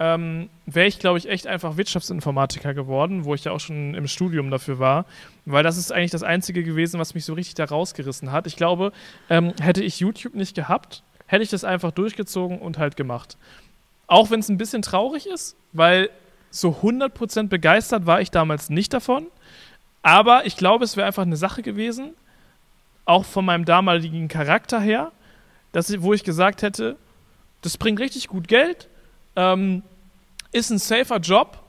Speaker 1: ähm, wäre ich, glaube ich, echt einfach Wirtschaftsinformatiker geworden, wo ich ja auch schon im Studium dafür war, weil das ist eigentlich das Einzige gewesen, was mich so richtig da rausgerissen hat. Ich glaube, ähm, hätte ich YouTube nicht gehabt, hätte ich das einfach durchgezogen und halt gemacht. Auch wenn es ein bisschen traurig ist, weil so 100% begeistert war ich damals nicht davon. Aber ich glaube, es wäre einfach eine Sache gewesen, auch von meinem damaligen Charakter her, dass, wo ich gesagt hätte, das bringt richtig gut Geld, ähm, ist ein safer Job,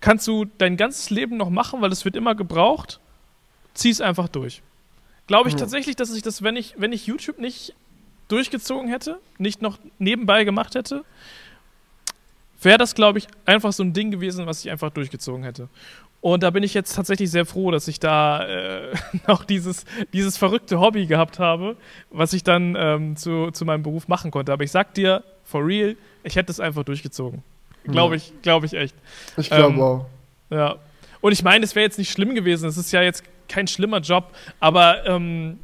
Speaker 1: kannst du dein ganzes Leben noch machen, weil es wird immer gebraucht, zieh es einfach durch. Glaube ich mhm. tatsächlich, dass ich das, wenn ich, wenn ich YouTube nicht durchgezogen hätte, nicht noch nebenbei gemacht hätte, wäre das, glaube ich, einfach so ein Ding gewesen, was ich einfach durchgezogen hätte. Und da bin ich jetzt tatsächlich sehr froh, dass ich da äh, *laughs* noch dieses, dieses verrückte Hobby gehabt habe, was ich dann ähm, zu, zu meinem Beruf machen konnte. Aber ich sag dir, for real, ich hätte es einfach durchgezogen. Glaube ich, glaube ich echt.
Speaker 2: Ich glaube ähm, auch.
Speaker 1: Ja. Und ich meine, es wäre jetzt nicht schlimm gewesen. Es ist ja jetzt kein schlimmer Job, aber ähm,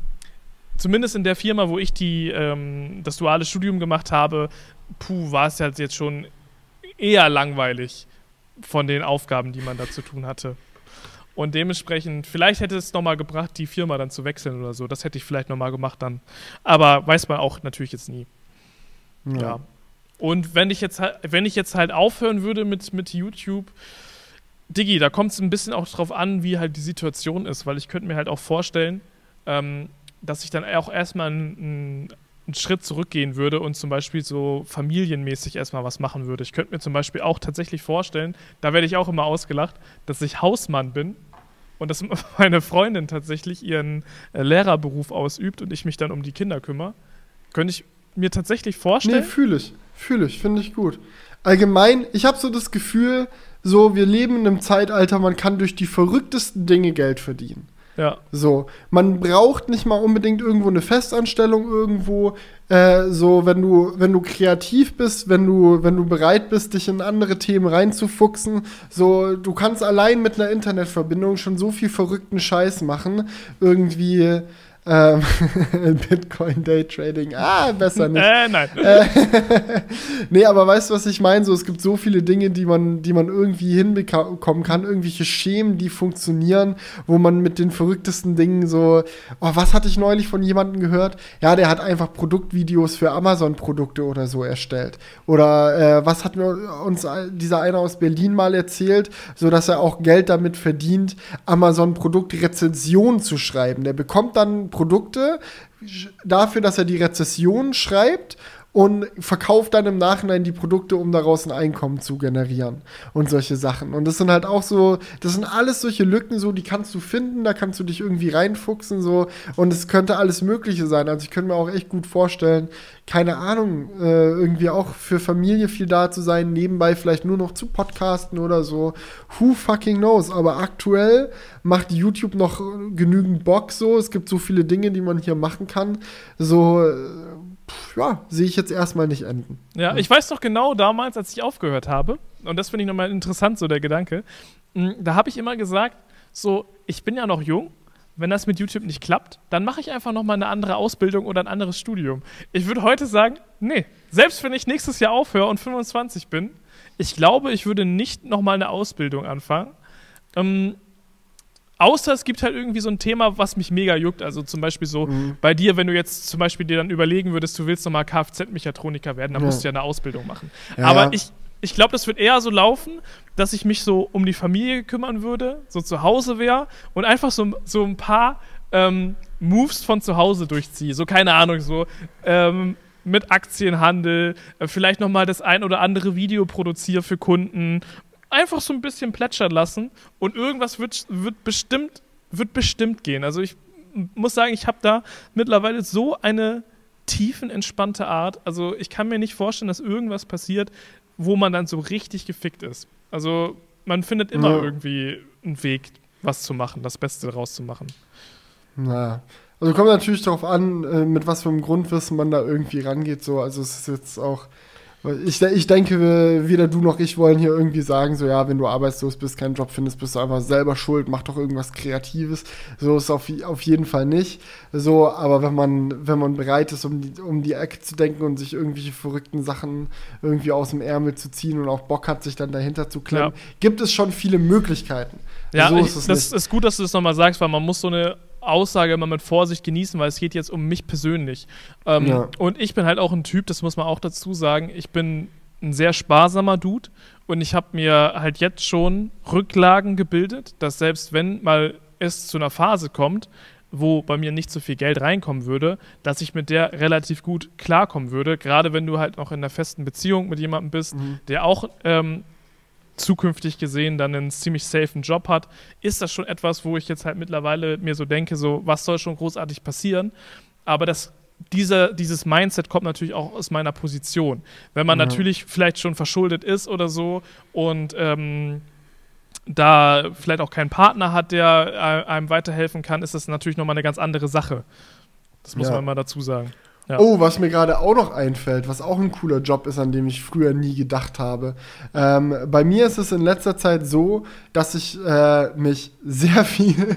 Speaker 1: zumindest in der Firma, wo ich die, ähm, das duale Studium gemacht habe, puh, war es halt jetzt schon eher langweilig von den Aufgaben, die man da zu tun hatte. Und dementsprechend, vielleicht hätte es nochmal gebracht, die Firma dann zu wechseln oder so. Das hätte ich vielleicht nochmal gemacht dann. Aber weiß man auch natürlich jetzt nie. Ja. ja. Und wenn ich jetzt wenn ich jetzt halt aufhören würde mit, mit YouTube, Diggi, da kommt es ein bisschen auch drauf an, wie halt die Situation ist, weil ich könnte mir halt auch vorstellen, ähm, dass ich dann auch erstmal ein, ein einen Schritt zurückgehen würde und zum Beispiel so familienmäßig erstmal was machen würde. Ich könnte mir zum Beispiel auch tatsächlich vorstellen, da werde ich auch immer ausgelacht, dass ich Hausmann bin und dass *laughs* meine Freundin tatsächlich ihren äh, Lehrerberuf ausübt und ich mich dann um die Kinder kümmere. Könnte ich mir tatsächlich vorstellen.
Speaker 2: Nee, fühle ich. Fühle ich, finde ich gut. Allgemein, ich habe so das Gefühl, so, wir leben in einem Zeitalter, man kann durch die verrücktesten Dinge Geld verdienen.
Speaker 1: Ja.
Speaker 2: So, man braucht nicht mal unbedingt irgendwo eine Festanstellung irgendwo. Äh, so, wenn du, wenn du kreativ bist, wenn du, wenn du bereit bist, dich in andere Themen reinzufuchsen, so, du kannst allein mit einer Internetverbindung schon so viel verrückten Scheiß machen. Irgendwie ähm, *laughs* Bitcoin Daytrading. Ah, besser nicht.
Speaker 1: Äh, nein.
Speaker 2: Äh, *laughs* nee, aber weißt du, was ich meine? So, es gibt so viele Dinge, die man, die man irgendwie hinbekommen kann, irgendwelche Schemen, die funktionieren, wo man mit den verrücktesten Dingen so, oh, was hatte ich neulich von jemandem gehört? Ja, der hat einfach Produktvideos für Amazon-Produkte oder so erstellt. Oder äh, was hat uns dieser einer aus Berlin mal erzählt, so dass er auch Geld damit verdient, Amazon-Produktrezensionen zu schreiben. Der bekommt dann Produkte dafür, dass er die Rezession schreibt und verkauft dann im Nachhinein die Produkte, um daraus ein Einkommen zu generieren und solche Sachen. Und das sind halt auch so, das sind alles solche Lücken, so, die kannst du finden, da kannst du dich irgendwie reinfuchsen, so, und es könnte alles Mögliche sein. Also ich könnte mir auch echt gut vorstellen, keine Ahnung, äh, irgendwie auch für Familie viel da zu sein, nebenbei vielleicht nur noch zu podcasten oder so. Who fucking knows? Aber aktuell macht YouTube noch genügend Bock so. Es gibt so viele Dinge, die man hier machen kann. So, äh, ja, sehe ich jetzt erstmal nicht enden.
Speaker 1: Ja, ich weiß noch genau damals, als ich aufgehört habe, und das finde ich nochmal interessant, so der Gedanke, hm, da habe ich immer gesagt, so, ich bin ja noch jung, wenn das mit YouTube nicht klappt, dann mache ich einfach nochmal eine andere Ausbildung oder ein anderes Studium. Ich würde heute sagen, nee, selbst wenn ich nächstes Jahr aufhöre und 25 bin, ich glaube, ich würde nicht nochmal eine Ausbildung anfangen. Ähm, Außer es gibt halt irgendwie so ein Thema, was mich mega juckt. Also zum Beispiel so mhm. bei dir, wenn du jetzt zum Beispiel dir dann überlegen würdest, du willst nochmal Kfz-Mechatroniker werden, dann ja. musst du ja eine Ausbildung machen. Ja. Aber ich, ich glaube, das wird eher so laufen, dass ich mich so um die Familie kümmern würde, so zu Hause wäre und einfach so, so ein paar ähm, Moves von zu Hause durchziehe. So, keine Ahnung, so ähm, mit Aktienhandel, äh, vielleicht nochmal das ein oder andere Video produziere für Kunden einfach so ein bisschen plätschern lassen und irgendwas wird, wird bestimmt wird bestimmt gehen. Also ich muss sagen, ich habe da mittlerweile so eine tiefenentspannte Art. Also ich kann mir nicht vorstellen, dass irgendwas passiert, wo man dann so richtig gefickt ist. Also man findet immer ja. irgendwie einen Weg, was zu machen, das Beste daraus zu machen.
Speaker 2: Naja. Also kommt natürlich darauf an, äh, mit was für einem Grundwissen man da irgendwie rangeht. So. Also es ist jetzt auch ich, ich denke, weder du noch ich wollen hier irgendwie sagen, so ja, wenn du arbeitslos bist, keinen Job findest, bist du einfach selber schuld, mach doch irgendwas Kreatives. So ist auf, auf jeden Fall nicht. So, aber wenn man, wenn man bereit ist, um die, um die Ecke zu denken und sich irgendwelche verrückten Sachen irgendwie aus dem Ärmel zu ziehen und auch Bock hat, sich dann dahinter zu klemmen, ja. gibt es schon viele Möglichkeiten.
Speaker 1: Ja, so ist ich, das nicht. ist gut, dass du das nochmal sagst, weil man muss so eine Aussage immer mit Vorsicht genießen, weil es geht jetzt um mich persönlich. Ähm, ja. Und ich bin halt auch ein Typ, das muss man auch dazu sagen, ich bin ein sehr sparsamer Dude und ich habe mir halt jetzt schon Rücklagen gebildet, dass selbst wenn mal es zu einer Phase kommt, wo bei mir nicht so viel Geld reinkommen würde, dass ich mit der relativ gut klarkommen würde. Gerade wenn du halt noch in einer festen Beziehung mit jemandem bist, mhm. der auch ähm, zukünftig gesehen dann einen ziemlich safen Job hat, ist das schon etwas, wo ich jetzt halt mittlerweile mir so denke, so was soll schon großartig passieren. Aber das, diese, dieses Mindset kommt natürlich auch aus meiner Position. Wenn man mhm. natürlich vielleicht schon verschuldet ist oder so und ähm, da vielleicht auch keinen Partner hat, der einem weiterhelfen kann, ist das natürlich nochmal eine ganz andere Sache. Das muss ja. man mal dazu sagen.
Speaker 2: Ja. Oh, was mir gerade auch noch einfällt, was auch ein cooler Job ist, an dem ich früher nie gedacht habe. Ähm, bei mir ist es in letzter Zeit so, dass ich äh, mich *laughs* sehr viel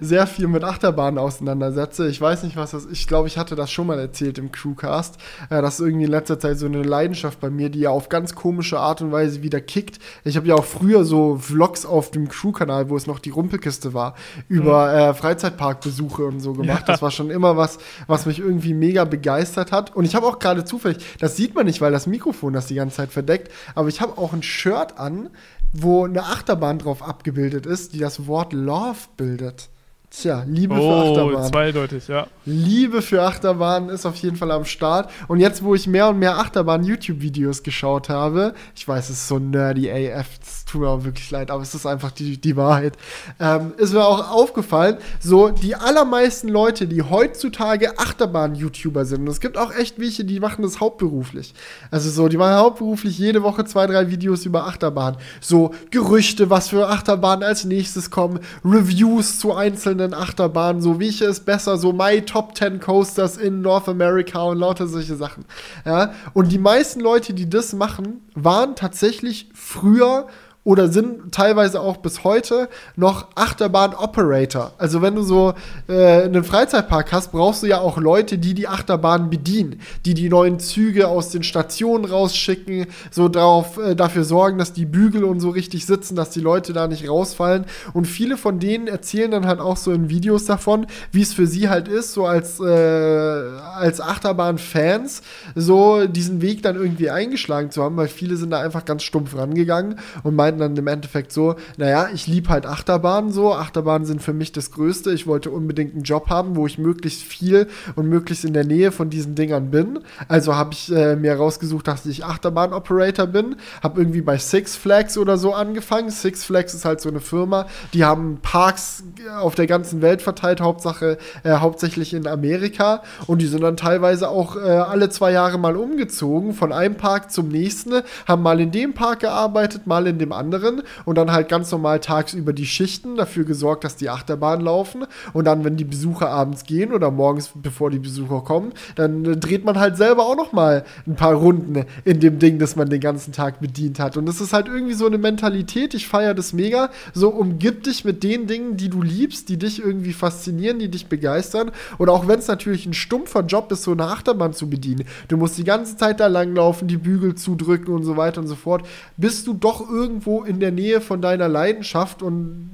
Speaker 2: sehr viel mit Achterbahnen auseinandersetze. Ich weiß nicht, was das ist. Ich glaube, ich hatte das schon mal erzählt im Crewcast. Äh, das ist irgendwie in letzter Zeit so eine Leidenschaft bei mir, die ja auf ganz komische Art und Weise wieder kickt. Ich habe ja auch früher so Vlogs auf dem Crew-Kanal, wo es noch die Rumpelkiste war, über mhm. äh, Freizeitparkbesuche und so gemacht. Ja. Das war schon immer was, was mich irgendwie mega begeistert hat. Und ich habe auch gerade zufällig, das sieht man nicht, weil das Mikrofon das die ganze Zeit verdeckt, aber ich habe auch ein Shirt an, wo eine Achterbahn drauf abgebildet ist, die das Wort Love bildet. Tja, Liebe oh, für Achterbahn.
Speaker 1: zweideutig, ja.
Speaker 2: Liebe für Achterbahn ist auf jeden Fall am Start. Und jetzt, wo ich mehr und mehr Achterbahn-YouTube-Videos geschaut habe, ich weiß, es ist so nerdy AF, es tut mir auch wirklich leid, aber es ist einfach die, die Wahrheit, ähm, ist mir auch aufgefallen, so die allermeisten Leute, die heutzutage Achterbahn-YouTuber sind, und es gibt auch echt welche, die machen das hauptberuflich. Also so, die machen hauptberuflich jede Woche zwei, drei Videos über Achterbahn. So Gerüchte, was für Achterbahnen als nächstes kommen, Reviews zu einzelnen einzelnen Achterbahnen, so welche ist besser, so My Top 10 Coasters in North America und lauter solche Sachen. Ja? Und die meisten Leute, die das machen, waren tatsächlich früher oder sind teilweise auch bis heute noch Achterbahn-Operator. Also wenn du so äh, einen Freizeitpark hast, brauchst du ja auch Leute, die die Achterbahn bedienen, die die neuen Züge aus den Stationen rausschicken, so darauf, äh, dafür sorgen, dass die Bügel und so richtig sitzen, dass die Leute da nicht rausfallen. Und viele von denen erzählen dann halt auch so in Videos davon, wie es für sie halt ist, so als, äh, als Achterbahn-Fans, so diesen Weg dann irgendwie eingeschlagen zu haben, weil viele sind da einfach ganz stumpf rangegangen und meinen, meinten dann im Endeffekt so, naja, ich liebe halt Achterbahnen so, Achterbahnen sind für mich das Größte, ich wollte unbedingt einen Job haben, wo ich möglichst viel und möglichst in der Nähe von diesen Dingern bin. Also habe ich äh, mir rausgesucht, dass ich Achterbahn-Operator bin, habe irgendwie bei Six Flags oder so angefangen. Six Flags ist halt so eine Firma, die haben Parks auf der ganzen Welt verteilt, Hauptsache, äh, hauptsächlich in Amerika. Und die sind dann teilweise auch äh, alle zwei Jahre mal umgezogen, von einem Park zum nächsten, haben mal in dem Park gearbeitet, mal in dem anderen und dann halt ganz normal tagsüber die Schichten dafür gesorgt, dass die Achterbahnen laufen. Und dann, wenn die Besucher abends gehen oder morgens, bevor die Besucher kommen, dann äh, dreht man halt selber auch noch mal ein paar Runden in dem Ding, das man den ganzen Tag bedient hat. Und das ist halt irgendwie so eine Mentalität, ich feiere das mega, so umgib dich mit den Dingen, die du liebst, die dich irgendwie faszinieren, die dich begeistern. Und auch wenn es natürlich ein stumpfer Job ist, so eine Achterbahn zu bedienen, du musst die ganze Zeit da langlaufen, die Bügel zudrücken und so weiter und so fort, bist du doch irgendwo irgendwo in der Nähe von deiner Leidenschaft und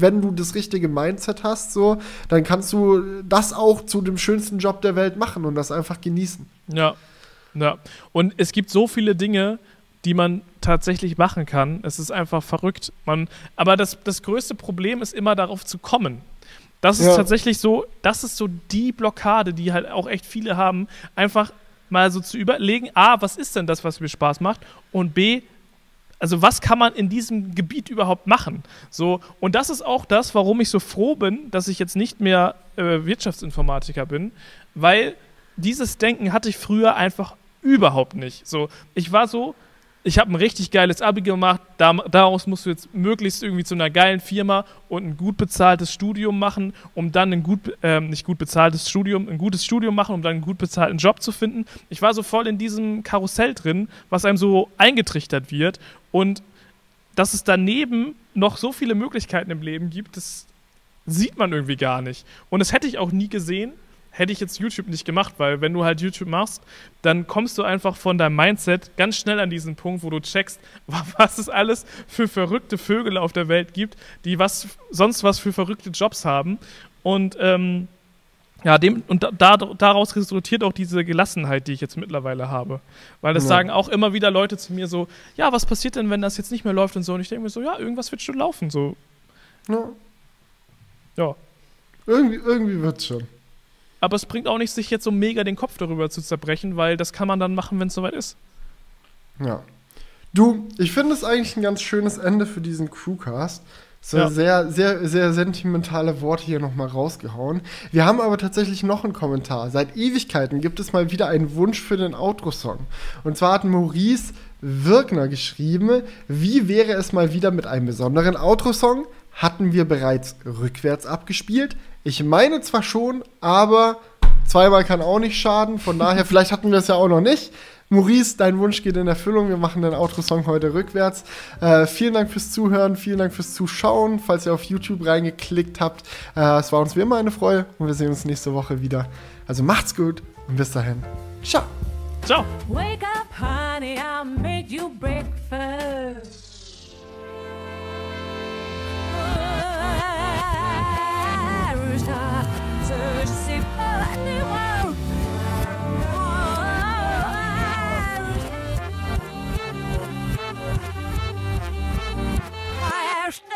Speaker 2: wenn du das richtige Mindset hast, so, dann kannst du das auch zu dem schönsten Job der Welt machen und das einfach genießen.
Speaker 1: Ja. Ja. Und es gibt so viele Dinge, die man tatsächlich machen kann. Es ist einfach verrückt. Man, aber das, das größte Problem ist immer darauf zu kommen. Das ist ja. tatsächlich so, das ist so die Blockade, die halt auch echt viele haben, einfach mal so zu überlegen, A, was ist denn das, was mir Spaß macht? Und B, also was kann man in diesem Gebiet überhaupt machen? So, und das ist auch das, warum ich so froh bin, dass ich jetzt nicht mehr äh, Wirtschaftsinformatiker bin, weil dieses Denken hatte ich früher einfach überhaupt nicht. So, ich war so, ich habe ein richtig geiles Abi gemacht, da, daraus musst du jetzt möglichst irgendwie zu einer geilen Firma und ein gut bezahltes Studium machen, um dann ein gut, ähm, nicht gut bezahltes Studium, ein gutes Studium machen, um dann einen gut bezahlten Job zu finden. Ich war so voll in diesem Karussell drin, was einem so eingetrichtert wird und dass es daneben noch so viele Möglichkeiten im Leben gibt, das sieht man irgendwie gar nicht. Und das hätte ich auch nie gesehen, hätte ich jetzt YouTube nicht gemacht, weil wenn du halt YouTube machst, dann kommst du einfach von deinem Mindset ganz schnell an diesen Punkt, wo du checkst, *laughs* was es alles für verrückte Vögel auf der Welt gibt, die was sonst was für verrückte Jobs haben. Und ähm, ja, dem, und da, daraus resultiert auch diese Gelassenheit, die ich jetzt mittlerweile habe. Weil das ja. sagen auch immer wieder Leute zu mir so, ja, was passiert denn, wenn das jetzt nicht mehr läuft und so? Und ich denke mir so, ja, irgendwas wird schon laufen. So.
Speaker 2: Ja.
Speaker 1: Ja.
Speaker 2: Irgendwie, irgendwie wird's schon
Speaker 1: aber es bringt auch nicht, sich jetzt so mega den Kopf darüber zu zerbrechen, weil das kann man dann machen, wenn es soweit ist.
Speaker 2: Ja. Du, ich finde es eigentlich ein ganz schönes Ende für diesen Crewcast. So ja. sehr, sehr, sehr sentimentale Worte hier nochmal rausgehauen. Wir haben aber tatsächlich noch einen Kommentar. Seit Ewigkeiten gibt es mal wieder einen Wunsch für den Outro-Song. Und zwar hat Maurice Wirkner geschrieben, wie wäre es mal wieder mit einem besonderen Outro-Song? Hatten wir bereits rückwärts abgespielt? Ich meine zwar schon, aber zweimal kann auch nicht schaden. Von daher, *laughs* vielleicht hatten wir es ja auch noch nicht. Maurice, dein Wunsch geht in Erfüllung. Wir machen den Outro-Song heute rückwärts. Äh, vielen Dank fürs Zuhören, vielen Dank fürs Zuschauen, falls ihr auf YouTube reingeklickt habt. Äh, es war uns wie immer eine Freude und wir sehen uns nächste Woche wieder. Also macht's gut und bis dahin. Ciao.
Speaker 1: Ciao.
Speaker 3: Wake up, honey, I made you breakfast.